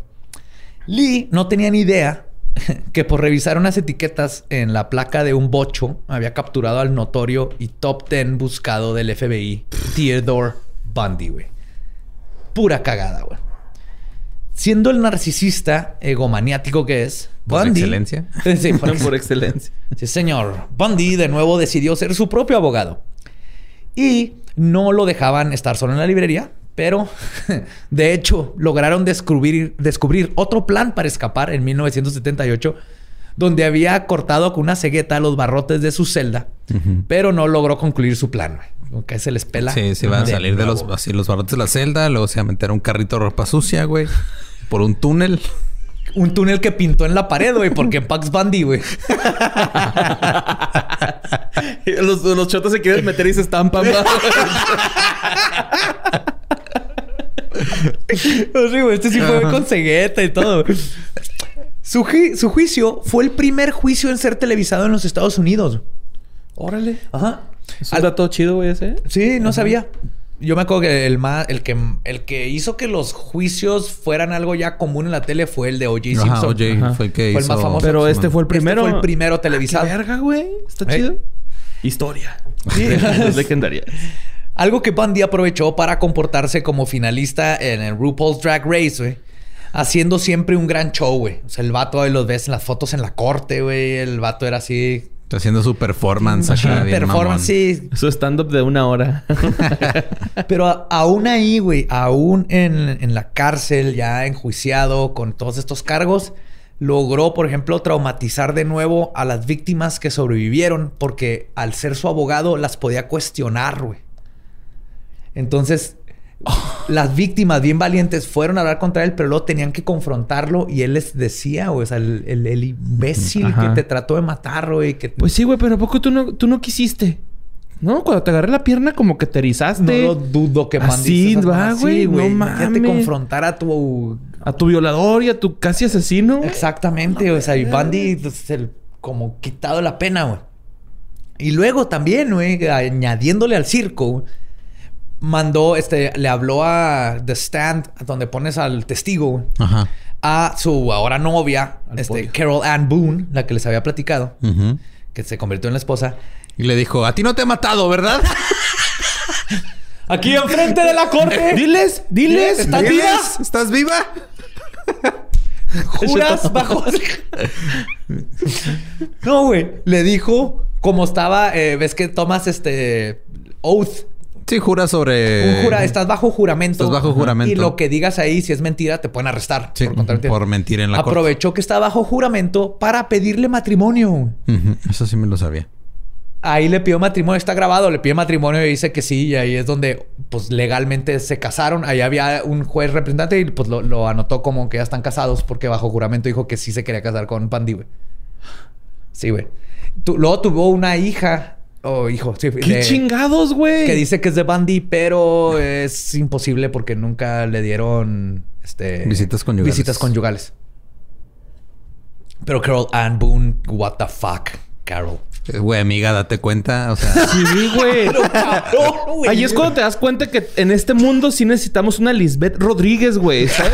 Speaker 2: Lee no tenía ni idea que por revisar unas etiquetas en la placa de un bocho había capturado al notorio y top 10 buscado del FBI, Theodore Bundy, güey. Pura cagada, güey. Siendo el narcisista egomaniático que es,
Speaker 1: Por
Speaker 2: Bundy...
Speaker 1: excelencia.
Speaker 2: Sí, por
Speaker 3: Por excelencia.
Speaker 2: Sí, señor. Bundy de nuevo decidió ser su propio abogado. Y no lo dejaban estar solo en la librería, pero de hecho lograron descubrir, descubrir otro plan para escapar en 1978, donde había cortado con una cegueta los barrotes de su celda, pero no logró concluir su plan. Como que se les pela.
Speaker 1: Sí, se iban a
Speaker 2: de
Speaker 1: salir de los, así, los barrotes de la celda. Luego se iba a meter a un carrito de ropa sucia, güey. Por un túnel.
Speaker 2: un túnel que pintó en la pared, güey, porque en Pax Bundy, güey.
Speaker 3: los, los chotos se quieren meter y se estampan.
Speaker 2: sí, güey, este sí fue con cegueta y todo. Su, ju- su juicio fue el primer juicio en ser televisado en los Estados Unidos.
Speaker 3: Órale.
Speaker 2: Ajá.
Speaker 3: Es un dato chido, güey, ese.
Speaker 2: Sí, no sabía. Yo me acuerdo que el, más, el, que el que hizo que los juicios fueran algo ya común en la tele fue el de O.J.
Speaker 1: Ajá,
Speaker 2: Simpson.
Speaker 1: OJ fue el que
Speaker 2: Fue el
Speaker 1: hizo...
Speaker 2: más famoso.
Speaker 3: Pero este fue el
Speaker 2: Este
Speaker 3: primero.
Speaker 2: fue el primero
Speaker 3: ¿Qué
Speaker 2: televisado.
Speaker 3: verga, güey. Está
Speaker 2: ¿Eh?
Speaker 3: chido. Historia.
Speaker 2: Sí.
Speaker 3: Es legendaria.
Speaker 2: Algo que Bundy aprovechó para comportarse como finalista en el RuPaul's Drag Race, güey. Haciendo siempre un gran show, güey. O sea, el vato ahí los ves en las fotos en la corte, güey. El vato era así.
Speaker 1: Está haciendo su performance acá bien
Speaker 2: performance,
Speaker 1: mamón.
Speaker 2: sí.
Speaker 3: Su stand-up de una hora.
Speaker 2: Pero a- aún ahí, güey, aún en, en la cárcel, ya enjuiciado con todos estos cargos, logró, por ejemplo, traumatizar de nuevo a las víctimas que sobrevivieron, porque al ser su abogado las podía cuestionar, güey. Entonces, las víctimas bien valientes fueron a hablar contra él, pero luego tenían que confrontarlo y él les decía, o sea, el, el- el imbécil
Speaker 3: Ajá.
Speaker 2: que te trató de matar, güey, que
Speaker 3: Pues sí, güey, pero ¿a poco tú no, tú no quisiste? No, cuando te agarré la pierna como que te erizaste.
Speaker 2: no lo dudo que
Speaker 3: Así
Speaker 2: Mandy esas
Speaker 3: va, güey, no mames.
Speaker 2: confrontar a tu
Speaker 3: A tu violador y a tu casi asesino.
Speaker 2: Exactamente, o sea, y Bundy pues, el- como quitado la pena, güey. Y luego también, güey, añadiéndole al circo, güey, mandó, este, le habló a The Stand, donde pones al testigo,
Speaker 1: Ajá.
Speaker 2: a su ahora novia,
Speaker 3: Al
Speaker 2: este. Carol Ann Boone, la que les había platicado, que se convirtió en la esposa.
Speaker 1: Y le dijo, a ti no te he matado, ¿verdad?
Speaker 2: Aquí enfrente de la corte.
Speaker 3: Diles, diles.
Speaker 2: ¿Estás
Speaker 1: ¿Diles?
Speaker 2: viva?
Speaker 1: ¿Estás viva?
Speaker 2: juras bajo. no, güey. Le dijo como estaba. eh, ves que tomas este oath.
Speaker 1: Sí, jura sobre...
Speaker 2: Un jura, estás bajo juramento.
Speaker 1: Estás bajo juramento.
Speaker 2: Y lo que digas ahí, si es mentira, te pueden arrestar.
Speaker 1: Sí,
Speaker 2: contar
Speaker 1: por mentir en la corte.
Speaker 2: Aprovechó que está bajo juramento para pedirle matrimonio.
Speaker 1: Eso sí me lo sabía.
Speaker 2: Ahí le pidió matrimonio, está grabado, le pide matrimonio y dice que sí, y ahí es donde pues legalmente se casaron. Ahí había un juez representante y pues lo, lo anotó como que ya están casados porque bajo juramento dijo que sí se quería casar con Pandy, güey. Sí, güey. Tu- luego tuvo una hija o hijo, sí,
Speaker 3: ¿Qué
Speaker 2: de-
Speaker 3: chingados, güey?
Speaker 2: que dice que es de Bundy, pero es imposible porque nunca le dieron este
Speaker 1: Visitas conyugales.
Speaker 2: Visitas conyugales. Pero Carol Ann Boone, what the fuck, Carol.
Speaker 1: Eh, Güey, amiga, date cuenta. O sea,
Speaker 3: Sí, güey. Ahí es cuando te das cuenta que en este mundo sí necesitamos una Lisbeth Rodríguez, güey, ¿sabes?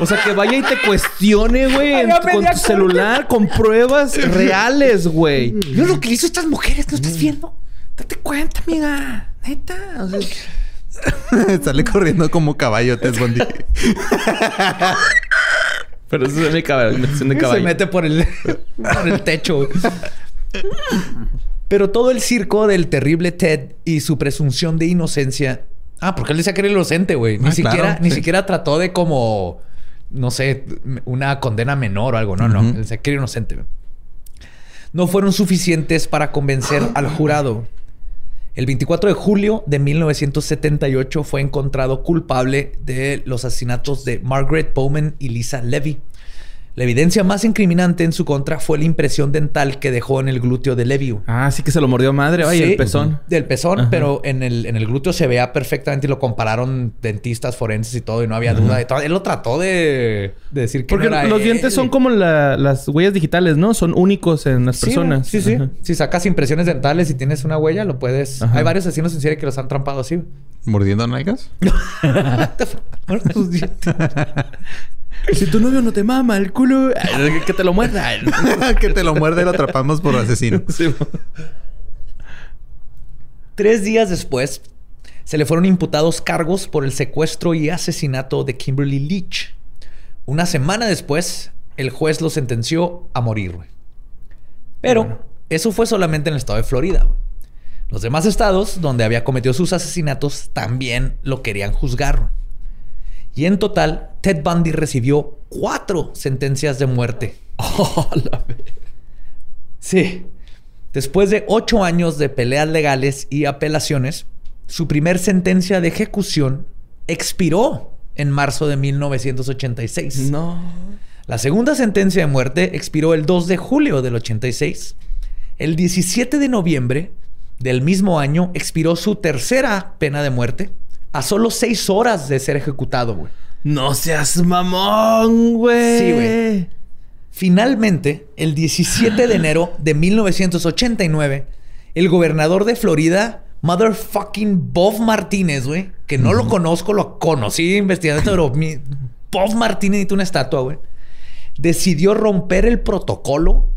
Speaker 3: O sea, que vaya y te cuestione, güey, en
Speaker 2: Haga
Speaker 3: tu- con tu celular con pruebas reales, güey.
Speaker 2: Mira lo que hizo estas mujeres, ¿no estás viendo? Date cuenta, amiga. Neta. O sea,
Speaker 1: sale corriendo como caballo, Ted Bundy.
Speaker 3: Pero eso es mi caballo, de
Speaker 2: se
Speaker 3: caballo.
Speaker 2: mete por el, por el techo. Pero todo el circo del terrible Ted y su presunción de inocencia. Ah, porque él decía que era inocente, güey. Ni
Speaker 1: Ah,
Speaker 2: siquiera,
Speaker 1: claro,
Speaker 2: ni
Speaker 1: sí.
Speaker 2: siquiera trató de como, no sé, una condena menor o algo. No, no. Él decía que era inocente. No fueron suficientes para convencer al jurado. El 24 de julio de 1978 fue encontrado culpable de los asesinatos de Margaret Bowman y Lisa Levy. La evidencia más incriminante en su contra fue la impresión dental que dejó en el glúteo de Levy. güey.
Speaker 3: Ah, sí que se lo mordió madre. Ay,
Speaker 2: Sí,
Speaker 3: el pezón.
Speaker 2: Del pezón,
Speaker 3: Ajá.
Speaker 2: pero en el, en el glúteo se veía perfectamente y lo compararon dentistas forenses y todo, y no había duda de todo. Él lo trató de, de decir que
Speaker 3: Porque
Speaker 2: no era
Speaker 3: los
Speaker 2: él.
Speaker 3: dientes son como la- las huellas digitales, ¿no? Son únicos en las
Speaker 2: Sí,
Speaker 3: personas.
Speaker 2: Sí, sí.
Speaker 3: Ajá.
Speaker 2: Si sacas impresiones dentales y tienes una huella, lo puedes. Hay varios asesinos en serie que los han trampado así.
Speaker 1: ¿Mordiendo nalgas?
Speaker 3: Si tu novio no te mama el culo, que te lo muerda.
Speaker 1: que te lo muerde y lo atrapamos por asesino.
Speaker 3: Sí.
Speaker 2: Tres días después, se le fueron imputados cargos por el secuestro y asesinato de Kimberly Leach. Una semana después, el juez lo sentenció a morir. Pero eso fue solamente en el estado de Florida. Los demás estados donde había cometido sus asesinatos también lo querían juzgar. Y en total, Ted Bundy recibió cuatro sentencias de muerte. Sí. Después de ocho años de peleas legales y apelaciones, su primer sentencia de ejecución expiró en marzo de 1986.
Speaker 3: No.
Speaker 2: La segunda sentencia de muerte expiró el 2 de julio del 86. El 17 de noviembre del mismo año expiró su tercera pena de muerte a solo seis horas de ser ejecutado, güey.
Speaker 3: No seas mamón, güey.
Speaker 2: Sí, güey. Finalmente, el 17 de enero de 1989, el gobernador de Florida, motherfucking Bob Martínez, güey, que no lo conozco, lo conocí investigando, pero mi- Bob Martínez necesita una estatua, güey, decidió romper el protocolo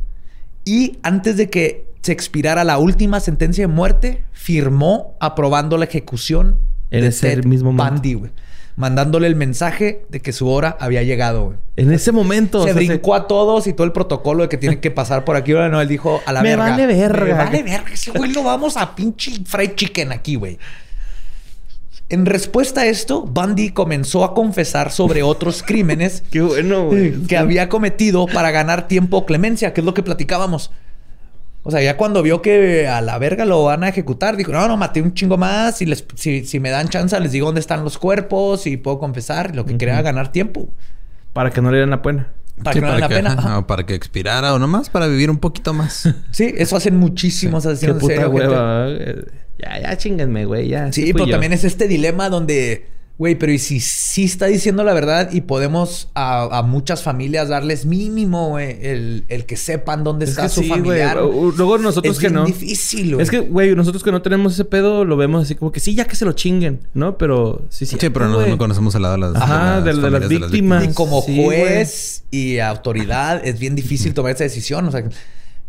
Speaker 2: y antes de que se expirara la última sentencia de muerte, firmó aprobando la ejecución
Speaker 3: En
Speaker 2: de
Speaker 3: ese
Speaker 2: Ted
Speaker 3: mismo momento.
Speaker 2: Bundy, güey. Mandándole el mensaje de que su hora había llegado, güey.
Speaker 3: En ese momento.
Speaker 2: Se
Speaker 3: o sea,
Speaker 2: brincó a todos y todo el protocolo de que tienen que pasar por aquí. Ahora no, él dijo a la
Speaker 3: Me
Speaker 2: verga.
Speaker 3: vale verga.
Speaker 2: Me vale verga. Ese güey lo vamos a pinche fried chicken aquí, güey. En respuesta a esto, Bundy comenzó a confesar sobre otros crímenes
Speaker 3: Qué bueno, güey.
Speaker 2: que había cometido para ganar tiempo o clemencia, que es lo que platicábamos. O sea, ya cuando vio que a la verga lo van a ejecutar, dijo, no, no, maté un chingo más y les, si, si me dan chance les digo dónde están los cuerpos y puedo confesar. Lo que quería era ganar tiempo.
Speaker 3: Para que no le den la pena.
Speaker 2: Para
Speaker 1: Sí,
Speaker 2: que no valga la pena.
Speaker 1: ajá,
Speaker 2: Ajá.
Speaker 1: o para que expirara o nomás para vivir un poquito más.
Speaker 2: Sí, eso hacen muchísimos
Speaker 3: Qué
Speaker 2: asesinos en
Speaker 3: puta
Speaker 2: serio,
Speaker 3: hueva. eh. Ya, ya chinguenme, güey. Ya.
Speaker 2: Sí, pero
Speaker 3: yo.
Speaker 2: también es este dilema donde, güey, pero ¿y si sí está diciendo la verdad y podemos a, a muchas familias darles mínimo, güey, el, el que sepan dónde
Speaker 3: Es
Speaker 2: está
Speaker 3: que
Speaker 2: su
Speaker 3: sí, güey.
Speaker 2: familiar?
Speaker 3: Luego nosotros
Speaker 2: es
Speaker 3: que
Speaker 2: bien
Speaker 3: no.
Speaker 2: difícil, güey.
Speaker 3: Es que, güey, nosotros que no tenemos ese pedo lo vemos así como que sí, ya que se lo chinguen, ¿no? Pero sí, sí.
Speaker 1: Sí, pero no, no conocemos el lado de las,
Speaker 3: Ajá, de- de las
Speaker 1: familias
Speaker 3: víctimas.
Speaker 2: Y como
Speaker 3: Sí,
Speaker 2: juez y autoridad es bien difícil tomar esa decisión. O sea,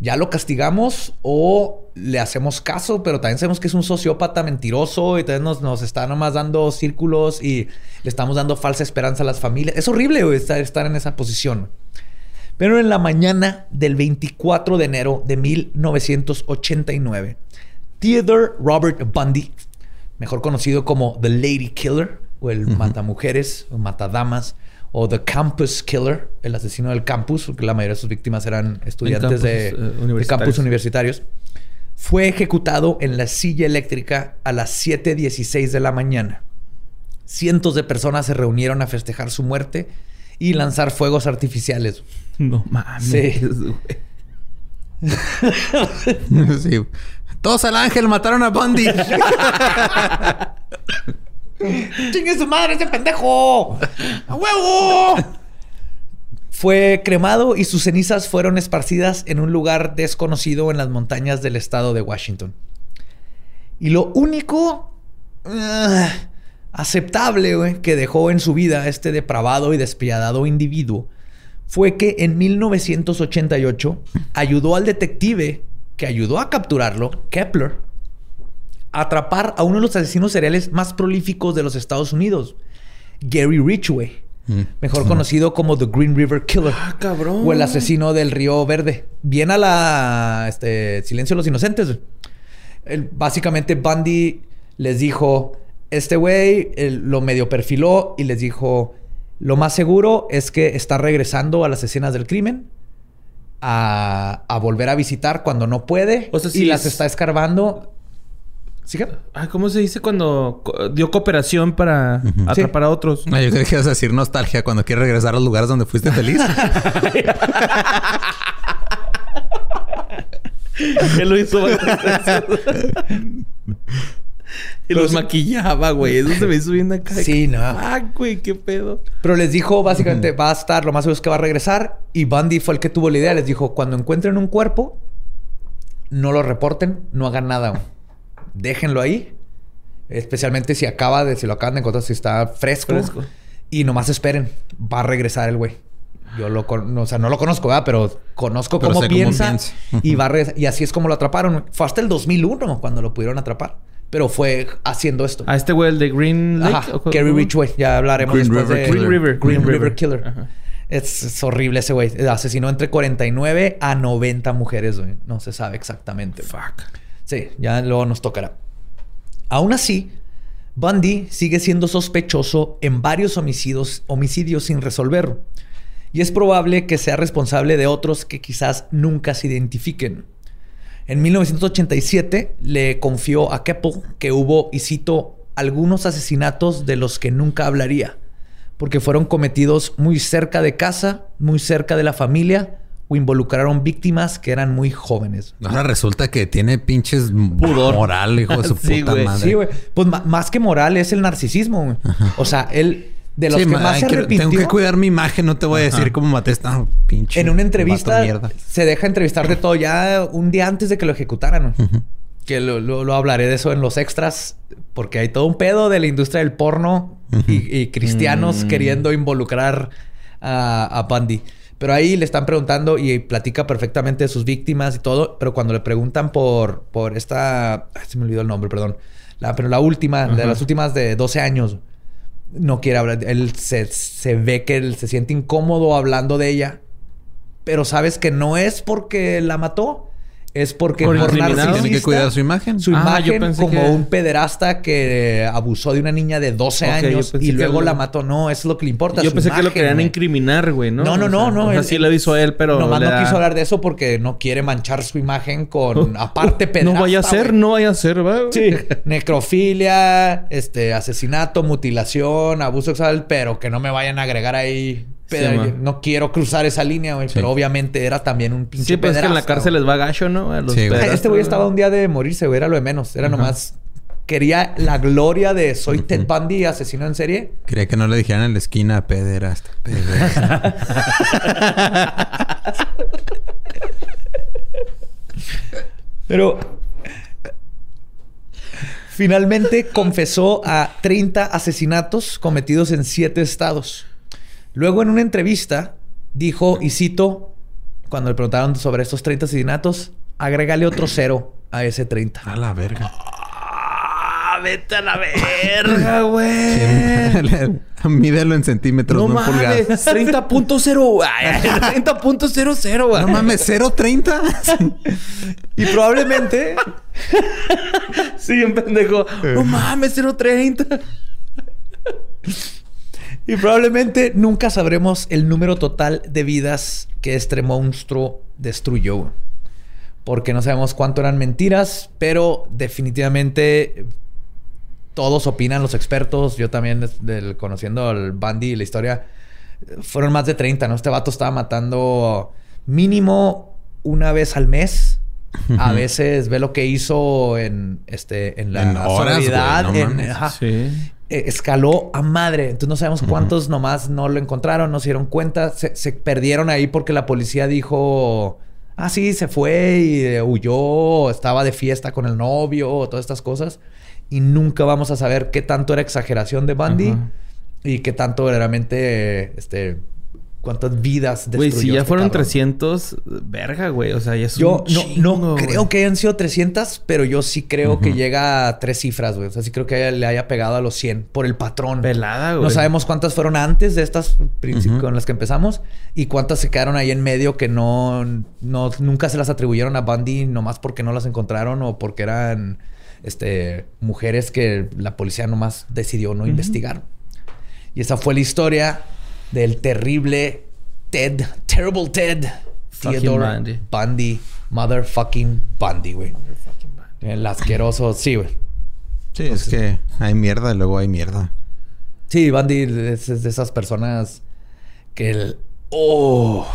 Speaker 2: ya lo castigamos o le hacemos caso, pero también sabemos que es un sociópata mentiroso y también nos, nos está nomás dando círculos y le estamos dando falsa esperanza a las familias. Es horrible güey, estar, estar en esa posición. Pero en la mañana del 24 de enero de 1989, Theodore Robert Bundy, mejor conocido como The Lady Killer, o el matamujeres, o matadamas, o The Campus Killer, el asesino del campus, porque la mayoría de sus víctimas eran estudiantes
Speaker 3: campus,
Speaker 2: de,
Speaker 3: eh,
Speaker 2: de campus universitarios, fue ejecutado en la silla eléctrica a las 7.16 de la mañana. Cientos de personas se reunieron a festejar su muerte y lanzar fuegos artificiales.
Speaker 3: No mames,
Speaker 2: Sí.
Speaker 1: sí. Todos al ángel mataron a Bundy.
Speaker 2: ¡Chingue su madre ese pendejo! ¡A huevo! Fue cremado y sus cenizas fueron esparcidas en un lugar desconocido en las montañas del estado de Washington. Y lo único ah, aceptable que dejó en su vida este depravado y despiadado individuo fue que en 1988 ayudó al detective que ayudó a capturarlo, Kepler, atrapar a uno de los asesinos seriales más prolíficos de los Estados Unidos, Gary Ridgway, mejor conocido como The Green River Killer.
Speaker 3: Ah, cabrón.
Speaker 2: O el asesino del Río Verde. Bien a la este, Silencio de los Inocentes. El- básicamente Bundy les dijo, este güey lo medio perfiló y les dijo, lo más seguro es que está regresando a las escenas del crimen. A, a volver a visitar cuando no puede
Speaker 3: O sea,
Speaker 2: y las
Speaker 3: es-
Speaker 2: está escarbando. ¿Sí? que?
Speaker 3: Ah, ¿cómo se dice cuando co- dio cooperación para atrapar a otros?
Speaker 1: No, yo creo que ibas a decir nostalgia cuando quieres regresar a los lugares donde fuiste feliz.
Speaker 3: Él lo hizo. Y los maquillaba, güey. Eso se me hizo bien acá.
Speaker 2: Sí, no.
Speaker 3: Ah, güey, qué pedo.
Speaker 2: Pero les dijo, básicamente, va a estar, lo más seguro es que va a regresar. Y Bundy fue el que tuvo la idea. Les dijo, cuando encuentren un cuerpo, no lo reporten, no hagan nada. Déjenlo ahí. Especialmente si acaba de, si lo acaban de encontrar, si está fresco.
Speaker 3: Fresco.
Speaker 2: Y nomás esperen. Va a regresar el güey. Yo lo con- no, o sea, no lo conozco, ¿verdad? Pero conozco
Speaker 1: Pero
Speaker 2: cómo piensa. Y va a regresar. Y así es como lo atraparon. Fue hasta el 2001 cuando lo pudieron atrapar. Pero fue haciendo esto.
Speaker 3: A este güey, el de Green Lake.
Speaker 2: Ajá,
Speaker 3: ¿o cómo?
Speaker 2: Gary Ridgway. Ya hablaremos
Speaker 1: Green
Speaker 2: después
Speaker 1: River
Speaker 2: de...
Speaker 3: Green River.
Speaker 2: Green,
Speaker 3: Green
Speaker 2: River,
Speaker 3: River.
Speaker 2: Killer.
Speaker 3: Ajá.
Speaker 2: Es, es horrible ese güey. Asesinó entre 49 a 90 mujeres, güey. No se sabe exactamente.
Speaker 3: Fuck.
Speaker 2: Sí, ya luego nos tocará. Aún así, Bundy sigue siendo sospechoso en varios homicidios, homicidios sin resolver. Y es probable que sea responsable de otros que quizás nunca se identifiquen. En 1987 le confió a Keppel que hubo, y cito, algunos asesinatos de los que nunca hablaría. porque fueron cometidos muy cerca de casa, muy cerca de la familia o involucraron víctimas que eran muy jóvenes.
Speaker 1: Ahora resulta que tiene pinches
Speaker 3: Pudor.
Speaker 1: moral, hijo de su
Speaker 3: Sí,
Speaker 1: puta madre.
Speaker 2: Sí, güey. Pues más que moral es el narcisismo, güey. O sea, él de los
Speaker 1: Sí,
Speaker 2: que
Speaker 1: ma-
Speaker 2: más
Speaker 1: ay,
Speaker 2: se
Speaker 1: quiero-
Speaker 2: arrepintió.
Speaker 1: Tengo que cuidar mi imagen, no te voy a decir cómo maté esta pinche.
Speaker 2: En una entrevista se deja entrevistar de todo ya un día antes de que lo ejecutaran. Que lo, lo- lo hablaré de eso en los extras, porque hay todo un pedo de la industria del porno y, y cristianos
Speaker 3: Mm.
Speaker 2: queriendo involucrar a, a Bundy. Pero ahí le están preguntando y platica perfectamente de sus víctimas y todo, pero cuando le preguntan por, por esta... ay, se me olvidó el nombre, perdón. La, pero la última, de las últimas de 12 años, no quiere hablar. Él se, se ve que él se siente incómodo hablando de ella. Pero sabes que no es porque la mató. Es porque
Speaker 3: Por
Speaker 2: por narcisista,
Speaker 1: Tiene que cuidar su imagen.
Speaker 2: Su
Speaker 3: Ah,
Speaker 2: imagen como
Speaker 3: que-
Speaker 2: un pederasta que abusó de una niña de 12
Speaker 3: Ok, yo
Speaker 2: años y luego
Speaker 3: lo-
Speaker 2: la mató. No, eso es lo que le importa.
Speaker 3: Yo
Speaker 2: su
Speaker 3: pensé que lo querían
Speaker 2: güey.
Speaker 3: incriminar, güey, ¿no?
Speaker 2: No, no,
Speaker 3: O
Speaker 2: no,
Speaker 3: sea,
Speaker 2: no.
Speaker 3: O sea,
Speaker 2: él-
Speaker 3: sí lo hizo él, pero.
Speaker 2: Nomás
Speaker 3: le
Speaker 2: no
Speaker 3: da-
Speaker 2: quiso hablar de eso porque no quiere manchar su imagen con aparte pederasta.
Speaker 3: No vaya a ser,
Speaker 2: güey.
Speaker 3: no vaya a ser, ¿va?
Speaker 2: Sí. Necrofilia, este, asesinato, mutilación, abuso sexual, pero que no me vayan a agregar ahí. Pero
Speaker 3: Sí,
Speaker 2: yo
Speaker 3: man.
Speaker 2: no quiero cruzar esa línea, güey. Pero obviamente era también un pinche
Speaker 3: Sí, pues es que en la cárcel les va gacho, ¿no? A los
Speaker 1: Sí,
Speaker 2: Este güey estaba un día de morirse, güey. Era lo de menos. Era nomás... Quería la gloria de soy Ted Bundy, asesino en serie.
Speaker 1: Quería que no le dijeran en la esquina pederasta. pederasta.
Speaker 2: Pero finalmente confesó a 30 asesinatos cometidos en 7 estados. Luego en una entrevista dijo, y cito, cuando le preguntaron sobre estos 30 asesinatos, agrégale otro cero a ese 30.
Speaker 1: a la verga.
Speaker 3: ¡Ah, vete a la verga, güey!
Speaker 1: Mídelo en centímetros,
Speaker 3: No
Speaker 1: no, en
Speaker 3: mames,
Speaker 1: pulgadas.
Speaker 3: 30.0. ay, 30.00, güey.
Speaker 1: No mames, 0.30.
Speaker 2: Y probablemente
Speaker 3: Sí, un pendejo. No mames, 0.30.
Speaker 2: Y probablemente nunca sabremos el número total de vidas que este monstruo destruyó. Porque no sabemos cuánto eran mentiras, pero definitivamente todos opinan, los expertos, yo también del- conociendo al Bandy y la historia, fueron más de 30, ¿no? Este vato estaba matando mínimo una vez al mes. A veces ve lo que hizo en, este, en la
Speaker 1: En horas, güey,
Speaker 2: sobriedad,
Speaker 1: no
Speaker 2: en-
Speaker 1: mames.
Speaker 2: ajá
Speaker 3: Sí.
Speaker 2: Eh, escaló a madre. Entonces no sabemos cuántos nomás no lo encontraron, no se dieron cuenta. Se, se perdieron ahí porque la policía dijo, ah, sí, se fue y eh, huyó, estaba de fiesta con el novio, todas estas cosas. Y nunca vamos a saber qué tanto era exageración de Bundy
Speaker 3: Ajá.
Speaker 2: y qué tanto verdaderamente, este, cuántas vidas
Speaker 3: Güey,
Speaker 2: destruyó
Speaker 3: si ya
Speaker 2: este
Speaker 3: fueron
Speaker 2: cabrón.
Speaker 3: 300, verga, güey. O sea, ya es
Speaker 2: Yo
Speaker 3: un
Speaker 2: no, no
Speaker 3: güey.
Speaker 2: creo que hayan sido 300, pero yo sí creo que llega a tres cifras, güey. O sea, sí creo que haya- le haya pegado a los 100 por el patrón.
Speaker 3: Pelada, güey.
Speaker 2: No sabemos cuántas fueron antes de estas con las que empezamos y cuántas se quedaron ahí en medio que no, no nunca se las atribuyeron a Bundy nomás porque no las encontraron o porque eran este, mujeres que la policía nomás decidió no investigar. Y esa fue la historia del terrible Ted, Terrible Ted,
Speaker 3: Fucking
Speaker 2: Theodore
Speaker 3: Bundy.
Speaker 2: Bundy, Motherfucking Bundy, güey. El asqueroso, sí, güey.
Speaker 1: Sí, es que hay mierda y luego hay mierda.
Speaker 2: Sí, Bundy es, es de esas personas que el... ¡Oh!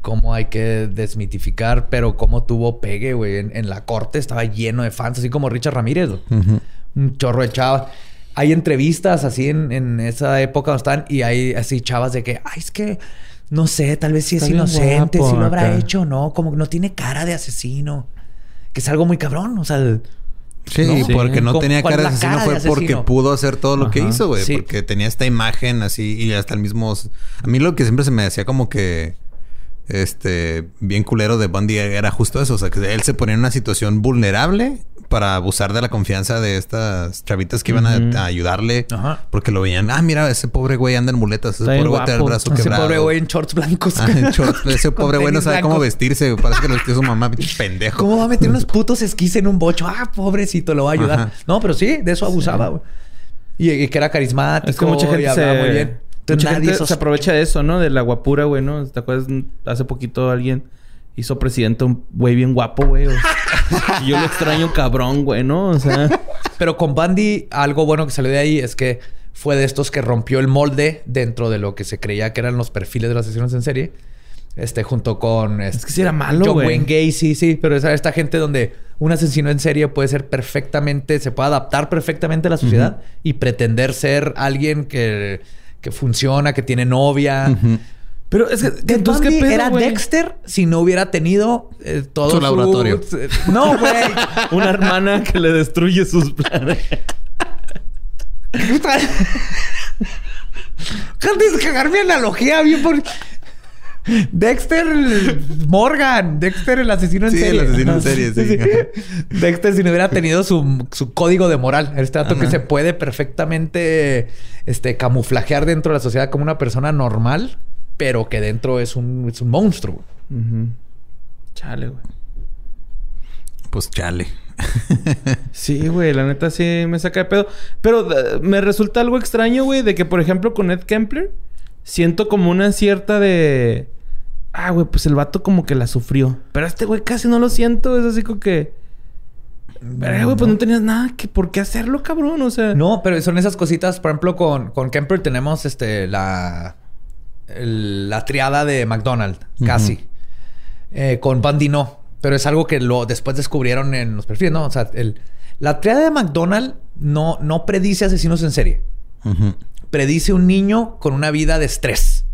Speaker 2: Cómo hay que desmitificar, pero cómo tuvo pegue, güey. En, en la corte estaba lleno de fans, así como Richard Ramírez. Un chorro de chavas. Hay entrevistas así en, en esa época donde están y hay así chavas de que, ay, es que no sé, tal vez sí es inocente,
Speaker 3: guapo
Speaker 2: si lo habrá
Speaker 3: acá.
Speaker 2: hecho o no, como que no tiene cara de asesino. Que es algo muy cabrón, o sea, el-
Speaker 1: Sí,
Speaker 2: ¿no?
Speaker 1: porque no
Speaker 2: ¿Cómo-
Speaker 1: tenía cara de asesino
Speaker 2: cara
Speaker 1: fue
Speaker 2: de
Speaker 1: porque pudo hacer todo lo que hizo, güey.
Speaker 2: Sí.
Speaker 1: Porque tenía esta imagen así y hasta el mismo... A mí lo que siempre se me decía como que... Este... Bien culero de Bundy era justo eso. O sea, que él se ponía en una situación vulnerable para abusar de la confianza de estas chavitas que iban a- ayudarle.
Speaker 2: Ajá.
Speaker 1: Porque lo veían... Ah, mira, ese pobre güey anda en muletas. Ese
Speaker 3: Está
Speaker 1: pobre güey tiene el brazo
Speaker 2: ese
Speaker 1: quebrado.
Speaker 2: pobre güey en shorts blancos.
Speaker 1: Ah, en shorts. Ese pobre güey no sabe cómo vestirse. güey. Parece que lo vestió su mamá. pinche Pendejo.
Speaker 2: ¿Cómo va a meter unos putos esquís en un bocho? Ah, pobrecito, lo va a ayudar.
Speaker 1: Ajá.
Speaker 2: No, pero sí, de eso abusaba, güey. Y, y que era carismático.
Speaker 3: Es que mucha gente se...
Speaker 2: muy bien. Entonces,
Speaker 3: mucha
Speaker 2: nadie
Speaker 3: gente se aprovecha de eso, ¿no? De la guapura, güey, ¿no? ¿Te acuerdas? Hace poquito alguien hizo presidente un güey bien guapo, güey. o sea, yo lo extraño cabrón, güey, ¿no? O sea...
Speaker 2: Pero con Bundy, algo bueno que salió de ahí es que fue de estos que rompió el molde dentro de lo que se creía que eran los perfiles de los asesinos en serie. Este, junto con.
Speaker 3: Es que sí era malo,
Speaker 2: John
Speaker 3: güey.
Speaker 2: Wayne Gacy, sí, pero esa esta gente donde un asesino en serie puede ser perfectamente, se puede adaptar perfectamente a la sociedad y pretender ser alguien que, que funciona, que tiene novia.
Speaker 3: Pero es que,
Speaker 2: Ted
Speaker 3: entonces,
Speaker 2: Bundy
Speaker 3: ¿qué pedo,
Speaker 2: era? Dexter si no hubiera tenido eh, todo
Speaker 1: Su laboratorio.
Speaker 2: No, güey.
Speaker 3: Una hermana que le destruye sus planes.
Speaker 2: Antes de cagar mi analogía, bien por... Dexter Morgan, Dexter el asesino en
Speaker 1: Sí,
Speaker 2: serie.
Speaker 1: el asesino en serie, sí.
Speaker 2: Dexter si no hubiera tenido su, su código de moral, este dato que se puede perfectamente este, camuflajear dentro de la sociedad como una persona normal, pero que dentro es un, es un monstruo.
Speaker 3: Ujú. Chale, güey.
Speaker 1: Pues chale.
Speaker 3: Sí, güey, la neta sí me saca de pedo. Pero eh, me resulta algo extraño, güey, de que, por ejemplo, con Ed Kempler, siento como una cierta de. Ah, güey, pues el vato como que la sufrió. Pero este güey casi no lo siento. Es así como que. Verga, güey, pues no tenías nada que por qué hacerlo, cabrón. O sea.
Speaker 2: No, pero son esas cositas. Por ejemplo, con, con Kemper tenemos este la, el- la triada de McDonald's, casi. Eh, con Bundy no. Pero es algo que lo después descubrieron en los perfiles, ¿no? O sea, el, la triada de McDonald's no, no predice asesinos en serie. Predice un niño con una vida de estrés.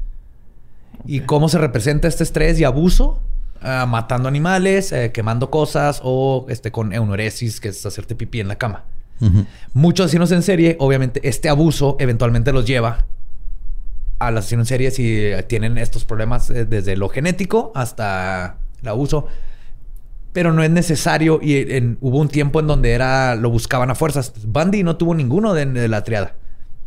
Speaker 2: Y cómo se representa este estrés y abuso. Ah, matando animales, eh, quemando cosas o este, con eunoresis, que es hacerte pipí en la cama. Muchos asesinos en serie, obviamente, este abuso eventualmente los lleva al asesino en serie si tienen estos problemas eh, desde lo genético hasta el abuso. Pero no es necesario y en- hubo un tiempo en donde era lo buscaban a fuerzas. Bundy no tuvo ninguno de, de la triada.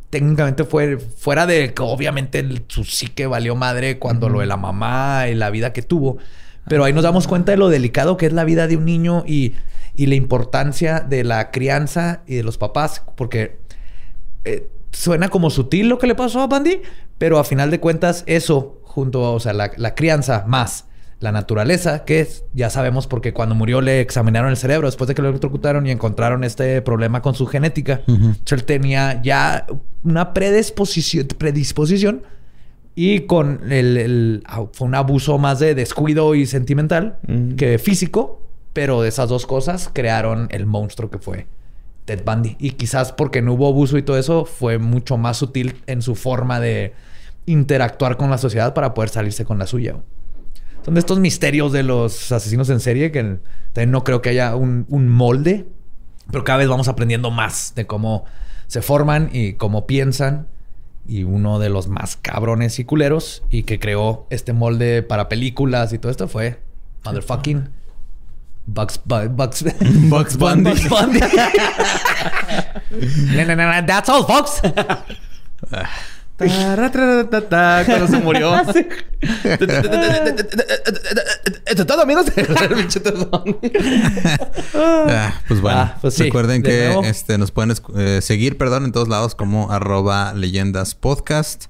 Speaker 2: Técnicamente fue fuera de que obviamente el- su psique valió madre cuando lo de la mamá y la vida que tuvo. Pero ahí nos damos cuenta de lo delicado que es la vida de un niño y, y la importancia de la crianza y de los papás. Porque eh, suena como sutil lo que le pasó a Bundy, pero a final de cuentas eso, junto a o sea, la, la crianza más la naturaleza, que es, ya sabemos porque cuando murió le examinaron el cerebro después de que lo electrocutaron y encontraron este problema con su genética. Entonces, él tenía ya una predisposición, predisposición y con el, el- ah, fue un abuso más de descuido y sentimental que físico, pero de esas dos cosas crearon el monstruo que fue Ted Bundy. Y quizás porque no hubo abuso y todo eso, fue mucho más sutil en su forma de interactuar con la sociedad para poder salirse con la suya. Son de estos misterios de los asesinos en serie que también no creo que haya un, un molde, pero cada vez vamos aprendiendo más de cómo se forman y cómo piensan. Y uno de los más cabrones y culeros y que creó este molde para películas y todo esto fue motherfucking Bugs, Bu- Bugs,
Speaker 1: Bugs Bundy.
Speaker 2: Bugs Bundy. No, no, no, no, That's all, folks.
Speaker 3: Cuando se murió. Esto es todo, amigos. Bundy.
Speaker 1: Ah, pues bueno,
Speaker 2: Ah, pues sí,
Speaker 1: recuerden
Speaker 2: de
Speaker 1: que este, nos pueden eh, seguir, perdón, en todos lados como arroba leyendas podcast.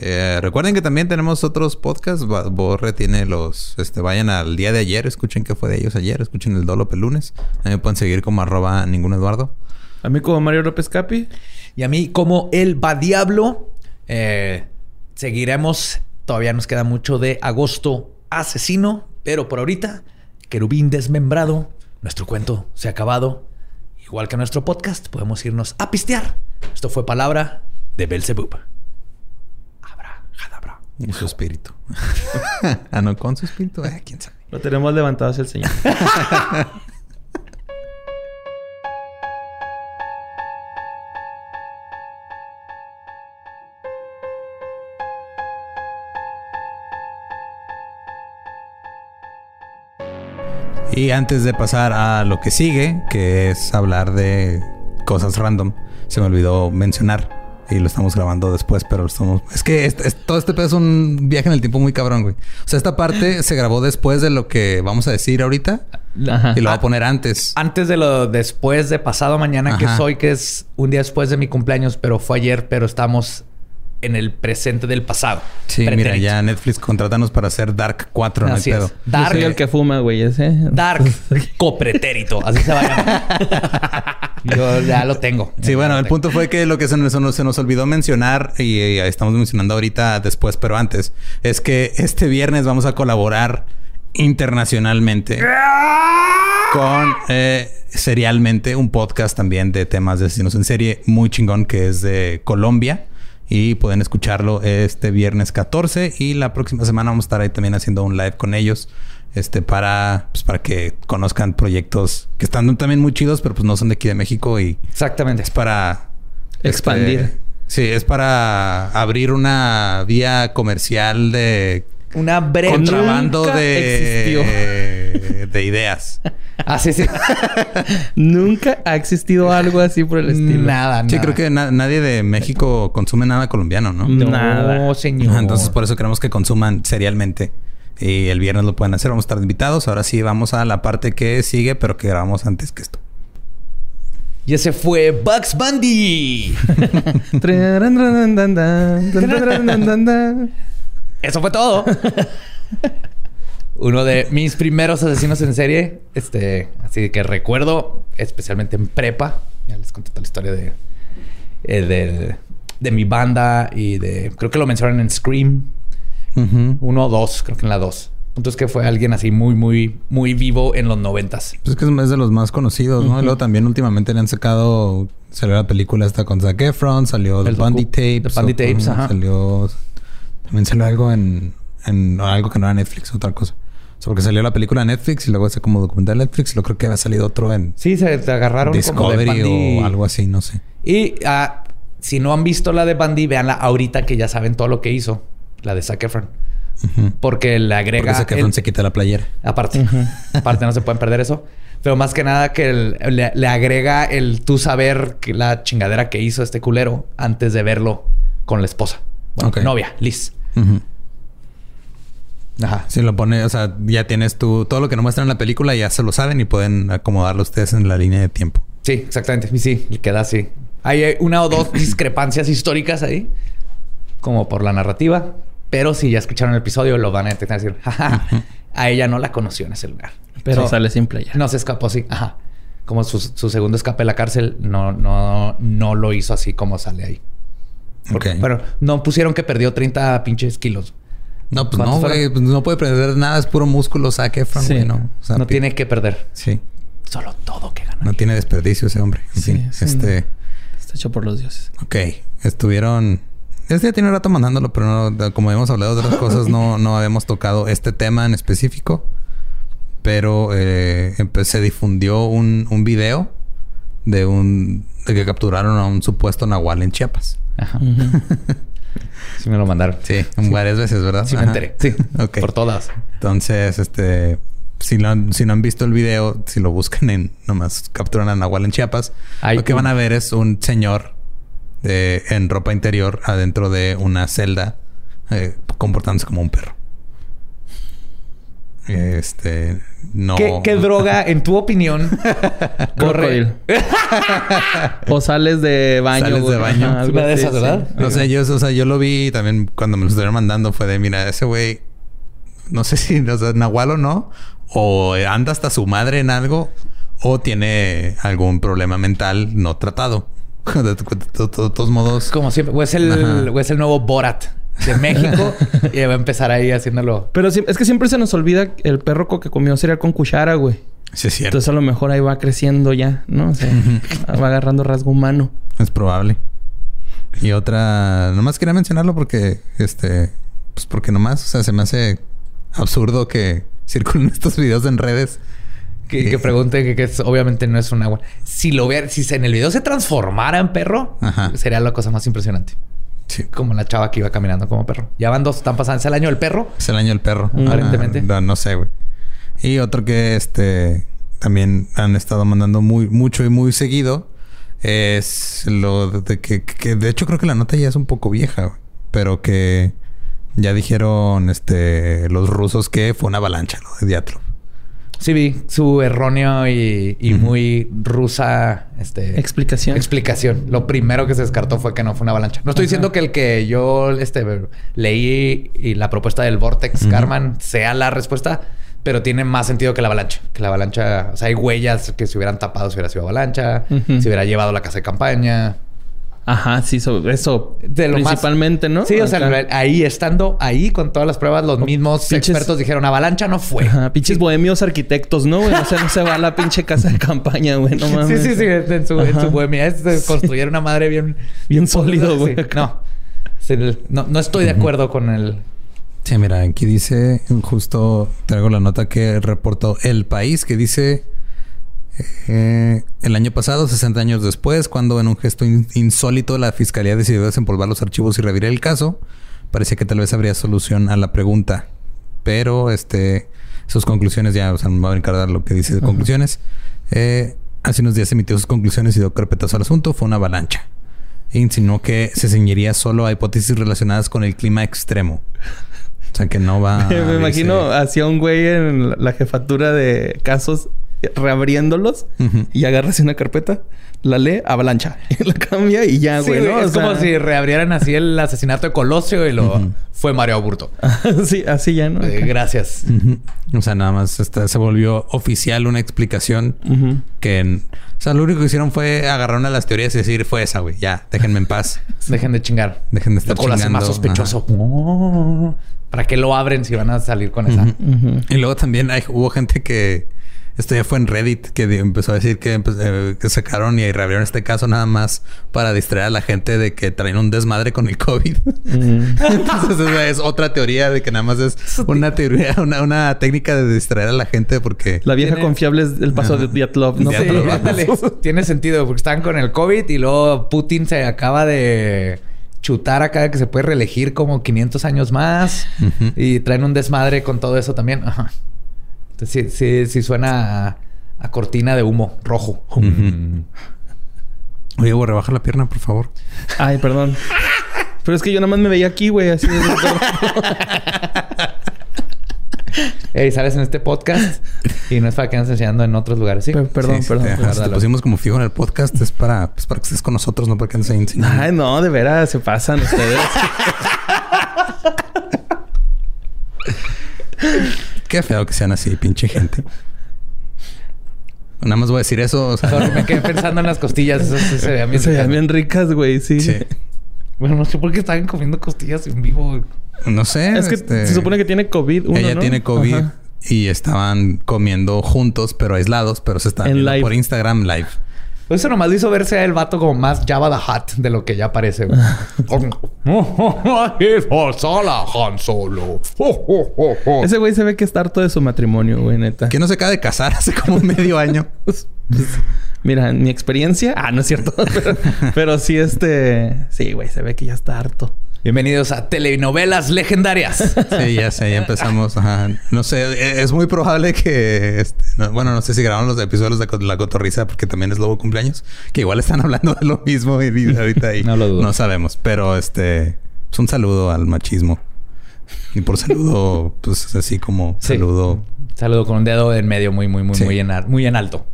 Speaker 1: Eh, recuerden que también tenemos otros podcasts. Borre tiene los, este, vayan al día de ayer, escuchen qué fue de ellos ayer, escuchen el Dolo lunes. También me pueden seguir como arroba ningún Eduardo.
Speaker 3: A mí como Mario López Capi.
Speaker 2: Y a mí, como el va diablo, eh, seguiremos. Todavía nos queda mucho de agosto asesino, pero por ahorita, querubín desmembrado, nuestro cuento se ha acabado. Igual que nuestro podcast, podemos irnos a pistear. Esto fue palabra de Belzebub. Abra, jadabra.
Speaker 1: Y su espíritu. ah, no, con su espíritu. Eh, quién sabe.
Speaker 3: Lo tenemos levantado hacia el señor.
Speaker 1: Y antes de pasar a lo que sigue, que es hablar de cosas random, se me olvidó mencionar. Y lo estamos grabando después, pero lo estamos... Es que este- es- todo este pedo es un viaje en el tiempo muy cabrón, güey. O sea, esta parte se grabó después de lo que vamos a decir ahorita.
Speaker 3: Ajá.
Speaker 1: Y lo voy a poner antes.
Speaker 2: Antes de lo después de pasado mañana que
Speaker 1: Ajá.
Speaker 2: soy, que es un día después de mi cumpleaños, pero fue ayer, pero estamos en el presente del pasado.
Speaker 1: Sí, mira, ya Netflix, contrátanos para hacer Dark 4, no hay
Speaker 2: Así
Speaker 1: pedo.
Speaker 2: es.
Speaker 3: Yo
Speaker 2: Dark,
Speaker 3: soy el que fuma, güey, ese.
Speaker 2: Dark copretérito. Así se va a llamar. Yo ya lo tengo.
Speaker 1: Sí, bueno, el punto fue que lo que se nos, se nos- olvidó mencionar, y, estamos mencionando ahorita después, pero antes, es que este viernes vamos a colaborar internacionalmente con eh, Serialmente, un podcast también de temas de asesinos en serie muy chingón que es de Colombia. Y pueden escucharlo este viernes 14 y la próxima semana vamos a estar ahí también haciendo un live con ellos. Este, para, pues, para que conozcan proyectos que están también muy chidos, pero pues no son de aquí de México y
Speaker 2: Exactamente.
Speaker 1: es para
Speaker 3: Expandir.
Speaker 1: este, sí, es para abrir una vía comercial de
Speaker 2: Una breve.
Speaker 1: contrabando
Speaker 3: nunca
Speaker 1: de, de ideas.
Speaker 2: Ah, sí, sí.
Speaker 3: Nunca ha existido algo así por el estilo.
Speaker 2: Nada, nada.
Speaker 1: Sí, creo que na- nadie de México consume nada colombiano, ¿no?
Speaker 2: No,
Speaker 3: Nada.
Speaker 2: señor.
Speaker 1: Entonces, por eso queremos que consuman serialmente. Y el viernes lo pueden hacer. Vamos a estar invitados. Ahora sí, vamos a la parte que sigue, pero que grabamos antes que esto.
Speaker 2: Y ese fue Bugs Bundy. Eso fue todo. Uno de mis primeros asesinos en serie. Este, así que recuerdo, especialmente en prepa. Ya les conté toda la historia de, eh, de, de mi banda y de. Creo que lo mencionaron en Scream. Uno o dos, creo que en la dos. Entonces que fue alguien así muy, muy, muy vivo en los noventas.
Speaker 1: Pues es que es de los más conocidos, ¿no? Y luego también últimamente le han sacado... Salió la película esta con Zac Efron. Salió The
Speaker 2: El
Speaker 1: Bundy
Speaker 2: docu-
Speaker 1: Tapes.
Speaker 2: The Bundy Tapes,
Speaker 1: Ujú,
Speaker 2: ajá.
Speaker 1: Salió... También salió algo en... En algo que no era Netflix, otra cosa. O sea, porque salió la película de Netflix y luego ese como documental de Netflix. Y luego creo que había salido otro en
Speaker 2: Sí, se te agarraron como de
Speaker 1: Discovery o algo así, no sé.
Speaker 2: Y ah, si no han visto la de Bundy, véanla ahorita que ya saben todo lo que hizo. La de Zac Efron. Porque le agrega...
Speaker 1: Porque Zac Efron
Speaker 2: el-
Speaker 1: se quita la playera.
Speaker 2: Aparte. Aparte no se pueden perder eso. Pero más que nada que el- le, le agrega el tú saber que la chingadera que hizo este culero antes de verlo con la esposa. Bueno,
Speaker 1: Ok.
Speaker 2: novia, Liz.
Speaker 1: Ujú.
Speaker 2: Ajá.
Speaker 1: Si lo pone, o sea, ya tienes tú todo lo que no muestran en la película, ya se lo saben y pueden acomodarlo ustedes en la línea de tiempo.
Speaker 2: Sí, exactamente. Y sí, y queda así. Hay una o dos discrepancias históricas ahí, como por la narrativa. Pero si ya escucharon el episodio, lo van a detectar y decir, jaja, a ella no la conoció en ese lugar.
Speaker 3: Pero sale sin playa.
Speaker 2: No se escapó así. Ajá. Como su, su segundo escape de la cárcel, no, no, no lo hizo así como sale ahí. Porque-
Speaker 1: Ok.
Speaker 2: Pero no pusieron que perdió 30 pinches kilos.
Speaker 1: No, pues
Speaker 2: ¿Cuántos
Speaker 1: no, güey. Pues no puede perder nada. Es puro músculo, Zac Efron,
Speaker 3: Sí.
Speaker 1: güey, ¿no? O sea,
Speaker 2: no tiene que perder.
Speaker 1: Sí.
Speaker 2: Solo todo que gana.
Speaker 1: No tiene desperdicio ese hombre. En
Speaker 3: Sí,
Speaker 1: fin,
Speaker 3: sí.
Speaker 1: este...
Speaker 3: Está hecho por los dioses.
Speaker 1: Ok. Estuvieron... Este ya tiene rato mandándolo, pero no, como habíamos hablado de otras cosas, no, no habíamos tocado este tema en específico. Pero eh, se difundió un, un video de un... de que capturaron a un supuesto nahual en Chiapas.
Speaker 2: Ajá. Sí me lo mandaron.
Speaker 1: Sí, varias veces, ¿verdad?
Speaker 2: Sí me enteré. Sí.
Speaker 1: Ok.
Speaker 2: Por todas.
Speaker 1: Entonces, este, si no, han- si no han visto el video, si lo buscan en nomás capturan a Nahual en Chiapas, lo que van a ver es un señor de, en ropa interior adentro de una celda eh, comportándose como un perro. Este, no.
Speaker 2: ¿Qué, qué droga, en tu opinión, corre?
Speaker 3: o sales de baño.
Speaker 1: Sales de baño.
Speaker 2: Una de
Speaker 1: yo, o sea, yo lo vi también cuando me lo estuvieron mandando. Fue de, mira, ese güey, no sé si o sea, Nahual o no, o anda hasta su madre en algo, o tiene algún problema mental no tratado. De, todos modos,
Speaker 2: Como siempre. O es,
Speaker 1: Ajá.
Speaker 2: el, o es el nuevo Borat de México. y va a empezar ahí haciéndolo.
Speaker 3: Pero es que siempre se nos olvida el perro que comió cereal con cuchara, güey.
Speaker 1: sí es cierto.
Speaker 3: Entonces a lo mejor ahí va creciendo ya, ¿no? O sea, va agarrando rasgo humano.
Speaker 1: Es probable. Y otra, nomás quería mencionarlo porque, este, pues porque nomás, o sea, se me hace absurdo que circulen estos videos en redes.
Speaker 2: Que, que pregunte que, que es- obviamente no es un agua. Si lo hubiera, si se- en el video se transformara en perro,
Speaker 1: Ajá.
Speaker 2: sería la cosa más impresionante.
Speaker 1: Sí.
Speaker 2: Como la chava que iba caminando como perro. Ya van dos, están pasando. Es el año del perro.
Speaker 1: Es el año del perro.
Speaker 2: Aparentemente.
Speaker 1: Ah, no, no sé, güey. Y otro que este también han estado mandando muy mucho y muy seguido es lo de que, que de hecho creo que la nota ya es un poco vieja, güey, pero que ya dijeron este los rusos que fue una avalancha lo de Diatlov.
Speaker 2: Sí, vi su erróneo y, y muy rusa este,
Speaker 3: Explicación.
Speaker 2: explicación. Lo primero que se descartó fue que no fue una avalancha. No estoy diciendo que el que yo este, leí y la propuesta del Vortex Carman sea la respuesta, pero tiene más sentido que la avalancha. Que la avalancha, o sea, hay huellas que se hubieran tapado si hubiera sido avalancha, se hubiera llevado la casa de campaña.
Speaker 3: Ajá, sí, so- eso.
Speaker 2: De lo más-
Speaker 3: principalmente, ¿no?
Speaker 2: Sí, o sea,
Speaker 3: Acá.
Speaker 2: ahí estando ahí con todas las pruebas, los mismos
Speaker 3: pinches-
Speaker 2: expertos dijeron avalancha no fue.
Speaker 3: Ajá, pinches bohemios arquitectos, ¿no? güey? O sea, no se va a la pinche casa de campaña, güey. No
Speaker 2: Sí,
Speaker 3: mames.
Speaker 2: sí, sí, en su, en su bohemia es de construir una madre bien...
Speaker 3: Bien sólido, güey.
Speaker 2: Sí, No. Sí, no, no estoy de acuerdo con el...
Speaker 1: Sí, mira, aquí dice, justo traigo la nota que reportó El País, que dice, eh, el año pasado, 60 años después, cuando en un gesto in- insólito la Fiscalía decidió desempolvar los archivos y revivir el caso, parecía que tal vez habría solución a la pregunta. Pero, este, sus conclusiones ya, o sea, me voy a a lo que dice de conclusiones. Eh, hace unos días emitió sus conclusiones y dio carpetazo al asunto. Fue una avalancha. E insinuó que se ceñiría solo a hipótesis relacionadas con el clima extremo. O sea, que no va... a
Speaker 3: Me imagino
Speaker 1: abrirse-
Speaker 3: hacia un güey en la jefatura de casos reabriéndolos y agarra así una carpeta, la lee, avalancha, y la cambia y ya,
Speaker 2: Sí,
Speaker 3: güey, ¿no? O
Speaker 2: es como
Speaker 3: sea,
Speaker 2: si reabrieran así el asesinato de Colosio y lo... Fue Mario Aburto.
Speaker 3: sí, así ya, ¿no?
Speaker 2: Eh, gracias.
Speaker 1: O sea, nada más esta- se volvió oficial una explicación que... en- o sea, lo único que hicieron fue agarrar una de las teorías y decir, fue esa, güey. Ya, déjenme en paz.
Speaker 2: Dejen de chingar.
Speaker 1: Dejen de estar
Speaker 2: Lo hace más
Speaker 1: chingando.
Speaker 2: sospechoso. Oh, ¿Para qué lo abren si van a salir con esa?
Speaker 1: Y luego también hay- hubo gente que... Esto ya fue en Reddit, que empezó a decir que, empe- eh, que sacaron y reabrieron este caso nada más para distraer a la gente de que traen un desmadre con el COVID. Entonces esa es otra teoría de que nada más es una teoría, una, una técnica de distraer a la gente porque...
Speaker 3: La vieja
Speaker 2: Tiene-
Speaker 3: confiable es el paso de Diatlov, ¿no?
Speaker 2: Sí. Tiene sentido porque están con el COVID y luego Putin se acaba de chutar acá que se puede reelegir como 500 años más y traen un desmadre con todo eso también. Ajá. Entonces sí, sí, sí suena a, a cortina de humo rojo. Mm.
Speaker 1: Oye, güey, rebaja la pierna, por favor.
Speaker 3: Ay, perdón. Pero es que yo nada más me veía aquí, güey, así de...
Speaker 2: Ey, sales en este podcast y no es para que andes enseñando en otros lugares, ¿sí?
Speaker 3: Per- Perdón,
Speaker 1: Sí, sí,
Speaker 3: perdón.
Speaker 1: te-
Speaker 3: perdón.
Speaker 1: ajá, si te pusimos como fijo en el podcast es para, pues, para que estés con nosotros, no para que andes ahí enseñando.
Speaker 3: Ay, no, de veras, se pasan ustedes.
Speaker 1: Qué feo que sean así, pinche gente. Nada más voy a decir eso. o sea,
Speaker 2: Sorry, me quedé pensando en las costillas. Eso sí se veía bien.
Speaker 3: se veían bien ricas, güey, sí.
Speaker 1: sí.
Speaker 2: Bueno, no sé por qué estaban comiendo costillas en vivo.
Speaker 1: No sé.
Speaker 3: Es que
Speaker 1: este,
Speaker 3: se supone que tiene COVID uno,
Speaker 1: ella
Speaker 3: ¿no?
Speaker 1: tiene COVID
Speaker 3: Ajá.
Speaker 1: y estaban comiendo juntos, pero aislados, pero se están
Speaker 3: En
Speaker 1: viendo
Speaker 3: live.
Speaker 1: por Instagram live.
Speaker 2: Pues Eso nomás le hizo verse a el vato como más Java the Hutt de lo que ya parece. Sola, Han Solo.
Speaker 3: Ese güey se ve que está harto de su matrimonio, güey, neta.
Speaker 1: Que no se acaba de casar hace como medio año.
Speaker 3: Mira, en mi experiencia... Ah, no es cierto. pero, pero sí, este... Sí, güey, se ve que ya está harto.
Speaker 2: Bienvenidos a telenovelas legendarias.
Speaker 1: Sí, ya sé, ya empezamos. Ajá. No sé, e- es muy probable que... este, no- bueno, no sé si grabaron los episodios de La Cotorriza porque también es Lobo Cumpleaños. Que igual están hablando de lo mismo y ahorita ahí.
Speaker 2: No lo dudo.
Speaker 1: No sabemos. Pero este... Pues un saludo al machismo. Y por saludo, pues así como
Speaker 2: Sí.
Speaker 1: saludo.
Speaker 2: Saludo con un dedo en medio muy, muy, muy,
Speaker 1: Sí.
Speaker 2: muy, en, muy en alto.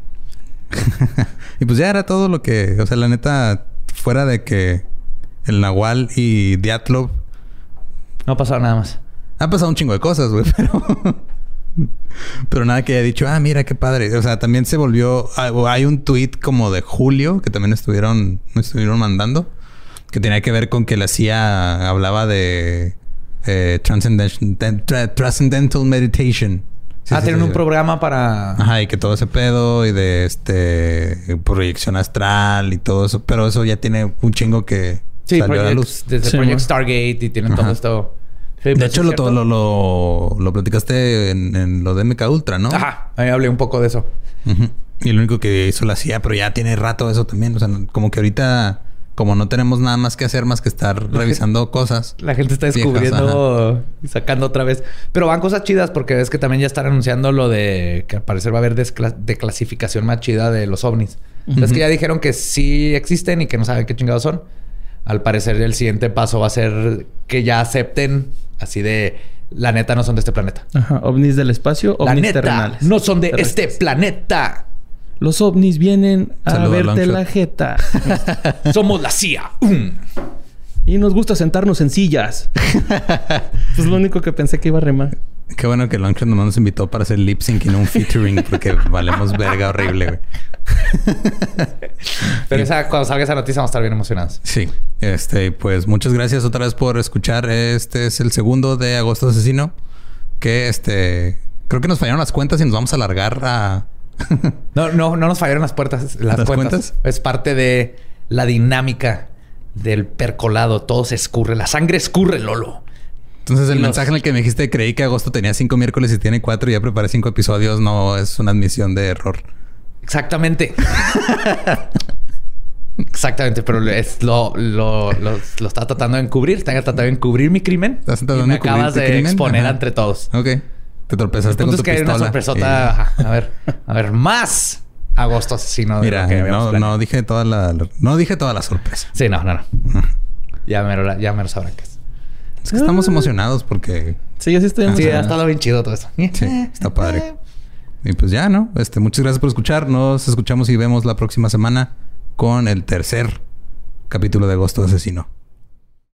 Speaker 1: y pues ya era todo lo que... O sea, la neta, fuera de que el Nahual y Diatlov...
Speaker 2: No ha pasado nada más.
Speaker 1: Ha pasado un chingo de cosas, güey, pero... pero nada que haya dicho, ah, mira qué padre. O sea, también se volvió... ah, Hay un tweet como de julio que también estuvieron, me estuvieron mandando. Que tenía que ver con que la CIA hablaba de... Eh, transcendent- tra- transcendental meditation. Sí,
Speaker 2: ah,
Speaker 1: sí,
Speaker 2: tienen
Speaker 1: sí.
Speaker 2: un programa para...
Speaker 1: Ajá, y que todo ese pedo y de este proyección astral y todo eso, pero eso ya tiene un chingo que
Speaker 2: Sí,
Speaker 1: salió a la
Speaker 2: Project-
Speaker 1: luz.
Speaker 2: desde
Speaker 3: Sí,
Speaker 2: Project. Stargate y tienen todo esto. Sí,
Speaker 1: De
Speaker 2: pues,
Speaker 1: hecho,
Speaker 2: ¿es
Speaker 1: lo, lo, lo, lo platicaste en, en lo de MK Ultra, ¿no?
Speaker 2: Ajá, ahí hablé un poco de eso.
Speaker 1: Y lo único que hizo la CIA, pero ya tiene rato eso también. O sea, como que ahorita, como no tenemos nada más que hacer más que estar revisando cosas.
Speaker 2: La gente está
Speaker 1: Viejas,
Speaker 2: descubriendo y sacando otra vez. Pero van cosas chidas porque ves que también ya están anunciando lo de que al parecer va a haber declasificación más chida de los ovnis. Es que ya dijeron que sí existen y que no saben qué chingados son. Al parecer el siguiente paso va a ser que ya acepten así de la neta no son de este planeta.
Speaker 3: Ajá. Ovnis del espacio,
Speaker 2: La
Speaker 3: ovnis
Speaker 2: neta
Speaker 3: terrenales.
Speaker 2: no son de este planeta.
Speaker 3: Los ovnis vienen a verte la jeta.
Speaker 2: Somos la CIA. Mm.
Speaker 3: y nos gusta sentarnos en sillas. pues lo único que pensé que iba a remar.
Speaker 1: Qué bueno que Longshot nomás nos invitó para hacer lip sync y no un featuring porque valemos verga horrible, güey.
Speaker 2: Pero esa, cuando salga esa noticia vamos a estar bien emocionados.
Speaker 1: Sí. Este, pues muchas gracias otra vez por escuchar. Este es el segundo de Agosto Asesino. Que este. Creo que nos fallaron las cuentas y nos vamos a alargar a.
Speaker 2: No, no, no nos fallaron las puertas, las,
Speaker 1: ¿Las
Speaker 2: cuentas.
Speaker 1: cuentas?
Speaker 2: Es parte de la dinámica del percolado. Todo se escurre. La sangre escurre, Lolo.
Speaker 1: Entonces, el
Speaker 2: los-
Speaker 1: mensaje en el que me dijiste creí que agosto tenía cinco miércoles y tiene cuatro y ya preparé cinco episodios, no es una admisión de error.
Speaker 2: Exactamente. Exactamente, pero es lo, lo, lo, lo está tratando de encubrir. Está tratando de encubrir mi crimen.
Speaker 1: ¿Estás
Speaker 2: y
Speaker 1: tratando
Speaker 2: me
Speaker 1: de
Speaker 2: acabas de
Speaker 1: crimen?
Speaker 2: exponer
Speaker 1: Ajá.
Speaker 2: entre todos.
Speaker 1: Ok. Te
Speaker 2: El
Speaker 1: tropezaste
Speaker 2: punto
Speaker 1: con
Speaker 2: es que hay una sorpresota. A ver, a ver, más agosto asesino.
Speaker 1: Y-
Speaker 2: de
Speaker 1: Mira,
Speaker 2: lo que
Speaker 1: no, no dije toda la, no dije toda la sorpresa.
Speaker 2: Sí, no, no, no. Ya me lo, ya me lo sabrán que es.
Speaker 1: Es que estamos emocionados porque
Speaker 3: Sí, yo sí estoy
Speaker 2: Sí, ha
Speaker 3: emocionado.
Speaker 2: estado bien chido todo eso.
Speaker 1: sí, está padre. Y pues ya, ¿no? Este, muchas gracias por escuchar. Nos escuchamos y vemos la próxima semana con el tercer capítulo de Agosto Asesino.